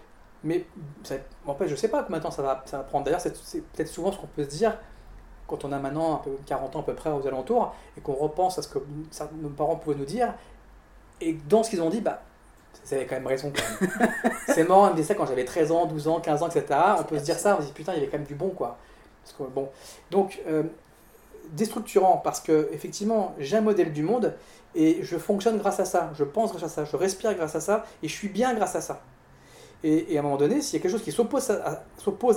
Mais ça- en fait, je sais pas combien de temps ça va, ça va prendre. D'ailleurs, c'est peut-être souvent ce qu'on peut se dire quand on a maintenant un peu 40 ans à peu près aux alentours et qu'on repense à ce que nos parents pouvaient nous dire. Et dans ce qu'ils ont dit, bah, vous avez quand même raison. quand même. c'est marrant, ils me disaient ça quand j'avais 13 ans, 12 ans, 15 ans, etc. On peut se dire ça, on se dit putain, il y avait quand même du bon, quoi. Bon. Donc, euh, déstructurant parce que effectivement, j'ai un modèle du monde et je fonctionne grâce à ça, je pense grâce à ça, je respire grâce à ça et je suis bien grâce à ça. Et, à un moment donné, s'il y a quelque chose qui s'oppose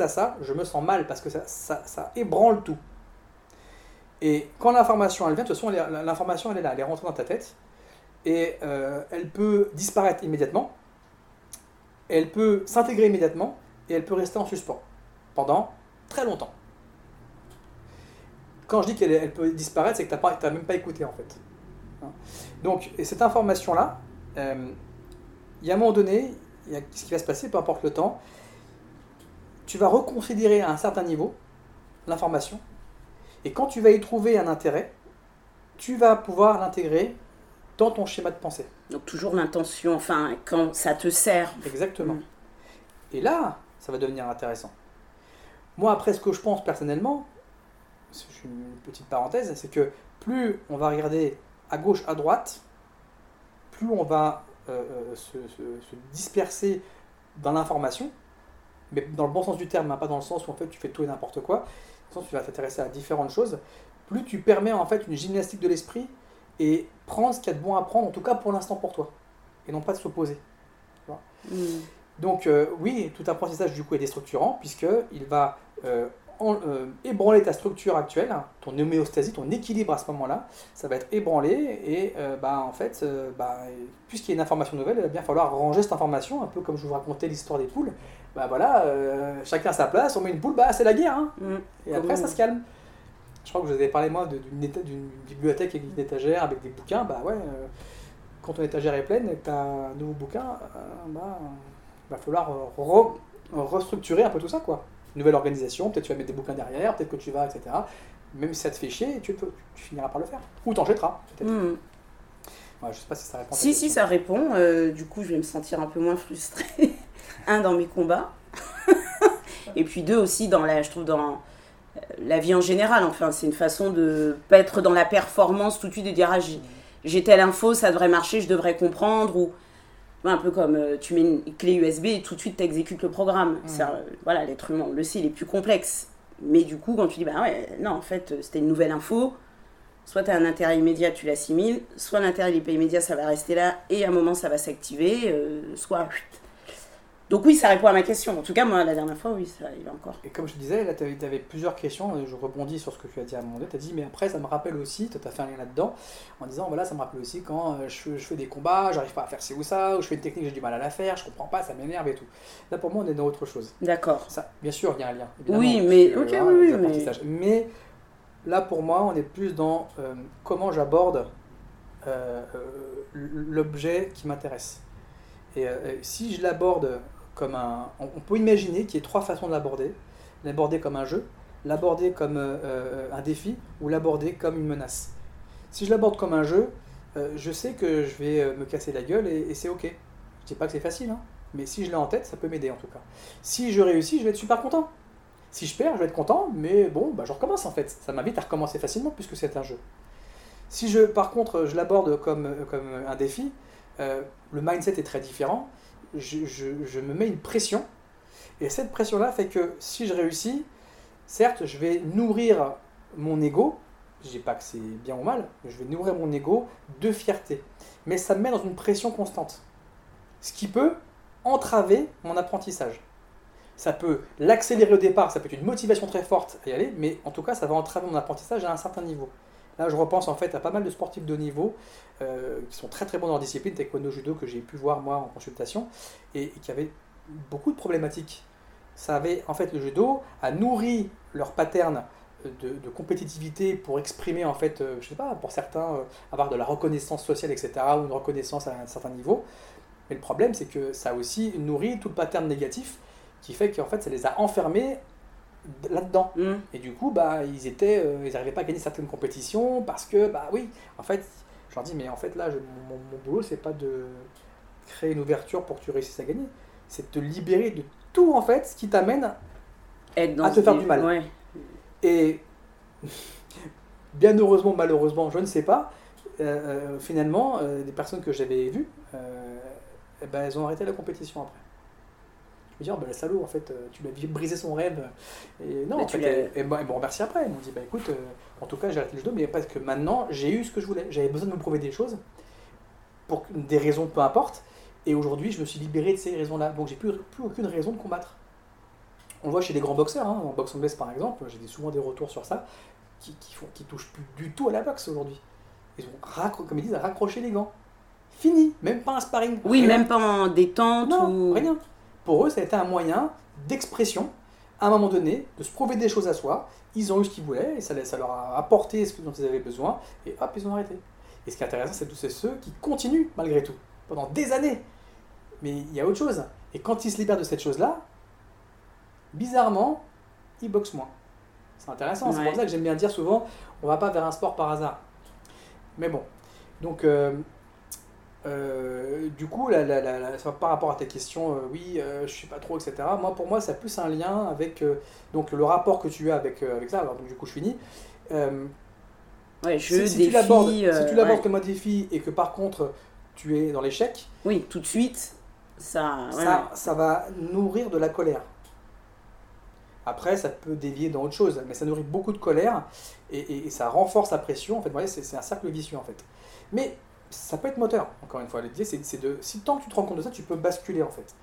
à, ça, je me sens mal parce que ça, ébranle tout. Et quand l'information elle vient, de toute façon, l'information elle est là, elle est rentrée dans ta tête et euh, elle peut disparaître immédiatement, elle peut s'intégrer immédiatement et elle peut rester en suspens pendant très longtemps. Quand je dis qu'elle elle peut disparaître, c'est que tu n'as même pas écouté en fait. Hein. Donc, et cette information-là, euh, il y a un moment donné, il y a ce qui va se passer, peu importe le temps, tu vas reconsidérer à un certain niveau l'information, et quand tu vas y trouver un intérêt, tu vas pouvoir l'intégrer dans ton schéma de pensée. Donc toujours l'intention, enfin, quand ça te sert. Exactement. Mm. Et là, ça va devenir intéressant. Moi, après, ce que je pense personnellement, une petite parenthèse, c'est que plus on va regarder à gauche, à droite, plus on va euh, euh, se, se- se disperser dans l'information, mais dans le bon sens du terme, hein, pas dans le sens où en fait tu fais tout et n'importe quoi, dans le sens où tu vas t'intéresser à différentes choses, plus tu permets en fait une gymnastique de l'esprit et prendre ce qu'il y a de bon à prendre, en tout cas pour l'instant pour toi, et non pas de s'opposer. Mm. Donc euh, oui, tout apprentissage du coup est déstructurant puisqu'il va euh, en- euh, ébranler ta structure actuelle, hein, ton homéostasie, ton équilibre à ce moment-là, ça va être ébranlé et euh, bah, en fait, euh, bah, puisqu'il y a une information nouvelle, il va bien falloir ranger cette information, un peu comme je vous racontais l'histoire des poules. Bah voilà, chacun à sa place, on met une poule, bah c'est la guerre, hein, Mm. et après ça se calme. Je crois que je vous avais parlé moi d'une bibliothèque avec une étagère avec des bouquins, bah ouais, quand ton étagère est pleine et que tu as un nouveau bouquin, bah, va falloir re- restructurer un peu tout ça, quoi. Nouvelle organisation, peut-être tu vas mettre des bouquins derrière, peut-être que tu vas, etc. Même si ça te fait chier, tu, peux- tu finiras par le faire. Ou t'en jetteras, peut-être. Mm. Ouais, je sais pas si ça répond Si, si, ça répond. Euh, du coup, je vais me sentir un peu moins frustrée. un, dans mes combats. Et puis deux, aussi, dans la, je trouve, dans euh, la vie en général. Enfin, c'est une façon de pas être dans la performance tout de suite, de dire, ah, j'ai- telle info, ça devrait marcher, je devrais comprendre. Ou un peu comme euh, tu mets une clé USB et tout de suite tu exécutes le programme. Euh, voilà, l'être humain, on le sait, il est plus complexe. Mais du coup, quand tu dis, bah ouais, non, en fait, euh, c'était une nouvelle info, soit tu as un intérêt immédiat, tu l'assimiles, soit l'intérêt n'est pas immédiat, ça va rester là, et à un moment, ça va s'activer, euh, soit... Donc oui, ça répond à ma question. En tout cas, moi, la dernière fois, oui, ça arrive encore. Et comme je te disais, là, tu avais, plusieurs questions, je rebondis sur ce que tu as dit à un moment donné. Tu as dit, mais après, ça me rappelle aussi, tu as fait un lien là-dedans, en disant, voilà, ça me rappelle aussi quand euh, je, fais- je fais des combats, j'arrive pas à faire ci ou ça, ou je fais une technique, j'ai du mal à la faire, je comprends pas, ça m'énerve et tout. Là, pour moi, on est dans autre chose. D'accord. Bien sûr, il y a un lien. Oui, mais- ok, oui, oui, mais- là pour moi, on est plus dans euh, comment j'aborde euh, euh, l'objet qui m'intéresse. Et euh, si je l'aborde comme un... On, peut imaginer qu'il y ait trois façons de l'aborder. L'aborder comme un jeu, l'aborder comme euh, euh, un défi ou l'aborder comme une menace. Si je l'aborde comme un jeu, euh, je sais que je vais me casser la gueule et, et c'est ok. Je dis pas que c'est facile, hein, mais si je l'ai en tête, ça peut m'aider en tout cas. Si je réussis, je vais être super content. Si je perds, je vais être content, mais bon, bah, je recommence en fait. Ça m'invite à recommencer facilement puisque c'est un jeu. Si je, par contre, je l'aborde comme, comme un défi, le mindset est très différent. Je, me mets une pression, et cette pression-là fait que si je réussis, certes, je vais nourrir mon ego. Je dis pas que c'est bien ou mal, mais je vais nourrir mon ego de fierté. Mais ça me met dans une pression constante. Ce qui peut entraver mon apprentissage. Ça peut l'accélérer au départ, ça peut être une motivation très forte à y aller, mais en tout cas, ça va entraver mon apprentissage à un certain niveau. Là, je repense en fait à pas mal de sportifs de niveau euh, qui sont très très bons dans leur discipline, taekwondo, judo, que j'ai pu voir moi en consultation, et, qui avaient beaucoup de problématiques. Ça avait en fait le judo a nourri leur pattern de, de compétitivité pour exprimer en fait, euh, je sais pas, pour certains euh, avoir de la reconnaissance sociale, etc., ou une reconnaissance à un certain niveau. Mais le problème, c'est que ça a aussi nourri tout le pattern négatif qui fait qu'en fait, ça les a enfermés là-dedans. Mm. Et du coup, bah, ils étaient, euh, ils n'arrivaient pas à gagner certaines compétitions parce que, bah oui, en fait, je leur dis, mais en fait, là, je- mon, mon boulot, c'est pas de créer une ouverture pour que tu réussisses à gagner, c'est de te libérer de tout, en fait, ce qui t'amène. À te faire du mal. Ouais. Et bien heureusement, malheureusement, je ne sais pas, euh, euh, finalement, euh, des personnes que j'avais vues, eh ben, elles ont arrêté la compétition après. Je me dis, oh, ben, le salaud, en fait, euh, tu lui as brisé son rêve. Et non, Mais en tu fait, elles m'ont elles m'ont remercié après. Elles m'ont dit, bah écoute, euh, en tout cas, j'ai arrêté le judo, mais parce que maintenant, j'ai eu ce que je voulais. J'avais besoin de me prouver des choses, pour des raisons peu importe. Et aujourd'hui, je me suis libéré de ces raisons-là. Donc, j'ai plus, plus aucune raison de combattre. On le voit chez les grands boxeurs, hein, en boxe anglaise par exemple, j'ai des- souvent des retours sur ça, qui, qui, font, qui touchent plus du tout à la boxe aujourd'hui. Ils ont, raccro- comme ils disent, raccroché les gants. Fini, même pas un sparring. Oui, Rien. même pas en détente Non, ou. rien. Pour eux, ça a été un moyen d'expression, à un moment donné, de se prouver des choses à soi. Ils ont eu ce qu'ils voulaient, et ça, leur a apporté ce dont ils avaient besoin, et hop, ils ont arrêté. Et ce qui est intéressant, c'est tous ces- ceux qui continuent, malgré tout, pendant des années. Mais il y a autre chose. Et quand ils se libèrent de cette chose-là, bizarrement, ils boxent moins. C'est intéressant, c'est pour ça que j'aime bien dire souvent, on va pas vers un sport par hasard. Mais bon, donc... euh, euh, du coup, la- ça va par rapport à ta question, euh, oui, euh, je sais pas trop, etc. Moi, pour moi, ça a plus un lien avec euh, donc le rapport que tu as avec, avec ça. Alors, donc, du coup, je finis. Ouais, jeu, si, si défi. tu l'abordes si tu l'abordes ouais. comme un défi et que par contre tu es dans l'échec, Oui, tout de suite, ça. ouais, ça, ça va nourrir de la colère. Après, ça peut dévier dans autre chose, mais ça nourrit beaucoup de colère et, et- et ça renforce la pression. En fait, c'est c'est un cercle vicieux en fait. Mais ça peut être moteur, encore une fois. L'idée, c'est de. Si tant que tu te rends compte de ça, tu peux basculer en fait.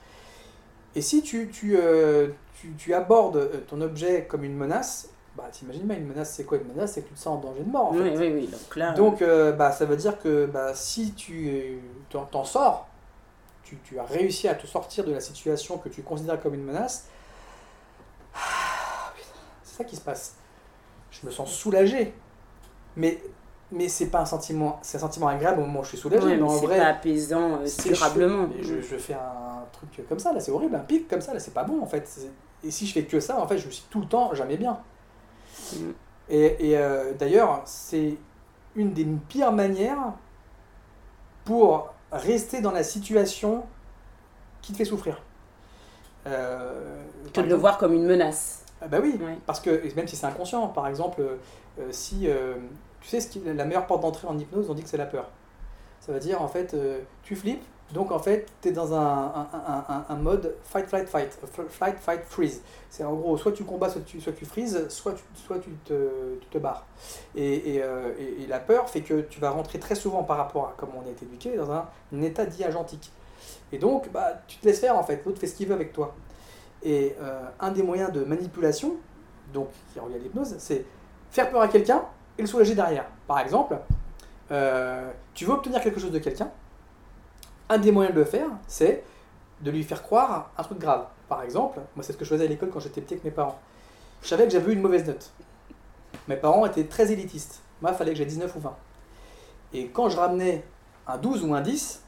Et si tu, tu, euh, tu, tu abordes euh, ton objet comme une menace, bah t'imagines bien, une menace, c'est quoi une menace? C'est que tu te sens en danger de mort en ouais. fait. Oui, oui, oui. Donc là. Donc, euh, bah, ça veut dire que bah, si tu t'en, sors, tu, tu as réussi à te sortir de la situation que tu considères comme une menace, ah, c'est ça qui se passe. Je me sens soulagé. Mais, mais c'est pas un sentiment, c'est un sentiment agréable au moment où je suis soulagé, ouais, mais mais en c'est vrai, pas apaisant euh, durablement. Je, je fais un truc comme ça, là, c'est horrible, un pic comme ça, là, c'est pas bon en fait. Et si je fais que ça, en fait, je suis tout le temps jamais bien. Mm. Et, et, euh, d'ailleurs, c'est une des pires manières pour rester dans la situation qui te fait souffrir. Euh, Que de le voir comme une menace. Ah bah oui, Ouais. parce que même si c'est inconscient, par exemple, euh, si euh, tu sais ce qui, la meilleure porte d'entrée en hypnose, on dit que c'est la peur. Ça veut dire en fait, euh, tu flippes, donc en fait, tu es dans un, un, un- un- mode fight, flight, fight, flight, fight, freeze. C'est en gros, soit tu combats, soit tu, soit tu freezes, soit tu, soit tu, te, tu te barres. Et, et, euh, et- la peur fait que tu vas rentrer très souvent par rapport à comment on été éduqué dans un, état dit agentique. Et donc, bah, tu te laisses faire en fait, l'autre fait ce qu'il veut avec toi. Et euh, un des moyens de manipulation, donc qui revient à l'hypnose, c'est faire peur à quelqu'un et le soulager derrière. Par exemple, euh, tu veux obtenir quelque chose de quelqu'un, un des moyens de le faire, c'est de lui faire croire un truc grave. Par exemple, moi c'est ce que je faisais à l'école quand j'étais petit avec mes parents. Je savais que j'avais eu une mauvaise note. Mes parents étaient très élitistes. Moi, il fallait que j'ai 19 ou 20. Et quand je ramenais un 12 ou un 10,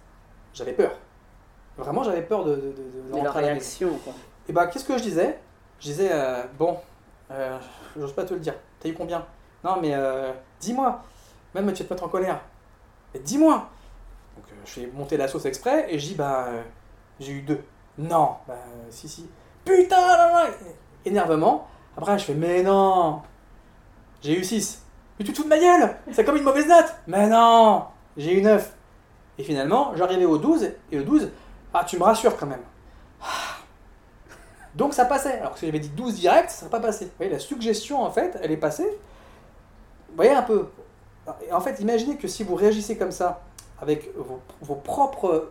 j'avais peur. Vraiment, j'avais peur de, de, de, de leur réaction, quoi. Et bah, qu'est-ce que je disais? Je disais, euh, bon, euh, j'ose pas te le dire. T'as eu combien? Non, mais euh, dis-moi. Même tu vas te mettre en colère. Dis-moi. Donc, euh, je fais monter la sauce exprès et je dis, bah, euh, j'ai eu deux. Non, bah, euh, si, si. Putain. Énervement. Après, je fais, mais non. J'ai eu 6. Mais tu te fous de ma gueule C'est comme une mauvaise note Mais non J'ai eu 9. Et finalement, j'arrivais au 12, et le 12, ah, tu me rassures quand même. Donc ça passait. Alors que si j'avais dit 12 direct, ça n'aurait pas passé. Vous voyez, la suggestion, en fait, elle est passée. Vous voyez un peu. En fait, imaginez que si vous réagissez comme ça, avec vos, vos propres,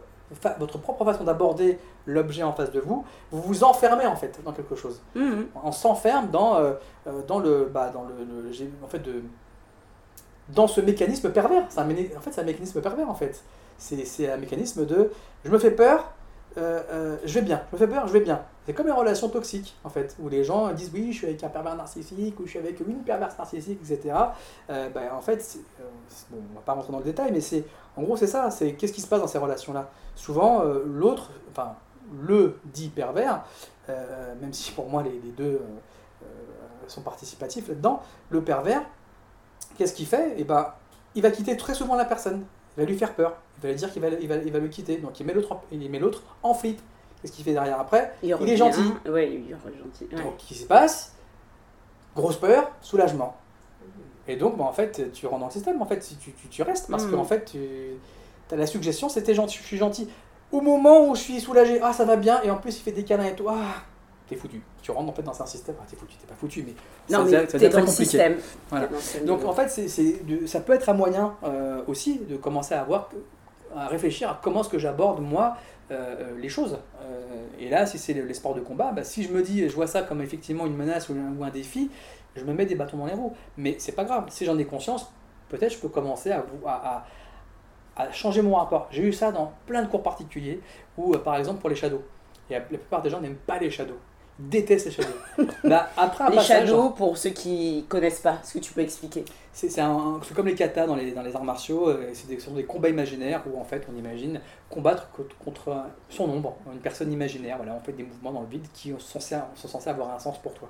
votre propre façon d'aborder l'objet en face de vous, vous vous enfermez en fait dans quelque chose. Mhm. On s'enferme dans, euh, euh, dans le, bah, dans le, en fait de, dans ce mécanisme pervers. C'est un, en fait, c'est un mécanisme pervers en fait. C'est, c'est un mécanisme de, je me fais peur, euh, euh, je vais bien. Je me fais peur, je vais bien. C'est comme les relations toxiques en fait, où les gens disent oui, je suis avec un pervers narcissique ou je suis avec une perverse narcissique, etc. Euh, bah, en fait, bon, on va pas rentrer dans le détail, mais c'est, en gros, c'est ça. C'est qu'est-ce qui se passe dans ces relations-là? Souvent, l'autre, enfin le dit pervers, même si pour moi les, deux sont participatifs là-dedans, le pervers, qu'est-ce qu'il fait? Eh ben, il va quitter très souvent la personne. Il va lui faire peur. Il va lui dire qu'il va, il va, il va le quitter. Donc il met l'autre, en- il met l'autre en flip. Qu'est-ce qu'il fait derrière après Il, est gentil. Ouais, il est gentil. ouais. Donc, qu'est-ce qui se passe Grosse peur, soulagement. Et donc, bah, en fait, tu rentres dans le système, en fait, si tu, tu, tu restes, parce Mhm. que en fait, tu as la suggestion, c'était gentil, je suis gentil. Au moment où je suis soulagé, ah, ça va bien, et en plus, il fait des câlins et tout, ah, t'es foutu. Tu rentres en fait dans un système, ah, t'es foutu, t'es pas foutu, mais Non, ça, mais ça dans très compliqué. système. Voilà. Donc en fait, c'est, c'est de- ça peut être un moyen euh, aussi de commencer à voir, à réfléchir à comment est-ce que j'aborde moi euh, euh, les choses. Euh, et là, si c'est les, sports de combat, bah, si je me dis, je vois ça comme effectivement une menace ou un, ou un défi, je me mets des bâtons dans les roues. Mais c'est pas grave. Si j'en ai conscience, peut-être je peux commencer à, à, à- à changer mon rapport. J'ai eu ça dans plein de cours particuliers, euh, par exemple pour les shadows. Et la plupart des gens n'aiment pas les shadows. Ils détestent les shadows. Bah, après un Les passage- shadows, pour ceux qui connaissent pas, est-ce que tu peux expliquer c'est comme les katas dans les, dans les arts martiaux, euh, c'est des, ce sont des combats imaginaires où en fait on imagine combattre co- contre son ombre, une personne imaginaire. Voilà, on fait des mouvements dans le vide qui sont censés, sont censés avoir un sens pour toi.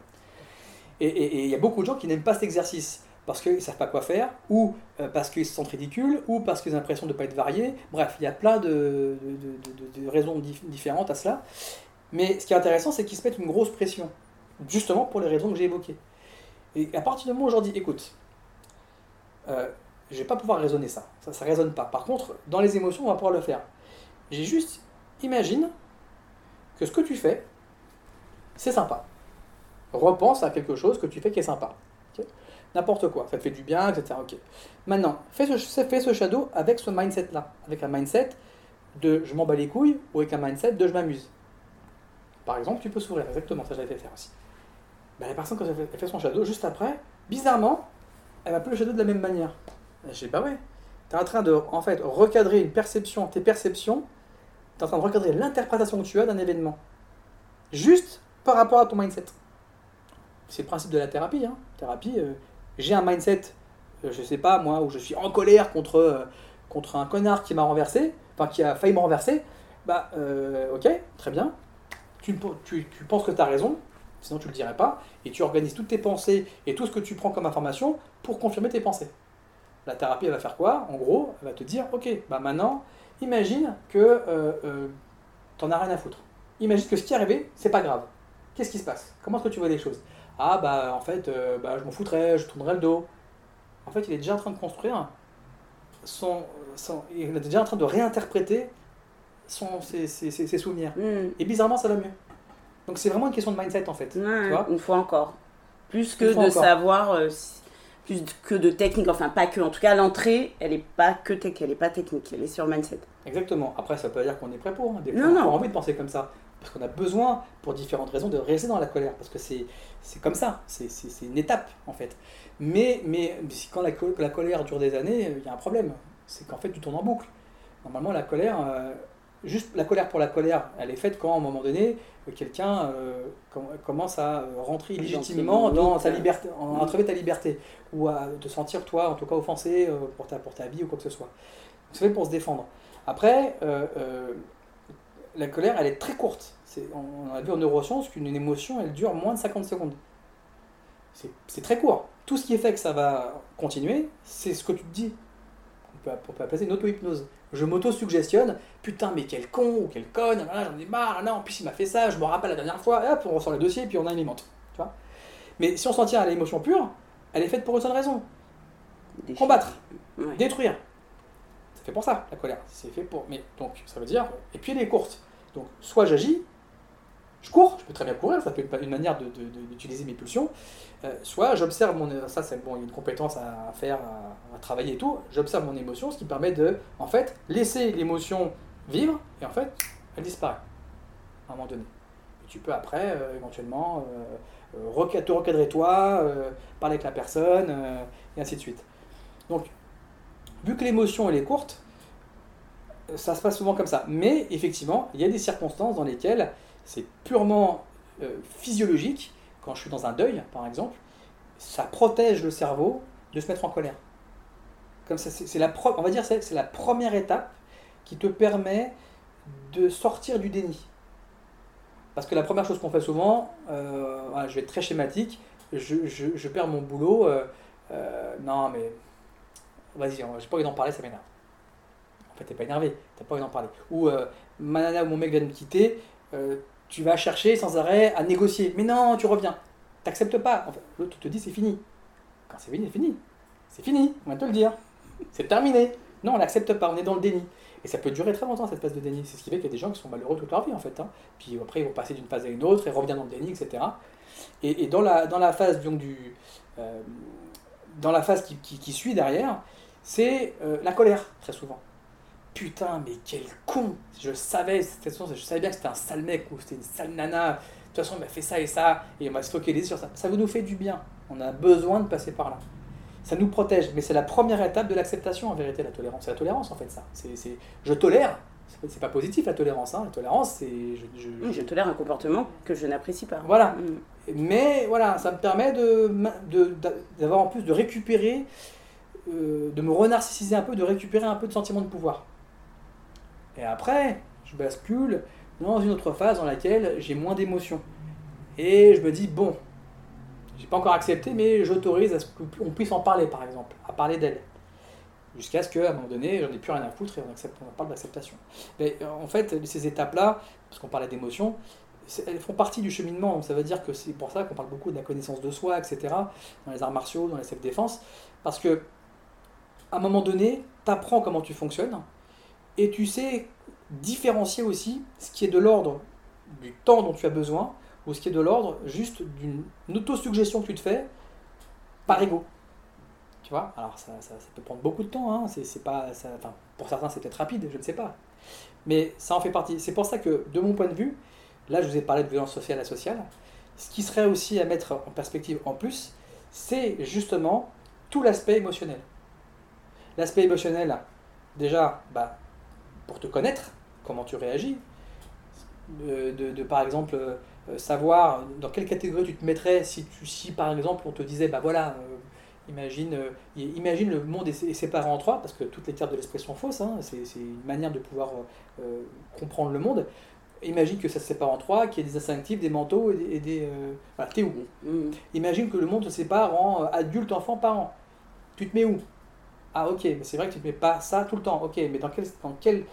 Et il y a beaucoup de gens qui n'aiment pas cet exercice parce qu'ils ne savent pas quoi faire, ou euh, parce qu'ils se sentent ridicules, ou parce qu'ils ont l'impression de ne pas être variés. Bref, il y a plein de, de- de- de- de raisons dif- différentes à cela. Mais ce qui est intéressant, c'est qu'ils se mettent une grosse pression, justement pour les raisons que j'ai évoquées. Et à partir du moment où je leur dis, écoute, euh, je vais pas pouvoir raisonner ça. Ça, ça résonne pas. Par contre, dans les émotions, on va pouvoir le faire. J'ai juste, imagine que ce que tu fais, c'est sympa. Repense à quelque chose que tu fais qui est sympa. N'importe quoi, ça te fait du bien, etc. Maintenant, fais ce, fais ce shadow avec ce mindset-là. Avec un mindset de je m'en bats les couilles ou avec un mindset de je m'amuse. Par exemple, tu peux sourire, exactement, ça j'avais fait faire aussi. Ben, la personne, quand elle fait, son shadow, juste après, bizarrement, elle va plus le shadow de la même manière. Je dis, bah ouais, tu es en train de, en fait, recadrer une perception, tes perceptions, tu es en train de recadrer l'interprétation que tu as d'un événement. Juste par rapport à ton mindset. C'est le principe de la thérapie. Hein. Thérapie, euh, j'ai un mindset, euh, je sais pas moi, où je suis en colère contre, euh, contre un connard qui m'a renversé, enfin qui a failli me renverser, bah euh, ok, très bien. Tu, penses que tu as raison, sinon tu le dirais pas, et tu organises toutes tes pensées et tout ce que tu prends comme information pour confirmer tes pensées. La thérapie, elle va faire quoi? En gros, elle va te dire, ok, bah maintenant, imagine que euh, euh, as rien à foutre. Imagine que ce qui est arrivé, c'est pas grave. Qu'est-ce qui se passe? Comment est-ce que tu vois les choses? Ah bah en fait, euh, bah, je m'en foutrais, je tournerais le dos. En fait, il est déjà en train de construire il est déjà en train de réinterpréter son, ses, ses- ses- ses souvenirs. Hmm. Et bizarrement, ça va mieux. Donc c'est vraiment une question de mindset en fait. Ouais, Tu vois une fois encore. Plus que de encore. savoir, euh, plus que de technique, enfin pas que. En tout cas, l'entrée, elle est pas que tech, elle est pas technique, elle est sur mindset. Exactement. Après, ça veut pas dire qu'on est prêt pour. hein. Des fois, Non, on a non. envie de penser comme ça. Parce qu'on a besoin, pour différentes raisons, de rester dans la colère. Parce que c'est comme ça. C'est une étape, en fait. Mais, mais quand la, la colère dure des années, il y a un problème. C'est qu'en fait, tu tournes en boucle. Normalement, la colère, euh, juste la colère pour la colère, elle est faite quand, à un moment donné, quelqu'un euh, com- commence à rentrer ses dans ta euh. liberté, en Mm. entraver ta liberté, ou à te sentir, toi, en tout cas, offensé euh, pour, ta, pour ta vie ou quoi que ce soit. C'est fait pour se défendre. Après, euh, la colère, elle est très courte. C'est- on a vu en neurosciences qu'une une émotion, elle dure moins de 50 secondes. C'est c'est très court. Tout ce qui est fait que ça va continuer, c'est ce que tu te dis. On peut, on peut appeler ça une auto-hypnose. Je m'auto-suggestionne, putain, mais quel con ou quelle conne, j'en ai marre, non, en plus il m'a fait ça, je me rappelle la dernière fois, et hop, on ressort le dossier, et puis on alimente. Tu vois mais si on s'en tient à l'émotion pure, elle est faite pour une seule raison combattre, Ouais. détruire. C'est fait pour ça, la colère. C'est fait pour. Mais donc, ça veut dire. Et puis elle est courte. Donc, soit j'agis, je cours, je peux très bien courir, ça peut être une manière de- de- d'utiliser mes pulsions. Euh, soit j'observe mon. Ça, c'est bon, il y a une compétence à faire, à, travailler et tout. J'observe mon émotion, ce qui permet de, en fait, laisser l'émotion vivre, et en fait, elle disparaît. À un moment donné. Tu peux après, euh, éventuellement, euh, te recadrer toi, parler avec la personne, et ainsi de suite. Donc, vu que l'émotion elle est courte, ça se passe souvent comme ça. Mais effectivement, il y a des circonstances dans lesquelles c'est purement euh, physiologique. Quand je suis dans un deuil, par exemple, ça protège le cerveau de se mettre en colère. Comme ça, c'est la pro- on va dire c'est la première étape qui te permet de sortir du déni. Parce que la première chose qu'on fait souvent, euh, je vais être très schématique, je, je- perds mon boulot, euh, non mais vas-y, j'ai pas envie d'en parler, ça m'énerve. En fait, t'es pas énervé, t'as pas envie d'en parler. Ou ma nana ou mon mec vient de me quitter, tu vas chercher sans arrêt à négocier. Mais non, tu reviens. T'acceptes pas. En fait, L'autre te dit c'est fini. Quand c'est fini, c'est fini. C'est fini, on va te le dire. C'est terminé. Non, on n'accepte pas, on est dans le déni. Et ça peut durer très longtemps cette phase de déni. C'est ce qui fait qu'il y a des gens qui sont malheureux toute leur vie en fait. hein. Puis après, ils vont passer d'une phase à une autre et revenir dans le déni, etc. Et, dans, la, dans la phase du. euh, dans la phase qui suit derrière, c'est euh, la colère, très souvent. Putain, mais quel con Je savais, de toute façon, je savais bien que c'était un sale mec ou c'était une sale nana. De toute façon, il m'a fait ça et ça, et on va se focaliser sur ça. Ça vous nous fait du bien. On a besoin de passer par là. Ça nous protège, mais c'est la première étape de l'acceptation en vérité, la tolérance. C'est la tolérance en fait, ça. C'est, c'est- je tolère. C'est pas positif la tolérance. Hein. La tolérance, c'est. Je, je- Oui, je tolère un comportement que je n'apprécie pas. Voilà. Mm. Mais voilà, ça me permet de, d'avoir en plus de récupérer, euh, de me renarcissiser un peu, de récupérer un peu de sentiment de pouvoir. Et après, je bascule dans une autre phase dans laquelle j'ai moins d'émotions. Et je me dis, bon, j'ai pas encore accepté, mais j'autorise à ce qu'on puisse en parler, par exemple, à parler d'elle. Jusqu'à ce qu'à un moment donné, j'en ai plus rien à foutre et on, accepte, on parle d'acceptation. Mais en fait, ces étapes-là, parce qu'on parlait d'émotions, elles font partie du cheminement. Ça veut dire que c'est pour ça qu'on parle beaucoup de la connaissance de soi, etc., dans les arts martiaux, dans la self-défense. Parce que, à un moment donné, tu apprends comment tu fonctionnes et tu sais différencier aussi ce qui est de l'ordre du temps dont tu as besoin ou ce qui est de l'ordre juste d'une autosuggestion que tu te fais par ego. Tu vois? Alors ça, ça, peut prendre beaucoup de temps. Hein. C'est, pas, enfin, pour certains, c'est peut-être rapide, je ne sais pas. Mais ça en fait partie. C'est pour ça que, de mon point de vue, là je vous ai parlé de violence sociale à sociale, ce qui serait aussi à mettre en perspective en plus, c'est justement tout l'aspect émotionnel. L'aspect émotionnel, déjà, bah, pour te connaître, comment tu réagis, de, de- de, par exemple euh, savoir dans quelle catégorie tu te mettrais si, tu, si par exemple on te disait, bah voilà, euh, imagine, euh, imagine le monde est, est séparé en trois, parce que toutes les cartes de l'esprit sont fausses, hein, c'est c'est une manière de pouvoir euh, comprendre le monde. Imagine que ça se sépare en trois, qu'il y ait des instinctifs, des mentaux et des... et des, euh, voilà, t'es où? Mm. Imagine que le monde se sépare en adulte, enfant, parent. Tu te mets où? Ah ok, mais c'est vrai que tu te mets pas ça tout le temps. Ok, mais dans quelle, dans quelle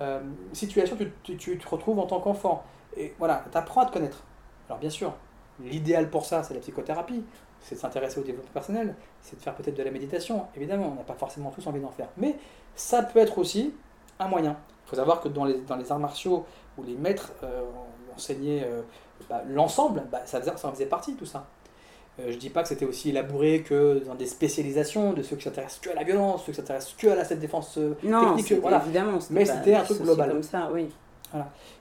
euh, situation tu, tu- tu te retrouves en tant qu'enfant? Et voilà, tu apprends à te connaître. Alors bien sûr, l'idéal pour ça, c'est la psychothérapie, c'est de s'intéresser au développement personnel, c'est de faire peut-être de la méditation. Évidemment, on n'a pas forcément tous envie d'en faire. Mais ça peut être aussi un moyen. Il faut savoir que dans les, dans les arts martiaux, où les maîtres euh, enseignaient euh, bah, l'ensemble, bah, ça, faisait, ça en faisait partie tout ça. Euh, je dis pas que c'était aussi élaboré que dans des spécialisations de ceux qui s'intéressent que à la violence, ceux qui s'intéressent que à la cette défense euh, Non, technique. Voilà. évidemment. Mais c'était un truc global. comme ça, oui.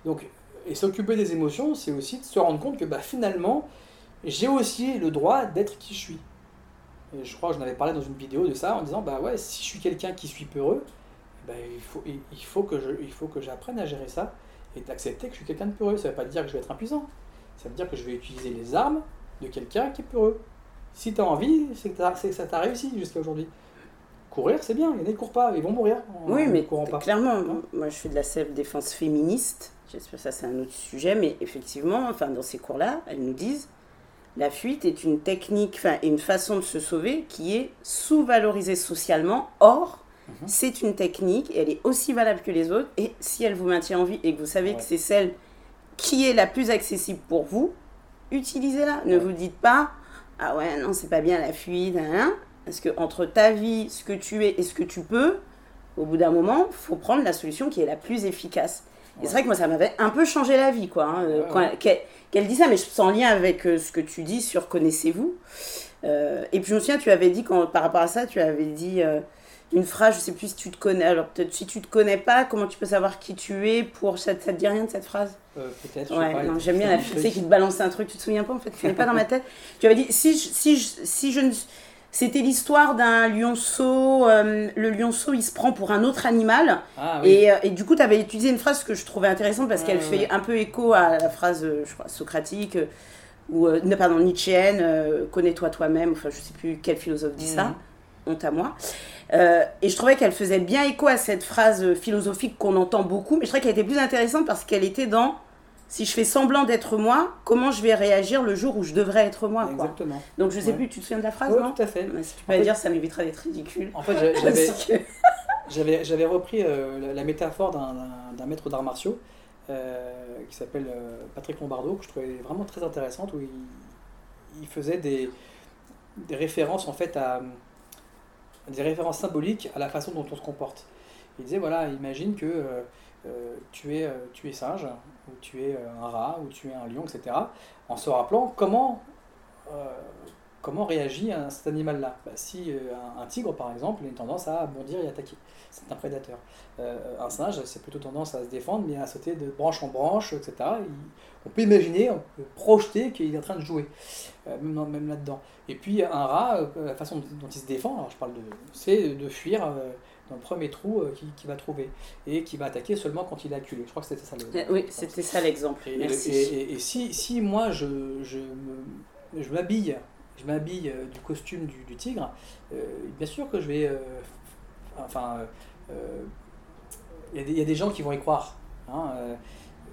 Donc, et s'occuper des émotions, c'est aussi de se rendre compte que bah, finalement, j'ai aussi le droit d'être qui je suis. Et je crois que j'en avais parlé dans une vidéo de ça en disant bah ouais, si je suis quelqu'un qui suis peureux, il, faut, il, il faut que je, il faut que j'apprenne à gérer ça et d'accepter que je suis quelqu'un de peureux. Ça ne veut pas dire que je vais être impuissant. Ça veut dire que je vais utiliser les armes de quelqu'un qui est peureux. Si tu as envie, c'est que, ça t'a réussi jusqu'à aujourd'hui. Courir, c'est bien. Il y en a qui courent pas, ils vont mourir en Oui, mais courant pas. clairement, Hein moi je fais de la self-défense féministe. J'espère que ça c'est un autre sujet, mais effectivement, enfin dans ces cours-là, elles nous disent la fuite est une technique, enfin une façon de se sauver qui est sous-valorisée socialement. Or, Mhm. c'est une technique et elle est aussi valable que les autres. Et si elle vous maintient en vie et que vous savez que c'est celle qui est la plus accessible pour vous, utilisez-la. Ne vous dites pas ah ouais non c'est pas bien la fuite, hein, parce que entre ta vie, ce que tu es et ce que tu peux, au bout d'un moment, faut prendre la solution qui est la plus efficace. Et c'est vrai que moi, ça m'avait un peu changé la vie, quoi. hein, euh, Ouais, ouais. qu'elle, qu'elle dit ça, mais c'est en lien avec euh, ce que tu dis sur connaissez-vous. Euh, et puis je me souviens, tu avais dit, quand, par rapport à ça, tu avais dit une phrase, je sais plus si tu te connais. Alors peut-être si tu te connais pas, comment tu peux savoir qui tu es pour ça, ça te dit rien de cette phrase? Euh, Peut-être. Ouais, j'aime bien la fille qui te balance un truc, tu te souviens pas en fait, tu n'es pas dans ma tête. Tu avais dit si je, si je, si je ne. C'était l'histoire d'un lionceau. euh, le lionceau, il se prend pour un autre animal. Ah oui. Et, euh, et du coup, tu avais utilisé une phrase que je trouvais intéressante parce qu'elle ouais, fait un peu écho à la phrase, je crois, socratique, ou, euh, pardon, nietzschéenne, connais-toi toi-même, enfin, je sais plus quel philosophe dit ça, Mhm. Honte à moi. Euh, et je trouvais qu'elle faisait bien écho à cette phrase philosophique qu'on entend beaucoup, mais je trouvais qu'elle était plus intéressante parce qu'elle était dans si je fais semblant d'être moi, comment je vais réagir le jour où je devrais être moi, quoi. Exactement. Donc je sais Ouais. plus, tu te souviens de la phrase, non tout à fait. Ouais, Si tu peux En la fait- dire, ça m'évitera d'être ridicule. En fait, j'a- j'avais, J'avais, repris euh, la, la métaphore d'un, maître d'arts martiaux euh, qui s'appelle Patrick Lombardo, que je trouvais vraiment très intéressante, où il, il faisait des, des références en fait à des références symboliques à la façon dont on se comporte. Il disait voilà, imagine que euh, euh, tu, es, euh, tu es singe, ou tu es un rat, ou tu es un lion, etc. En se rappelant comment comment réagit cet animal-là Bah, Si un, tigre, par exemple, a une tendance à bondir et attaquer, c'est un prédateur. Un singe, c'est plutôt tendance à se défendre, mais à sauter de branche en branche, etc. on peut imaginer, on peut projeter qu'il est en train de jouer, euh, même, dans- même là-dedans. Et puis un rat, euh, la façon dont, il se défend, alors je parle de, c'est de fuir euh, dans le premier trou qu'il va trouver et qui va attaquer seulement quand il est acculé. Je crois que c'était ça. le- Euh, Oui, c'était ça l'exemple. et, Merci. et- et- et si, si moi je, je, m'habille, je m'habille du costume du, du tigre, bien sûr que je vais. enfin, il y, a y a des gens qui vont y croire. hein,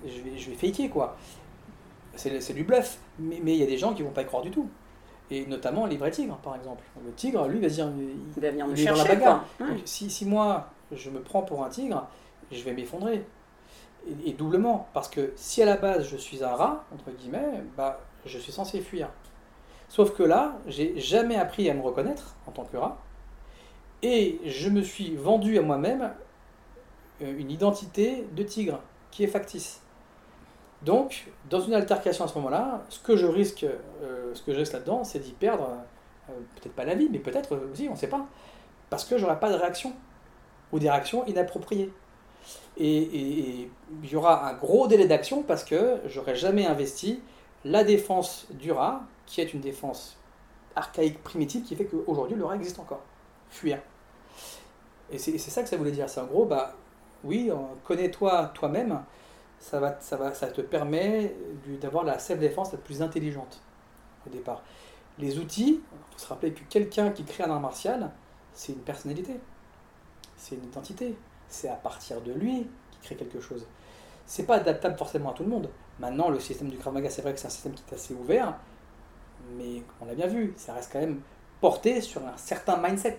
je, vais, je vais faker quoi. C'est du bluff, mais il y a des gens qui vont pas y croire du tout. Et notamment les vrais tigres, par exemple. Le tigre, lui, va se dire. Il va venir me dans la chercher, bagarre. quoi. Ouais. Donc, si, si moi, je me prends pour un tigre, je vais m'effondrer. Et, et doublement, parce que si à la base je suis un rat, entre guillemets, bah, je suis censé fuir. Sauf que là, j'ai jamais appris à me reconnaître en tant que rat, et je me suis vendu à moi-même euh, une identité de tigre qui est factice. Donc, dans une altercation à ce moment-là, ce que je risque, euh, ce que je risque là-dedans, c'est d'y perdre, euh, peut-être pas la vie, mais peut-être aussi, on ne sait pas, parce que j'aurai pas de réaction ou des réactions inappropriées. Et, il y aura un gros délai d'action parce que j'aurais jamais investi la défense du rat, qui est une défense archaïque primitive qui fait qu'aujourd'hui le rat existe encore. Fuir. Et c'est ça que ça voulait dire. C'est en gros, bah oui, connais-toi toi-même, ça, va, ça, va, ça te permet d'avoir la self-défense la plus intelligente au départ. Les outils, il faut se rappeler que quelqu'un qui crée un art martial, c'est une personnalité, c'est une identité, c'est à partir de lui qu'il crée quelque chose. C'est pas adaptable forcément à tout le monde. Maintenant, le système du Krav Maga, c'est vrai que c'est un système qui est assez ouvert, mais on l'a bien vu, ça reste quand même porté sur un certain mindset.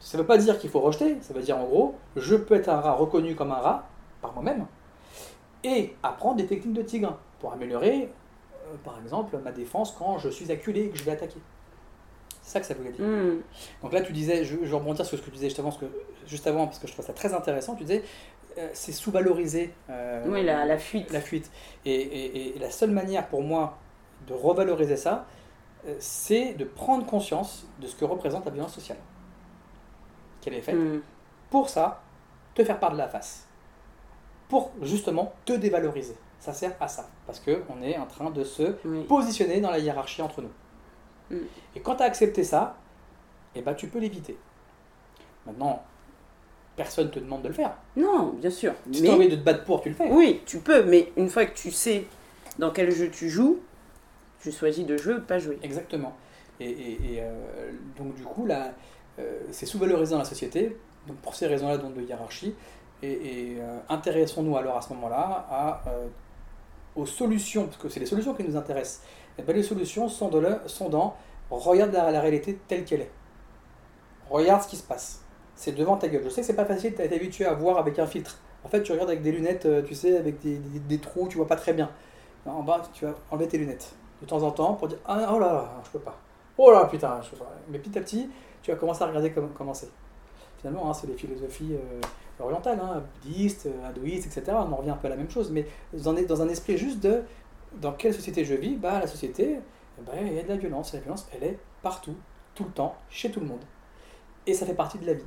Ça ne veut pas dire qu'il faut rejeter, ça veut dire en gros, je peux être un rat reconnu comme un rat par moi-même et apprendre des techniques de tigre pour améliorer, euh, par exemple, ma défense quand je suis acculé et que je vais attaquer. C'est ça que ça voulait dire. Hmm. Donc là, tu disais, je, je rebondir sur ce que tu disais juste avant, parce que, juste avant, parce que je trouve ça très intéressant, tu disais, euh, c'est sous-valoriser euh, Oui, la, la fuite. la fuite. Et, et- et la seule manière pour moi de revaloriser ça, c'est de prendre conscience de ce que représente la violence sociale. Qu'elle est faite. Hmm. Pour ça, te faire part de la face. Pour justement te dévaloriser. Ça sert à ça. Parce qu'on est en train de se Oui. positionner dans la hiérarchie entre nous. Mm. Et quand tu as accepté ça, eh ben, tu peux l'éviter. Maintenant, personne te demande de le faire. Non, bien sûr. Si Mais- tu as envie de te battre pour, tu le fais. Oui, tu peux, mais une fois que tu sais dans quel jeu tu joues, tu choisis de jouer ou de pas jouer. Exactement. Et, et- et, euh, donc du coup, là, euh, c'est sous-valorisé dans la société, donc pour ces raisons-là, donc de hiérarchie. Et, euh, intéressons-nous alors à ce moment-là euh, aux solutions, parce que c'est les solutions qui nous intéressent. Et ben, les solutions sont, dans regarde la, réalité telle qu'elle est. Regarde ce qui se passe. C'est devant ta gueule. Je sais que c'est pas facile, tu été habitué à voir avec un filtre. En fait, tu regardes avec des lunettes, euh, tu sais, avec des, des- des trous, tu vois pas très bien. En bas, tu vas enlever tes lunettes de temps en temps pour dire Ah oh là je peux pas. Oh là putain, je peux pas. Mais petit à petit, tu vas commencer à regarder comment, c'est. Finalement, hein, c'est les philosophies orientales, hein, bouddhistes, euh, hindouistes, etc. On en revient un peu à la même chose, mais dans un, dans un esprit juste de dans quelle société je vis, bah la société, ben, il y a de la violence. Et la violence, elle est partout, tout le temps, chez tout le monde. Et ça fait partie de la vie.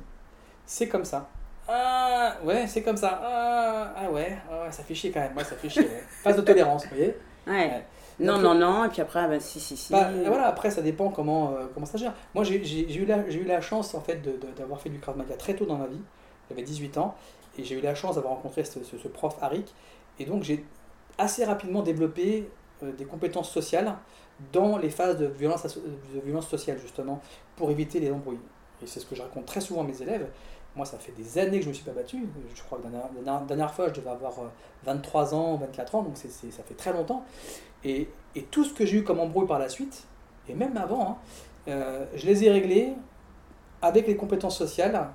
C'est comme ça. Ah ouais, c'est comme ça. Ah, ah ouais, ah ça fait chier quand même. Ouais, ça fait chier. ouais. Phase de tolérance, vous voyez. Ouais. Ouais. Non, Donc, non, non, et puis après, ben si, si, si. bah, voilà, après, ça dépend comment, euh, comment ça gère. Moi, j'ai eu, la- eu la chance, en fait, d'avoir fait du Krav Maga très tôt dans ma vie. J'avais 18 ans. Et j'ai eu la chance d'avoir rencontré ce, prof, Harik. Et donc, j'ai assez rapidement développé euh, des compétences sociales dans les phases de violence, de violence sociale, justement, pour éviter les embrouilles. Et c'est ce que je raconte très souvent à mes élèves. Moi, ça fait des années que je ne me suis pas battu. Je crois que la dernière, fois, je devais avoir euh, 23 ans, 24 ans, donc ça fait très longtemps. Et, et tout ce que j'ai eu comme embrouille par la suite, et même avant, hein, euh, je les ai réglés avec les compétences sociales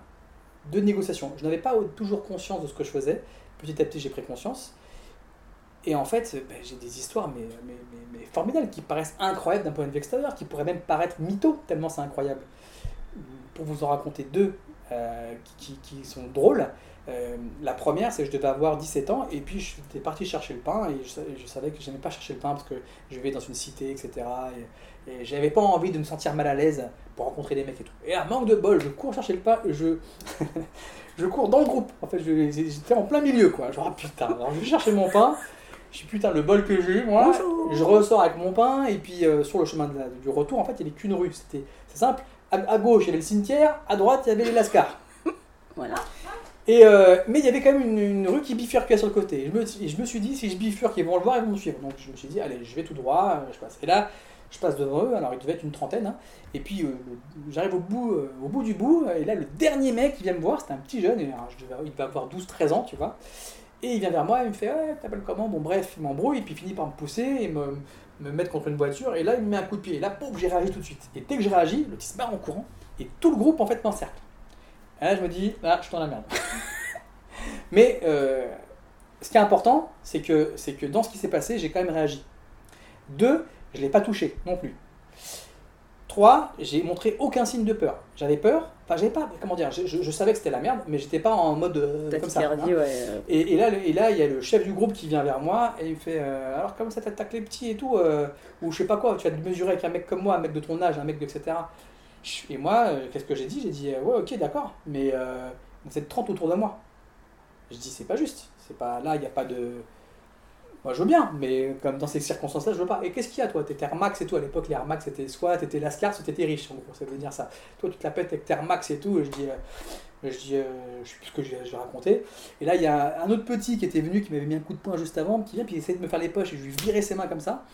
de négociation. Je n'avais pas toujours conscience de ce que je faisais. Petit à petit, j'ai pris conscience. Et en fait, ben, j'ai des histoires mais, mais, formidables qui paraissent incroyables d'un point de vue extérieur, qui pourraient même paraître mythos, tellement c'est incroyable. Pour vous en raconter deux euh, qui, sont drôles. euh, la première, c'est que je devais avoir 17 ans et puis j'étais parti chercher le pain et je savais que je n'aimais pas chercher le pain parce que je vivais dans une cité, etc. Et, et j'avais pas envie de me sentir mal à l'aise pour rencontrer des mecs et tout. Et à manque de bol, je cours chercher le pain et je, je cours dans le groupe. En fait, j'étais en plein milieu quoi. Genre, ah, putain, alors je vais chercher mon pain. Je suis putain, le bol que j'ai eu, moi. Bonjour. Je ressors avec mon pain et puis euh, sur le chemin de la- du retour, en fait, il n'y avait qu'une rue. C'était simple. À, à gauche, il y avait le cimetière, à droite, il y avait les lascars. Voilà. Et euh, mais il y avait quand même une, une rue qui bifurquait sur le côté. Et je, me, et je me suis dit, si je bifurque, ils vont le voir, ils vont me suivre. Donc je me suis dit, allez, je vais tout droit, euh, je passe. Et là, je passe devant eux, alors il devait être une trentaine. hein. et puis euh, j'arrive au bout, euh, au bout du bout, et là, le dernier mec qui vient me voir, c'était un petit jeune, je il devait avoir 12-13 ans, tu vois. Et il vient vers moi, il me fait, ouais, t'appelles comment? Bon, bref, il m'embrouille, et puis il finit par me pousser et me, me mettre contre une voiture. Et là, il me met un coup de pied. Et là, pouf, j'ai réagi tout de suite. Et dès que j'ai réagi, le petit se barre en courant, et tout le groupe, en fait, m'encercle. Et là, je me dis, ah, je suis dans la merde. Mais euh, ce qui est important, c'est que, c'est que dans ce qui s'est passé, j'ai quand même réagi. Deux, je ne l'ai pas touché non plus. Trois, j'ai montré aucun signe de peur. J'avais peur, enfin, j'avais pas, comment dire, je, je- je savais que c'était la merde, mais j'étais pas en mode euh, comme ça. hein. Ouais. euh, Et, et là, le- et là, il y a le chef du groupe qui vient vers moi et il me fait euh, Alors, comment ça t'attaque les petits et tout euh, Ou je sais pas quoi, tu vas te mesurer avec un mec comme moi, un mec de ton âge, un mec de etc. Et moi, qu'est-ce que j'ai dit? J'ai dit Ouais, ok, d'accord, mais euh, vous êtes 30 autour de moi. Je dis C'est pas juste. C'est pas Là, il n'y a pas de. Moi, je veux bien, mais comme dans ces circonstances-là, je veux pas. Et qu'est-ce qu'il y a, toi? T'étais Air et tout. À l'époque, les Air Max, c'était soit t'étais Lascar, soit t'étais riche, en gros, ça veut dire ça. Toi, tu te la pètes avec tes Air et tout. Et je dis, euh, je dis, euh, je sais plus ce que j'ai j'ai raconté. Et là, il y a un autre petit qui était venu, qui m'avait mis un coup de poing juste avant, qui vient, puis il essayait de me faire les poches, et je lui virais ses mains comme ça,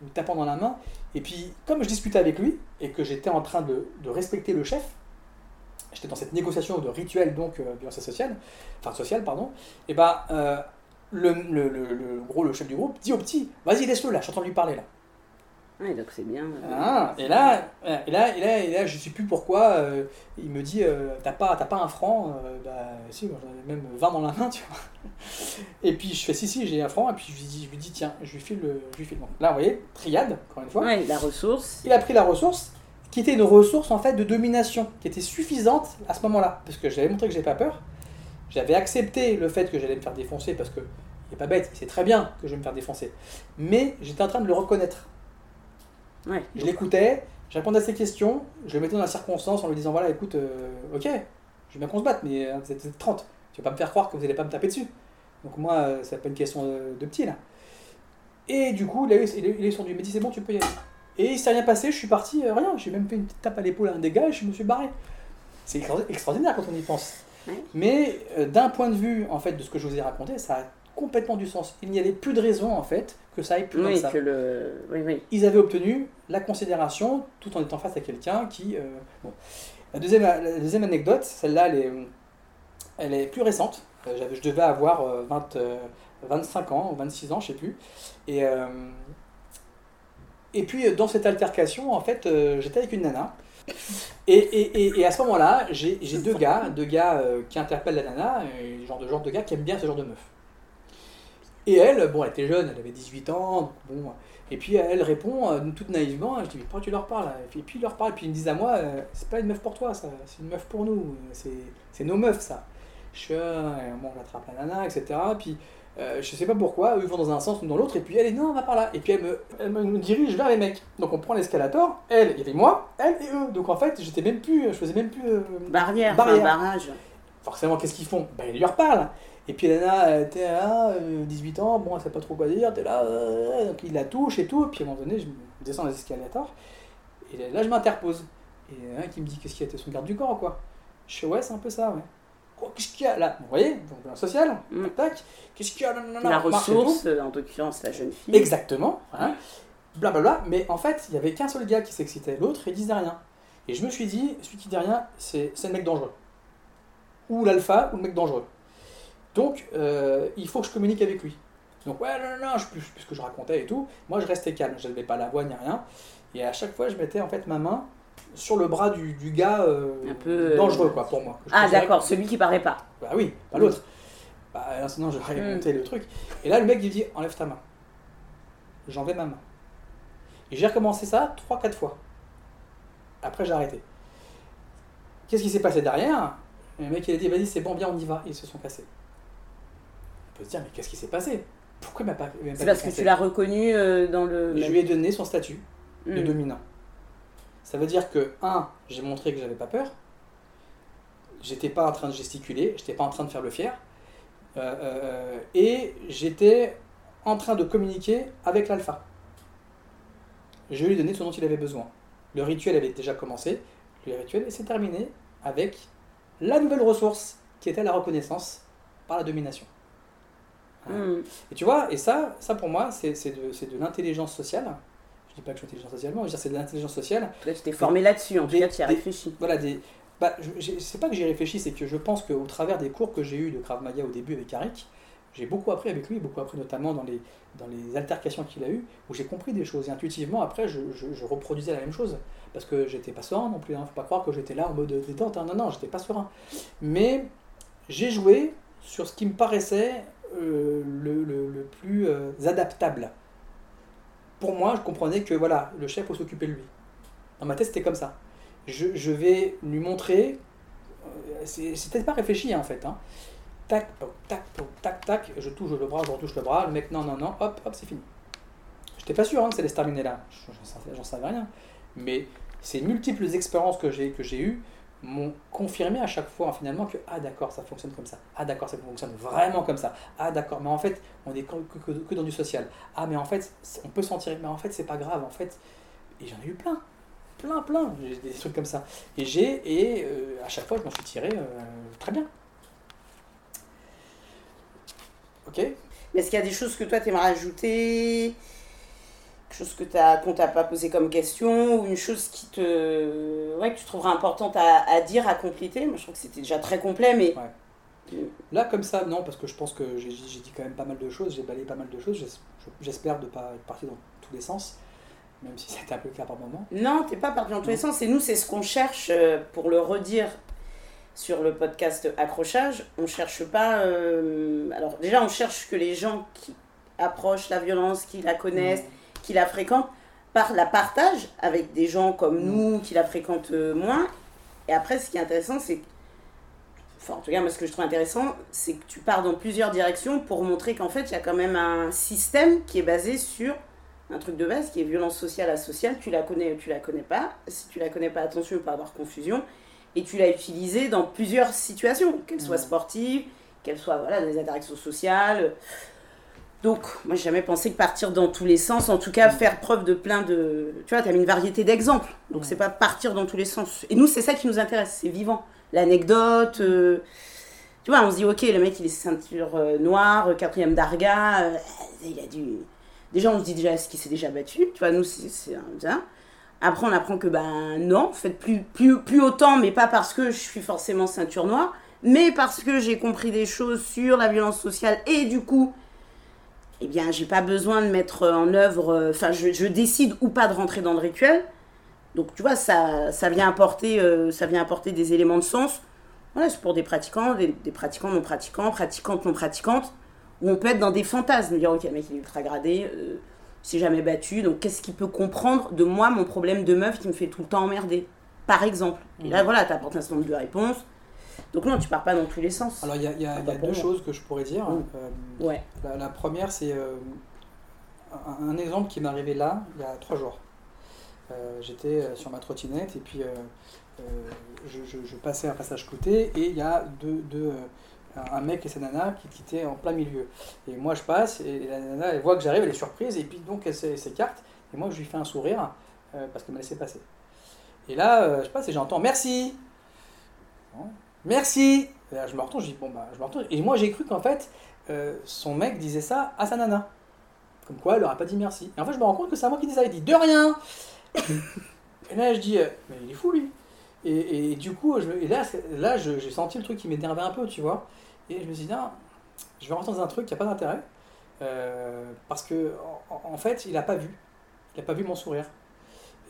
me tapant dans la main. Et puis, comme je discutais avec lui, et que j'étais en train de, de respecter le chef, j'étais dans cette négociation de rituel, donc, euh, violence sociale, enfin, sociale, pardon, et euh, le, le, le, le gros, le chef du groupe, dit au petit, vas-y, laisse-le là, je suis en train de lui parler là. Ouais, donc c'est bien. Ah, et là, et là, et là, et là, je sais plus pourquoi, euh, il me dit, euh, t'as pas, pas un franc euh, Bah si, moi, j'en avais même 20 dans la main, tu vois. Et puis je fais, si, si, j'ai un franc, et puis je lui dis, je lui dis tiens, je lui file le, je lui file. Donc là, vous voyez, triade, encore une fois. Ouais, la ressource. Il a pris la ressource, qui était une ressource en fait de domination, qui était suffisante à ce moment-là, parce que j'avais montré que j'avais pas peur. J'avais accepté le fait que j'allais me faire défoncer, parce que il est pas bête, il sait très bien que je vais me faire défoncer. Mais j'étais en train de le reconnaître. Ouais. Je l'écoutais, je répondais à ses questions, je le mettais dans la circonstance en lui disant voilà, écoute, euh, ok, je veux bien qu'on se batte, mais euh, vous êtes, vous êtes 30, tu vas pas me faire croire que vous allez pas me taper dessus. Donc moi, euh, c'est pas une question de, de petit là. Et du coup, il est, il est, il est descendu, il m'a dit c'est bon, tu peux y aller. Et il s'est rien passé, je suis parti, euh, rien, j'ai même fait une petite tape à l'épaule à un gars et je me suis barré. C'est extra- extraordinaire quand on y pense. Mais euh, d'un point de vue, en fait, de ce que je vous ai raconté, ça a complètement du sens. Il n'y avait plus de raison, en fait, que ça aille plus comme Oui, ça. que le. Oui, oui. Ils avaient obtenu la considération tout en étant face à quelqu'un qui... euh, bon. la, deuxième, la deuxième anecdote, celle-là, elle est, elle est plus récente. Euh, je devais avoir euh, 20, euh, 25 ans ou 26 ans, je sais plus. Et, euh, et puis, dans cette altercation, en fait, j'étais avec une nana. Et, et, et, à ce moment-là, j'ai deux gars, deux gars euh, qui interpellent la nana, et genre de genre de gars qui aiment bien ce genre de meuf. Et elle, bon, elle était jeune, elle avait 18 ans, bon, et puis elle répond euh, toute naïvement, je dis, mais pourquoi tu leur parles Et puis, ils leur parlent, puis ils me disent à moi, euh, c'est pas une meuf pour toi, ça, c'est une meuf pour nous, c'est nos meufs, ça. Je suis, et bon, j'attrape la nana, etc. Puis euh, je sais pas pourquoi, eux vont dans un sens ou dans l'autre, et puis elle est non, on va par là. Et puis elle me, elle me dirige vers les mecs. Donc on prend l'escalator, elle, il y avait moi, elle et eux. Donc en fait, j'étais même plus, je faisais même plus. euh, Barrière, Barrière. enfin, barrage. forcément, qu'est-ce qu'ils font? Ben, ils leur parlent. Et puis la nana, elle était là, euh, 18 ans, bon, elle sait pas trop quoi dire, t'es là, euh, donc il la touche et tout. Et puis à un moment donné, je descends les escalators, et là, je m'interpose. Et il y en a un qui me dit, qu'est-ce qu'il y a? T'es son garde du corps ou quoi Je fais, ouais, c'est un peu ça, ouais. Qu'est-ce qu'il y a là? Vous voyez Donc, un social, Mm. tac, qu'est-ce qu'il y a Non, non, non, La ressource, tout. euh, en l'occurrence la jeune fille. Exactement. Hein. Blablabla. Mais en fait, il y avait qu'un seul gars qui s'excitait, l'autre, il disait rien. Et je me suis dit, celui qui dit rien, c'est le mec dangereux. Ou l'alpha, ou le mec dangereux. Donc, euh, il faut que je communique avec lui. Donc, ouais, non, non, non, je plus, plus ce que je racontais et tout. Moi, je restais calme, je n'avais pas la voix ni rien. Et à chaque fois, je mettais en fait ma main sur le bras du, du gars euh, Un peu, euh, dangereux, quoi, pour moi. Ah d'accord, celui qui paraît pas. bah oui, pas l'autre. Bah sinon je vais Mm. monter le truc. Et là le mec il dit enlève ta main. J'enlève ma main. Et j'ai recommencé ça 3-4 fois. Après j'ai arrêté. Qu'est-ce qui s'est passé derrière? Le mec il a dit vas-y c'est bon bien on y va. Ils se sont cassés. On peut se dire mais qu'est-ce qui s'est passé? Pourquoi il m'a pas, C'est parce que tu l'as reconnu euh, dans le. Je lui ai donné son statut de Hmm. dominant. Ça veut dire que, un, j'ai montré que j'avais pas peur. J'étais pas en train de gesticuler, j'étais pas en train de faire le fier. Euh, euh, et j'étais en train de communiquer avec l'alpha. Je lui ai donné ce dont il avait besoin. Le rituel avait déjà commencé, le rituel s'est terminé avec la nouvelle ressource qui était la reconnaissance par la domination. Hmm. Et tu vois, et ça, ça pour moi, c'est de l'intelligence sociale. Je dis pas que je suis intelligent socialement, je veux dire c'est de l'intelligence sociale. Toi, tu t'es formé là-dessus, en tout cas, tu y as réfléchi. Voilà, des. Bah, je, c'est pas que j'y réfléchis, c'est que je pense qu'au travers des cours que j'ai eu de Krav Maga au début avec Arik, j'ai beaucoup appris avec lui, beaucoup appris notamment dans les, dans les altercations qu'il a eues, où j'ai compris des choses. Et intuitivement, après, je, je- je reproduisais la même chose. Parce que j'étais pas serein non plus, hein. faut pas croire que j'étais là en mode détente. hein. Non, non, j'étais pas serein. Mais j'ai joué sur ce qui me paraissait euh, le, le- le plus euh, adaptable. Pour moi, je comprenais que voilà, le chef faut s'occuper de lui. Dans ma tête, c'était comme ça. Je, vais lui montrer. euh, peut-être pas réfléchi hein, en fait. hein. Tac, tac, tac, tac. Je touche le bras, je retouche le bras. Le mec, non, non, non, hop, hop, c'est fini. J'étais pas sûr hein, que ça allait se terminer là. J'en savais, rien. Mais ces multiples expériences que j'ai eues m'ont confirmé à chaque fois finalement que ah d'accord ça fonctionne comme ça. Ah d'accord ça fonctionne vraiment comme ça. Ah d'accord mais en fait on est que, dans du social. Ah mais en fait on peut s'en tirer mais en fait c'est pas grave en fait. Et j'en ai eu plein. Plein plein. Des trucs comme ça. Et j'ai et euh, à chaque fois je m'en suis tiré euh, très bien. Ok. Mais est-ce qu'il y a des choses que toi, tu aimerais ajouter? Chose que t'as, qu'on t'a pas posé comme question Ou une chose qui te... Ouais, que tu trouverais importante à, à dire, à compléter Moi, je trouve que c'était déjà très complet, mais... Là, comme ça, non, parce que je pense que j'ai j'ai dit quand même pas mal de choses, j'ai balayé pas mal de choses. j'es- J'espère de ne pas être parti dans tous les sens, même si c'était un peu cas par moment. Non, t'es pas parti dans tous les sens. Et nous, c'est ce qu'on cherche, euh, pour le redire sur le podcast Accrochage. On cherche pas. euh, Alors, déjà, on cherche que les gens qui approchent la violence, qui la connaissent, qui la fréquentent, par la partagent avec des gens comme Mm. nous qui la fréquentent euh, moins. Et après, ce qui est intéressant, c'est. Enfin, en tout cas, moi, ce que je trouve intéressant, c'est que tu pars dans plusieurs directions pour montrer qu'en fait, il y a quand même un système qui est basé sur un truc de base qui est violence sociale asociale. Tu la connais ou tu la connais pas. Si tu la connais pas, attention, il peut y avoir confusion. Et tu l'as utilisée dans plusieurs situations, qu'elles soient Mhm. sportives, qu'elles soient voilà, dans les interactions sociales. Donc, moi, j'ai jamais pensé que partir dans tous les sens, en tout cas, faire preuve de plein de. Tu vois, tu as mis une variété d'exemples. Donc, Mhm. c'est pas partir dans tous les sens. Et nous, c'est ça qui nous intéresse, c'est vivant. L'anecdote, euh, Tu vois, on se dit, ok, le mec, il est ceinture euh, noire, euh, quatrième d'arga, euh, il a dû. Déjà, on se dit déjà, est-ce qu'il s'est déjà battu? Tu vois, nous, c'est un-. Après, on apprend que, ben non, faites plus, plus, plus autant, mais pas parce que je suis forcément ceinture noire, mais parce que j'ai compris des choses sur la violence sociale et du coup, eh bien, j'ai pas besoin de mettre en œuvre. euh, Enfin, je, je décide ou pas de rentrer dans le rituel. Donc, tu vois, ça, ça, vient apporter, euh, ça vient apporter des éléments de sens. Voilà, c'est pour des pratiquants, des, des pratiquants non pratiquants, pratiquantes non pratiquantes, où on peut être dans des fantasmes, dire ok, le mec il est ultra gradé, euh, s'est jamais battu, donc qu'est-ce qu'il peut comprendre de moi, mon problème de meuf qui me fait tout le temps emmerder, par exemple? Et là, voilà, tu apportes un certain nombre de réponses. Donc non, tu pars pas dans tous les sens. Alors il y a, il y a- il y a pour deux moi. choses que je pourrais dire. Mm. Euh, Ouais. La, la première, c'est euh, un, un exemple qui m'est arrivé là, il y a trois jours. Euh, J'étais sur ma trottinette et puis je, je- je passais un passage clouté et il y a deux, deux, un- mec et sa nana qui, qui étaient en plein milieu. Et moi je passe et la nana elle voit que j'arrive, elle est surprise et puis donc elle s'é- s'écarte et moi je lui fais un sourire parce qu'elle m'a laissé passer. Et là je passe et j'entends merci. Bon, Merci. Là, je me retourne, je dis bon bah je me retourne et moi j'ai cru qu'en fait euh, son mec disait ça à sa nana. Comme quoi, elle leur a pas dit merci. Et en fait, je me rends compte que c'est à moi qui dis ça. Il dit de rien Et là, je dis, euh, mais il est fou lui Et, et du coup, et là, là j'ai senti le truc qui m'énervait un peu, tu vois. Et je me suis dit, non, je vais rentrer dans un truc qui n'a pas d'intérêt. euh, parce que, en, fait, il n'a pas vu. Il n'a pas vu mon sourire.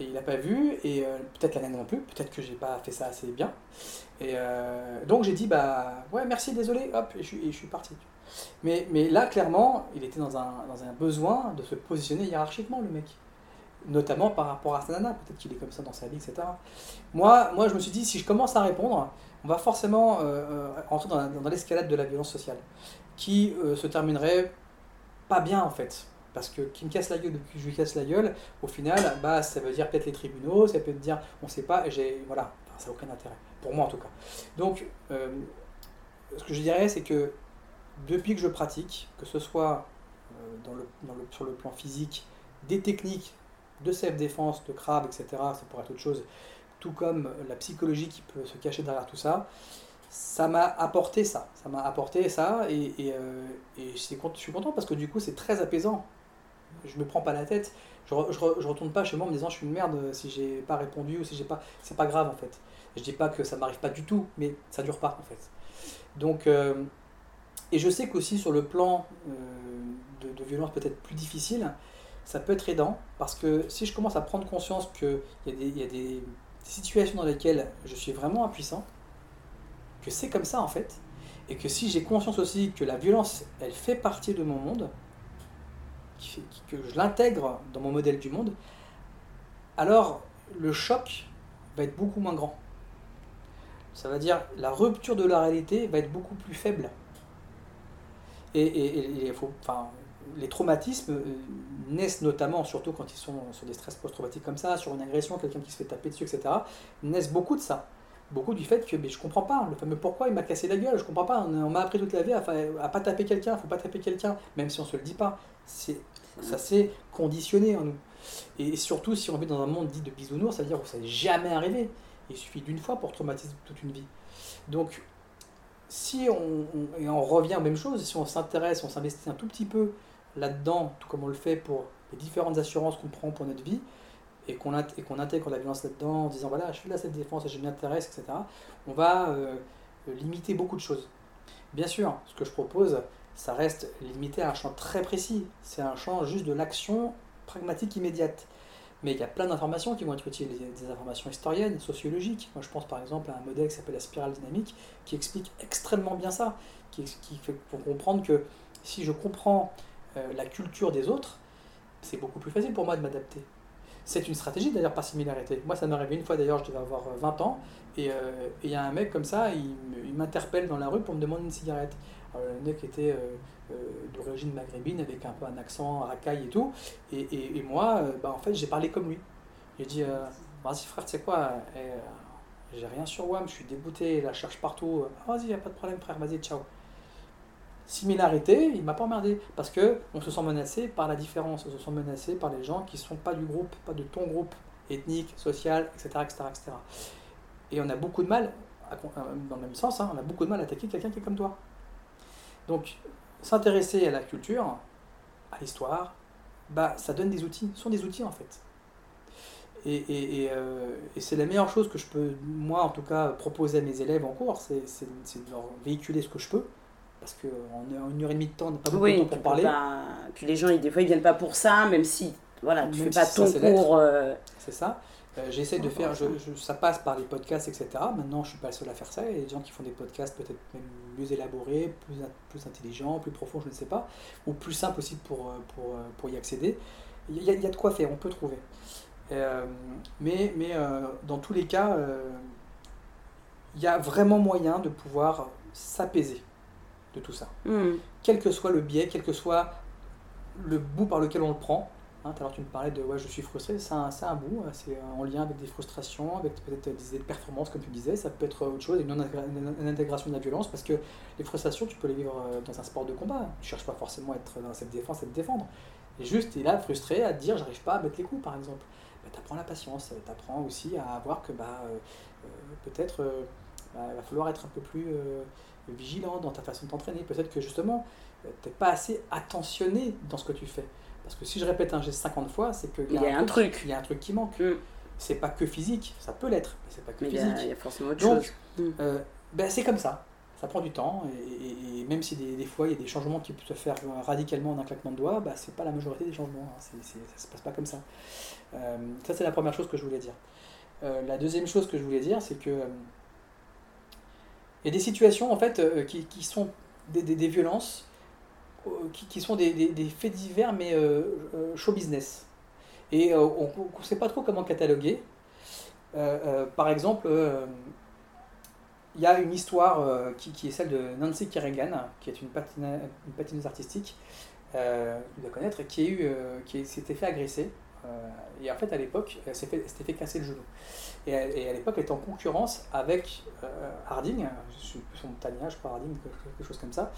Et il n'a pas vu, et euh, peut-être la nana non plus, peut-être que j'ai pas fait ça assez bien. Et euh, donc j'ai dit, bah ouais, merci, désolé, hop, et je, suis- parti. Mais, là, clairement, il était dans un, besoin de se positionner hiérarchiquement, le mec. Notamment par rapport à sa nana, peut-être qu'il est comme ça dans sa vie, etc. Moi, moi, je me suis dit, si je commence à répondre, on va forcément euh, euh, entrer dans, la- dans l'escalade de la violence sociale, qui euh, se terminerait pas bien, en fait. Parce que qui me casse la gueule depuis que je lui casse la gueule, au final, bah, ça veut dire peut-être les tribunaux, ça peut dire on sait pas, j'ai. Voilà, ça n'a aucun intérêt. Pour moi, en tout cas. Donc, euh, ce que je dirais, c'est que depuis que je pratique, que ce soit euh, sur le plan physique, des techniques de self-défense, de crabe, etc., ça pourrait être autre chose, tout comme la psychologie qui peut se cacher derrière tout ça, ça m'a apporté ça. Ça m'a apporté ça et, euh, je suis content- parce que du coup, c'est très apaisant. Je me prends pas la tête. Je, je retourne pas chez moi en me disant je suis une merde si j'ai pas répondu ou si j'ai pas. C'est pas grave en fait. Je dis pas que ça m'arrive pas du tout, mais ça dure pas en fait. Donc, euh, et je sais qu'aussi sur le plan euh, de, violence peut-être plus difficile, ça peut être aidant parce que si je commence à prendre conscience qu'il y a, des, y a des situations dans lesquelles je suis vraiment impuissant, que c'est comme ça en fait, et que si j'ai conscience aussi que la violence, elle fait partie de mon monde, que je l'intègre dans mon modèle du monde, alors le choc va être beaucoup moins grand. Ça veut dire la rupture de la réalité va être beaucoup plus faible. Et, et- faut, enfin, les traumatismes euh, naissent notamment, surtout quand ils sont sur des stress post-traumatiques comme ça, sur une agression, quelqu'un qui se fait taper dessus, etc., naissent beaucoup de ça. Beaucoup du fait que mais je comprends pas, le fameux pourquoi il m'a cassé la gueule, je comprends pas, on, m'a appris toute la vie à, à pas taper quelqu'un, faut pas taper quelqu'un, même si on se le dit pas. C'est, ça s'est conditionné en nous. Et surtout si on vit dans un monde dit de bisounours, c'est-à-dire où ça n'est jamais arrivé. Il suffit d'une fois pour traumatiser toute une vie. Donc, si on, et on revient aux mêmes choses, si on s'intéresse, on s'investit un tout petit peu là-dedans, tout comme on le fait pour les différentes assurances qu'on prend pour notre vie, et qu'on qu'on intègre la violence là-dedans en disant voilà, je fais la cette défense et je m'y intéresse, etc., on va euh, limiter beaucoup de choses. Bien sûr, ce que je propose, ça reste limité à un champ très précis. C'est un champ juste de l'action pragmatique immédiate. Mais il y a plein d'informations qui vont être utiles, des informations historiennes, sociologiques. Moi, je pense par exemple à un modèle qui s'appelle la spirale dynamique, qui explique extrêmement bien ça, qui, qui fait pour comprendre que si je comprends euh, la culture des autres, c'est beaucoup plus facile pour moi de m'adapter. C'est une stratégie d'ailleurs par similarité. Moi, ça m'est arrivé une fois d'ailleurs, je devais avoir euh, 20 ans, et euh, et il y a un mec comme ça, il m'interpelle dans la rue pour me demander une cigarette. Alors, le mec était euh, euh, d'origine maghrébine avec un peu un accent racaille et tout. Et, et, moi, euh, bah, en fait, j'ai parlé comme lui. J'ai dit euh, Vas-y, frère, tu sais quoi eh, euh, J'ai rien sur WAM, je suis dégoûté, la cherche partout. Ah, Vas-y, y a pas de problème, frère, vas-y, ciao. Similarité, il m'a pas emmerdé parce que on se sent menacé par la différence, on se sent menacé par les gens qui sont pas du groupe, pas de ton groupe ethnique, social, etc., etc., etc. Et on a beaucoup de mal dans le même sens, hein, on a beaucoup de mal à attaquer quelqu'un qui est comme toi. Donc, s'intéresser à la culture, à l'histoire, bah, ça donne des outils. Ce sont des outils en fait. Et, euh, et, c'est la meilleure chose que je peux, moi en tout cas, proposer à mes élèves en cours, c'est de leur véhiculer ce que je peux. Parce qu'en une heure et demie de temps, on n'a pas beaucoup de temps pour parler. puis les gens, des fois, ils viennent pas pour ça, même si voilà, tu ne fais pas ton cours. Euh, c'est ça. Euh, j'essaie de faire, je, ça passe par les podcasts, etc. Maintenant, je suis pas le seul à faire ça. Il y a des gens qui font des podcasts peut-être même mieux élaborés, plus, plus intelligents, plus profonds, je ne sais pas, ou plus simples aussi pour, pour, pour y accéder. Il y, a, il y, a, de quoi faire, on peut trouver. Euh, mais mais euh, dans tous les cas, il y a vraiment moyen de pouvoir s'apaiser de tout ça. Hmm. Quel que soit le biais, quel que soit le bout par lequel on le prend, Hein, alors tu me parlais de ouais, je suis frustré, c'est un, bout, euh, c'est en lien avec des frustrations, avec peut-être des idées de performance, comme tu disais, ça peut être autre chose, une, intégration de la violence, parce que les frustrations, tu peux les vivre euh, dans un sport de combat. Tu cherches pas forcément à être dans cette défense, à te défendre. Et juste, tu es là frustré à te dire, j'arrive pas à mettre les coups, par exemple. Bah, tu apprends la patience, tu apprends aussi à voir que bah, euh, peut-être bah, il va falloir être un peu plus vigilant dans ta façon de t'entraîner. Peut-être que justement, tu n'es pas assez attentionné dans ce que tu fais. Parce que si je répète un geste 50 fois, c'est qu'il y, a un, truc. Il y a un truc qui manque. Mm. C'est pas que physique, ça peut l'être, mais c'est pas que physique. Il y, a forcément autre chose. Mm. Euh, ben c'est comme ça. Ça prend du temps, et, même si des, fois il y a des changements qui peuvent se faire radicalement en un claquement de doigts, bah, c'est pas la majorité des changements. Hein. C'est, ça se passe pas comme ça. Euh, ça, c'est la première chose que je voulais dire. Euh, la deuxième chose que je voulais dire, c'est que il y a des situations en fait qui, qui sont des, des, des violences euh, qui, sont des, faits divers, mais euh, euh, show business. Et on ne sait pas trop comment cataloguer. par exemple, il y a une histoire qui, est celle de Nancy Kerrigan, qui est une, patineuse artistique, euh, doit connaître, qui, a s'était fait agresser et en fait, à l'époque, elle s'était fait, casser le genou. Et, à l'époque, elle était en concurrence avec euh, Harding, je suis son Tania, je crois Harding, quelque chose comme ça.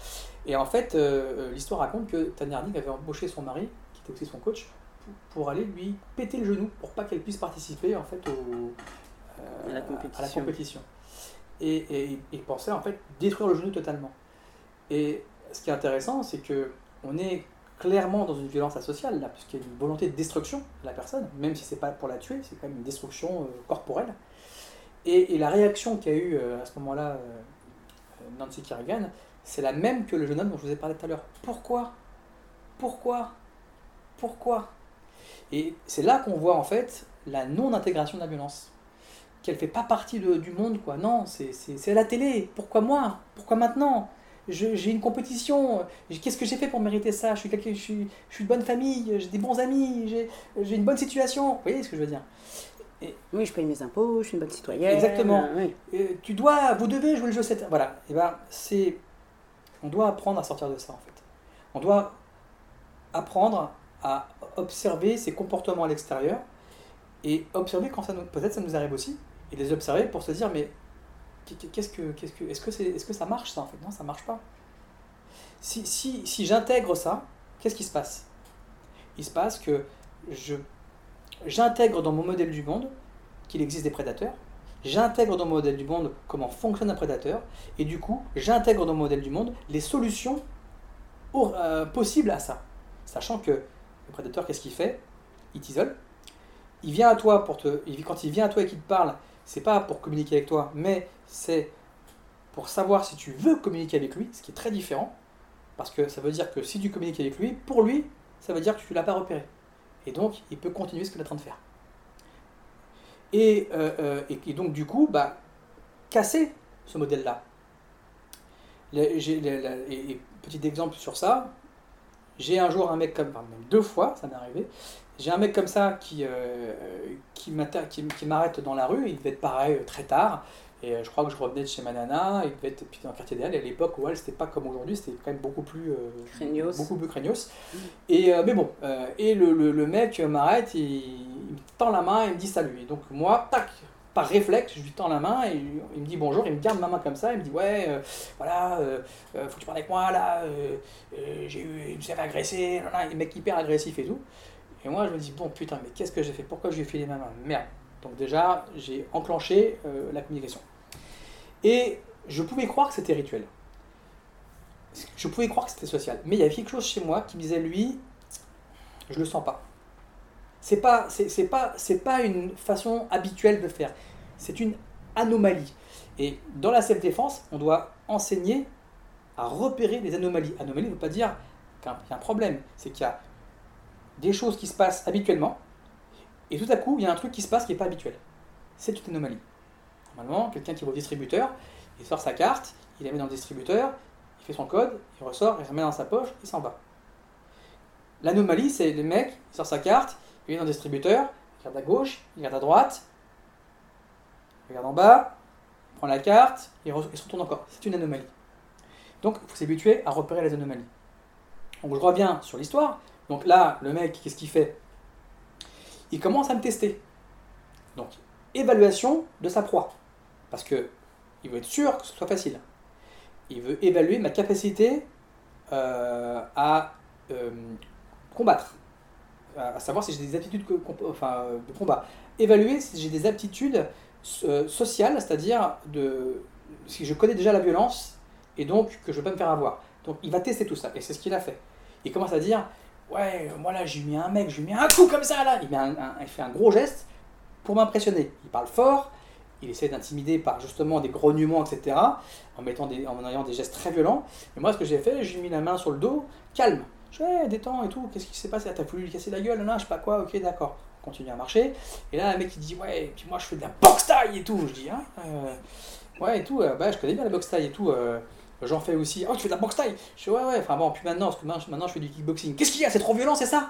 Et en fait, euh, l'histoire raconte que Tania Harding avait embauché son mari, qui était aussi son coach, pour, aller lui péter le genou pour pas qu'elle puisse participer en fait au, à, la compétition. Et, il pensait en fait détruire le genou totalement. Et ce qui est intéressant, c'est que on est clairement dans une violence asociale, là, puisqu'il y a une volonté de destruction de la personne, même si c'est pas pour la tuer, c'est quand même une destruction euh, corporelle. Et, la réaction qu'a eu euh, à ce moment-là euh, Nancy Kerrigan, c'est la même que le jeune homme dont je vous ai parlé tout à l'heure. Pourquoi? Pourquoi? Pourquoi? Et c'est là qu'on voit en fait la non-intégration de la violence. Qu'elle fait pas partie du monde, quoi. Non, c'est à la télé. Pourquoi moi? Pourquoi maintenant? J'ai une compétition, qu'est-ce que j'ai fait pour mériter ça? Je suis, je, suis, je suis de bonne famille, j'ai des bons amis, j'ai une bonne situation. Vous voyez ce que je veux dire? Oui, je paye mes impôts, je suis une bonne citoyenne. Exactement. tu dois, vous devez jouer le jeu. Cette... Voilà. Et ben, c'est, on doit apprendre à sortir de ça en fait. On doit apprendre à observer ses comportements à l'extérieur et observer quand ça nous, peut-être ça nous arrive aussi, et les observer pour se dire mais qu'est-ce que, qu'est-ce que, est-ce que, c'est, est-ce que ça marche ça en fait? Non, ça marche pas. Si, si, si j'intègre ça, qu'est-ce qui se passe? Il se passe que je, j'intègre dans mon modèle du monde qu'il existe des prédateurs, j'intègre dans mon modèle du monde comment fonctionne un prédateur, et du coup, j'intègre dans mon modèle du monde les solutions euh, possibles à ça. Sachant que le prédateur, qu'est-ce qu'il fait? Il t'isole. Il vient à toi pour te. Quand il vient à toi et qu'il te parle, c'est pas pour communiquer avec toi, mais c'est pour savoir si tu veux communiquer avec lui, ce qui est très différent, parce que ça veut dire que si tu communiques avec lui, pour lui, ça veut dire que tu ne l'as pas repéré. Et donc, il peut continuer ce qu'il est en train de faire. Et, euh, euh, donc, du coup, bah, casser ce modèle-là. Et, petit exemple sur ça, j'ai un jour un mec comme, enfin, même deux fois, ça m'est arrivé, j'ai un mec comme ça qui, euh, qui m'arrête dans la rue, il devait être pareil très tard, et euh, je crois que je revenais de chez ma nana, être puis dans le quartier d'elle, et à l'époque où elle, c'était pas comme aujourd'hui, c'était quand même beaucoup plus, euh, beaucoup plus craignos. Et, mais bon, et le, le, mec m'arrête, il, il, me tend la main, il me dit salut. Et donc moi, tac, par réflexe, je lui tends la main, et il me dit bonjour, il me garde ma main comme ça, il me dit ouais, voilà, faut que tu parles avec moi là, j'ai eu, il me s'est fait agresser, le mec hyper agressif et tout. Et moi, je me dis, bon, putain, mais qu'est-ce que j'ai fait? Pourquoi je lui ai filé ma main? Merde. Donc déjà, j'ai enclenché euh, la communication. Et je pouvais croire que c'était rituel. Je pouvais croire que c'était social. Mais il y avait quelque chose chez moi qui me disait, lui, je le sens pas. C'est pas, c'est, pas, pas une façon habituelle de faire. C'est une anomalie. Et dans la self-défense, on doit enseigner à repérer les anomalies. Anomalie ne veut pas dire qu'il y a un problème. C'est qu'il y a des choses qui se passent habituellement, et tout à coup, il y a un truc qui se passe qui n'est pas habituel. C'est une anomalie. Normalement, quelqu'un qui va au distributeur, il sort sa carte, il la met dans le distributeur, il fait son code, il ressort, il remet dans sa poche, il s'en va. L'anomalie, c'est le mec, il sort sa carte, il est dans le distributeur, il regarde à gauche, il regarde à droite, il regarde en bas, il prend la carte, il, se retourne encore. C'est une anomalie. Donc, il faut s'habituer à repérer les anomalies. Donc, je reviens sur l'histoire. Donc là, le mec, qu'est-ce qu'il fait? Il commence à me tester. Donc, évaluation de sa proie. Parce que il veut être sûr que ce soit facile. Il veut évaluer ma capacité euh, à euh, combattre. À savoir si j'ai des aptitudes de combat. Évaluer si j'ai des aptitudes euh, sociales, c'est-à-dire de si je connais déjà la violence et donc que je ne peux pas me faire avoir. Donc il va tester tout ça. Et c'est ce qu'il a fait. Il commence à dire Ouais, moi là, j'ai mis un mec, j'ai mis un coup comme ça là. Il fait un gros geste pour m'impressionner. Il parle fort, il essaie d'intimider par justement des grognements, etc. En, mettant des, en ayant des gestes très violents. Et moi, ce que j'ai fait, j'ai mis la main sur le dos, calme. Je fais, détends et tout, qu'est-ce qui s'est passé? T'as voulu lui casser la gueule Là, je sais pas quoi, ok, d'accord. On continue à marcher. Et là, un mec il dit, ouais, puis moi je fais de la boxe taille et tout. Je dis, hein, euh, ouais, et tout, euh, bah, je connais bien la boxe taille et tout. Euh, J'en fais aussi. Oh, tu fais de la boxe taille? Je dis, ouais, ouais. Enfin bon, puis maintenant, parce que maintenant, je fais du kickboxing. Qu'est-ce qu'il y a? C'est trop violent, c'est ça?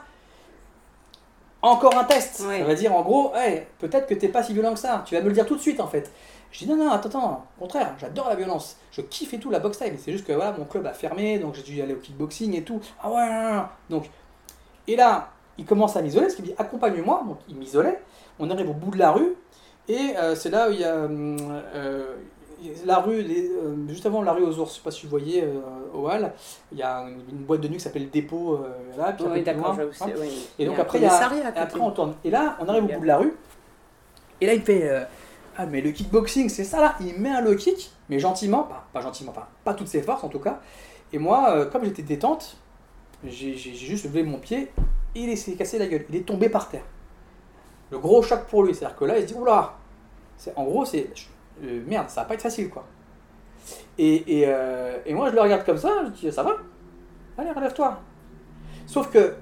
Encore un test. Ça va dire, en gros, hey, peut-être que t'es pas si violent que ça. Tu vas me le dire tout de suite, en fait. Je dis, non, non, attends, attends. Au contraire, j'adore la violence. Je kiffe et tout la boxe. Mais c'est juste que voilà, mon club a fermé, donc j'ai dû aller au kickboxing et tout. Ah ouais, non, non. Donc, et là, il commence à m'isoler, parce qu'il me dit, accompagne-moi. Donc, il m'isolait. On arrive au bout de la rue. Et euh, c'est là où il y a. Euh, euh la rue, euh, juste avant la rue aux ours, je sais pas si vous voyez euh, au Hall, il y a une, boîte de nuit qui s'appelle le Dépôt euh, là, puis oui, d'accord, hein. Et donc après, il y a, après on tourne. Et là, on arrive au bout de la rue, et là il fait Ah, mais le kickboxing, c'est ça là Il met un low kick, mais gentiment, pas, pas gentiment, enfin, pas toutes ses forces en tout cas. Et moi, comme j'étais détente, j'ai juste levé mon pied et il s'est cassé la gueule. Il est tombé par terre. Le gros choc pour lui, c'est-à-dire que là, il se dit Oula En gros, c'est euh, merde, ça va pas être facile quoi. Et, et, euh, et, moi je le regarde comme ça, je dis ça va Allez, relève-toi. Sauf que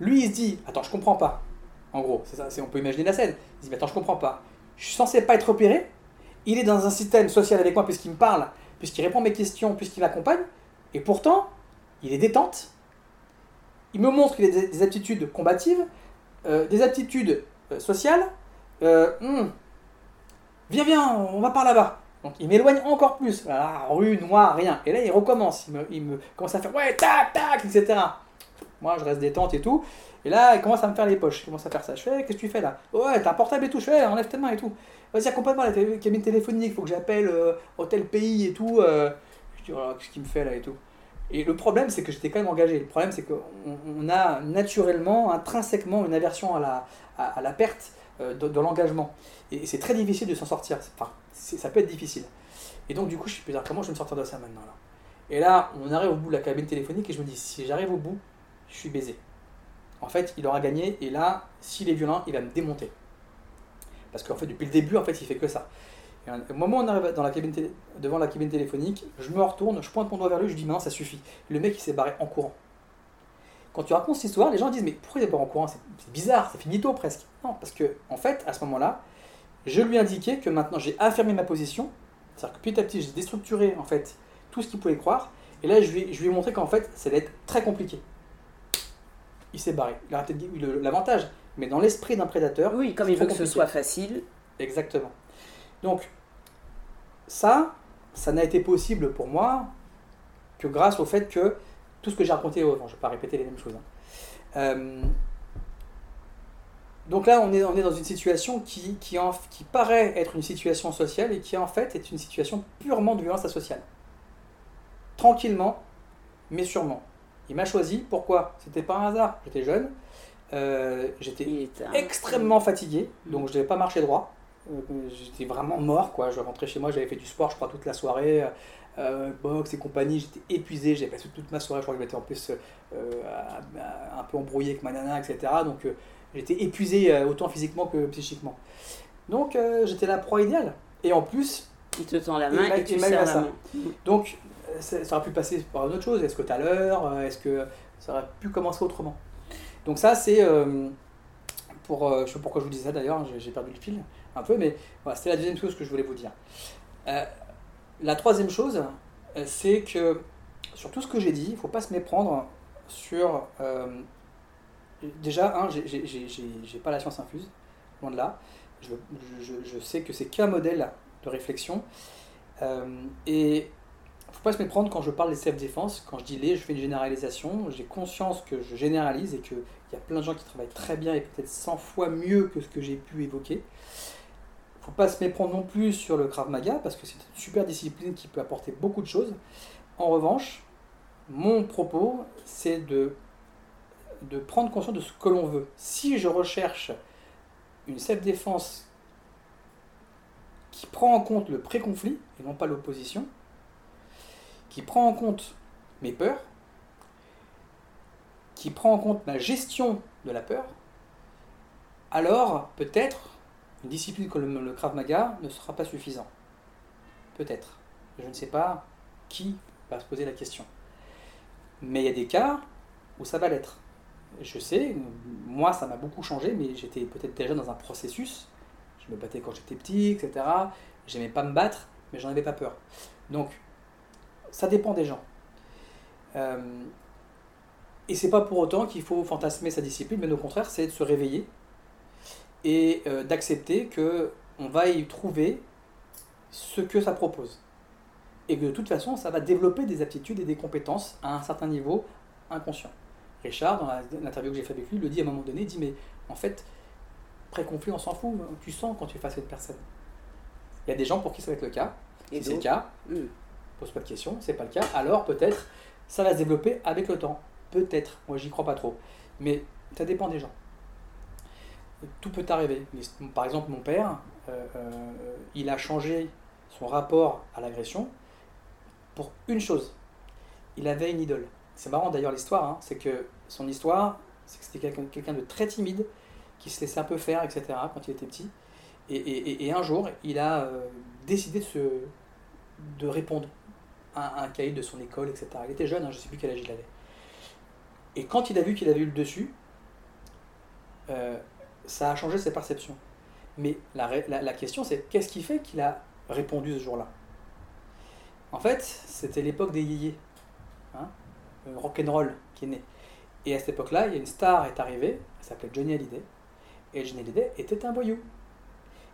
lui il se dit attends, je comprends pas. En gros, c'est ça, on peut imaginer la scène. Il se dit attends, je comprends pas. Je suis censé pas être repéré. Il est dans un système social avec moi puisqu'il me parle, puisqu'il répond à mes questions, puisqu'il m'accompagne. Et pourtant, il est détente. Il me montre qu'il a des, aptitudes combatives, euh, des aptitudes sociales. Hmm, Viens, viens, on va par là-bas. Donc il m'éloigne encore plus. Voilà, rue, noire, rien. Et là, il recommence. Il me, il me commence à faire ouais, tac, tac, etc. Moi, je reste détente et tout. Et là, il commence à me faire les poches. Il commence à faire ça. Je fais, qu'est-ce que tu fais là? Ouais, t'as un portable et tout. Je fais, enlève tes mains et tout. Vas-y, accompagne-moi la cabine téléphonique. Faut que j'appelle euh, hôtel pays et tout. Euh. Je dis, voilà, qu'est-ce qu'il me fait là et tout. Et le problème, c'est que j'étais quand même engagé. Le problème, c'est qu'on on a naturellement, intrinsèquement, une aversion à la, à, à la perte euh, dans l'engagement. Et c'est très difficile de s'en sortir. Enfin, ça peut être difficile. Et donc, du coup, je suis dire comment je vais me sortir de ça maintenant là? Et là, on arrive au bout de la cabine téléphonique et je me dis, si j'arrive au bout, je suis baisé. En fait, il aura gagné et là, s'il est violent, il va me démonter. Parce qu'en fait, depuis le début, en fait, il fait que ça. Et au moment où on arrive dans la cabine devant la cabine téléphonique, je me retourne, je pointe mon doigt vers lui, je dis maintenant ça suffit. le mec, il s'est barré en courant. Quand tu racontes cette histoire, les gens disent mais pourquoi il est pas en courant? C'est bizarre, c'est finito presque. Non, parce que en fait, à ce moment-là, je lui indiquais que maintenant j'ai affirmé ma position, c'est-à-dire que petit à petit j'ai déstructuré en fait tout ce qu'il pouvait croire, et là je lui, je lui ai montré qu'en fait ça allait être très compliqué. Il s'est barré. Il a peut-être dit l'avantage, mais dans l'esprit d'un prédateur. Oui, comme il veut que ce soit facile. Exactement. Donc ça, ça n'a été possible pour moi que grâce au fait que tout ce que j'ai raconté avant, je ne vais pas répéter les mêmes choses. Hein. Euh, donc là, on est, on est dans une situation qui, qui, qui paraît être une situation sociale et qui en fait est une situation purement de violence asociale. Tranquillement, mais sûrement. Il m'a choisi, pourquoi? C'était pas un hasard. J'étais jeune, euh, j'étais extrêmement fatigué, donc je ne devais pas marcher droit. j'étais vraiment mort, quoi. Je rentrais chez moi, j'avais fait du sport, je crois, toute la soirée, euh, boxe et compagnie, j'étais épuisé, j'ai passé toute ma soirée, je crois que je m'étais en plus un peu embrouillé avec ma nana, etc. Donc j'étais épuisé autant physiquement que psychiquement. Donc j'étais la proie idéale. Et en plus, il te tend la main et, tu serres la main. Donc ça, aurait pu passer par une autre chose. Est-ce que tu as l'heure Est-ce que ça aurait pu commencer autrement? Donc ça, c'est pour, euh, je sais pas pourquoi je vous dis ça d'ailleurs, j'ai perdu le fil un peu, mais voilà, c'était la deuxième chose que je voulais vous dire. Euh, la troisième chose, euh, c'est que sur tout ce que j'ai dit, il ne faut pas se méprendre sur... déjà, un, j'ai pas la science infuse, loin de là. Je, sais que c'est qu'un modèle de réflexion. et faut pas se méprendre quand je parle des self-défense. Quand je dis les, je fais une généralisation. J'ai conscience que je généralise et qu'il y a plein de gens qui travaillent très bien et peut-être 100 fois mieux que ce que j'ai pu évoquer. faut pas se méprendre non plus sur le Krav Maga parce que c'est une super discipline qui peut apporter beaucoup de choses. En revanche, mon propos, c'est de, de prendre conscience de ce que l'on veut. Si je recherche une self-défense qui prend en compte le pré-conflit et non pas l'opposition, qui prend en compte mes peurs, qui prend en compte ma gestion de la peur, alors peut-être une discipline comme le Krav Maga ne sera pas suffisant. Peut-être. Je ne sais pas qui va se poser la question. Mais il y a des cas où ça va l'être. Je sais, moi ça m'a beaucoup changé, mais j'étais peut-être déjà dans un processus. Je me battais quand j'étais petit, etc. J'aimais pas me battre, mais j'en avais pas peur. Donc ça dépend des gens. Euh, et c'est pas pour autant qu'il faut fantasmer sa discipline, mais au contraire, c'est de se réveiller et euh, d'accepter que on va y trouver ce que ça propose. Et que de toute façon, ça va développer des aptitudes et des compétences à un certain niveau inconscient. Richard, dans l'interview que j'ai fait avec lui, le dit à un moment donné, il dit mais en fait, pré-conflit, on s'en fout, tu sens quand tu es face à une personne. Il y a des gens pour qui ça va être le cas, et c'est le cas, hmm pose pas de questions, c'est pas le cas, alors peut-être ça va se développer avec le temps. Peut-être, moi j'y crois pas trop. Mais ça dépend des gens. Tout peut arriver. Par exemple, mon père, euh, euh, il a changé son rapport à l'agression pour une chose. Il avait une idole. C'est marrant d'ailleurs l'histoire, hein. c'est que son histoire, c'est que c'était quelqu'un de très timide, qui se laissait un peu faire, etc., quand il était petit. Et, un jour, il a euh, décidé de, répondre un, cahier de son école, etc. Il était jeune, hein, je ne sais plus quel âge il avait. Et quand il a vu qu'il avait eu le dessus, euh, ça a changé ses perceptions. Mais la, question, c'est qu'est-ce qui fait qu'il a répondu ce jour-là? En fait, c'était l'époque des yéyés, hein, rock'n'roll qui est né. Et à cette époque-là, il y a une star est arrivée, elle s'appelait Johnny Hallyday, et Johnny Hallyday était un voyou.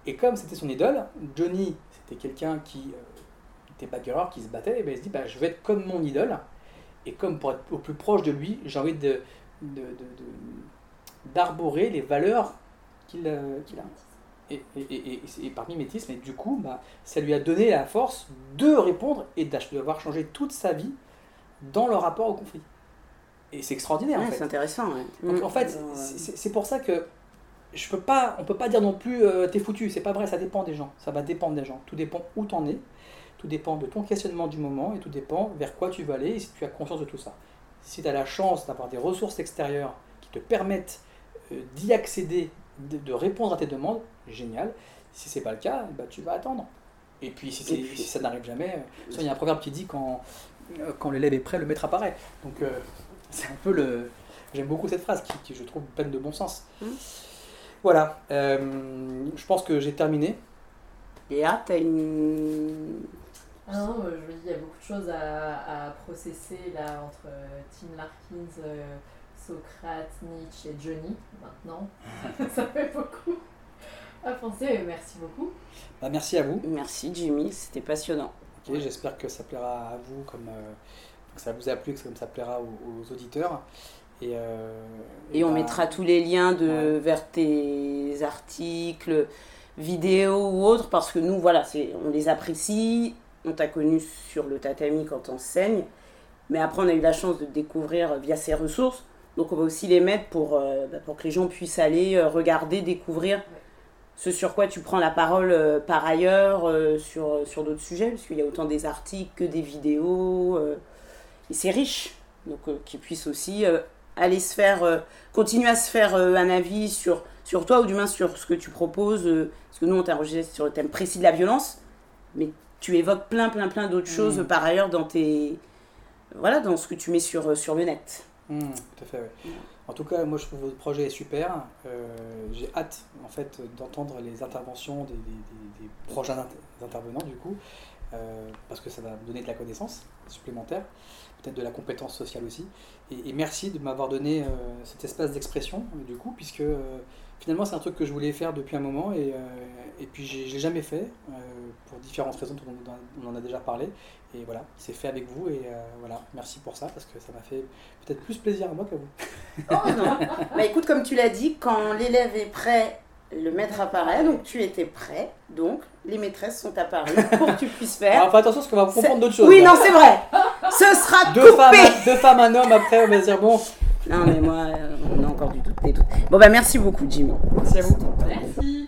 Et comme c'était son idole, Johnny, c'était quelqu'un qui euh, des qui se battaient, et ben il se dit bah, je vais être comme mon idole, et comme pour être au plus proche de lui, j'ai envie de, d'arborer les valeurs qu'il, euh, a. Et, et, et, par mimétisme, et du coup, bah, ça lui a donné la force de répondre et d'avoir changé toute sa vie dans le rapport au conflit. Et c'est extraordinaire. en fait. C'est intéressant. Donc, en fait, euh, c'est pour ça que je peux pas, on peut pas dire non plus euh, t'es foutu. C'est pas vrai, ça dépend des gens. Ça va dépendre des gens. Tout dépend où t'en es. Tout dépend de ton questionnement du moment et tout dépend vers quoi tu vas aller et si tu as conscience de tout ça. Si tu as la chance d'avoir des ressources extérieures qui te permettent euh, d'y accéder, de, répondre à tes demandes, génial. Si c'est pas le cas, bah, tu vas attendre. Et puis si, ça n'arrive jamais, euh, il y a un proverbe qui dit quand, euh, quand l'élève est prêt, le maître apparaît. Donc c'est un peu le. J'aime beaucoup cette phrase qui, je trouve pleine de bon sens. Mmh. Voilà, je pense que j'ai terminé. Léa, tu as une ah non, je me dis, il y a beaucoup de choses à, processer là entre euh, Tim Larkins, euh, Socrate, Nietzsche et Johnny maintenant. ça fait beaucoup à penser. Merci beaucoup. Bah, merci à vous. Merci Jimmy, c'était passionnant. Ok, j'espère que ça plaira à vous comme euh, que ça vous a plu, que ça plaira aux, auditeurs. Et, et, on bah, mettra tous les liens de, vers tes articles, vidéos ou autres, parce que nous, voilà, on les apprécie on t'a connu sur le tatami quand on saigne, mais après on a eu la chance de découvrir via ces ressources. Donc on va aussi les mettre pour, euh, bah, pour que les gens puissent aller euh, regarder, découvrir ce sur quoi tu prends la parole euh, par ailleurs euh, sur, sur d'autres sujets, parce qu'il y a autant des articles que des vidéos, euh, et c'est riche. Donc qu'ils puissent aussi aller se faire, continuer à se faire un avis sur, sur toi, ou du moins sur ce que tu proposes, parce que nous on t'a enregistré sur le thème précis de la violence, mais tu évoques plein, plein, plein d'autres mmh. choses par ailleurs dans tes... Voilà, dans ce que tu mets sur, sur le net. Mmh, tout à fait, oui. En tout cas, moi je trouve votre projet super. Euh, j'ai hâte en fait d'entendre les interventions des, prochains intervenants du coup, euh, parce que ça va me donner de la connaissance supplémentaire, peut-être de la compétence sociale aussi. Et, merci de m'avoir donné euh, cet espace d'expression du coup, puisque finalement c'est un truc que je voulais faire depuis un moment et, et puis je l'ai jamais fait pour différentes raisons dont on en a déjà parlé. Et voilà, c'est fait avec vous et euh, voilà, merci pour ça parce que ça m'a fait peut-être plus plaisir à moi qu'à vous. Oh non Bah écoute, comme tu l'as dit, quand l'élève est prêt, le maître apparaît, donc tu étais prêt, donc les maîtresses sont apparues pour que tu puisses faire. Alors, attention parce qu'on va comprendre d'autres choses. Oui, non, c'est vrai Ce sera deux Femmes, deux femmes, un homme, après on va dire bon. Non, mais moi, euh, on a encore du doute, des doutes. Bon, bah merci beaucoup, Jimmy. Merci à vous. Merci.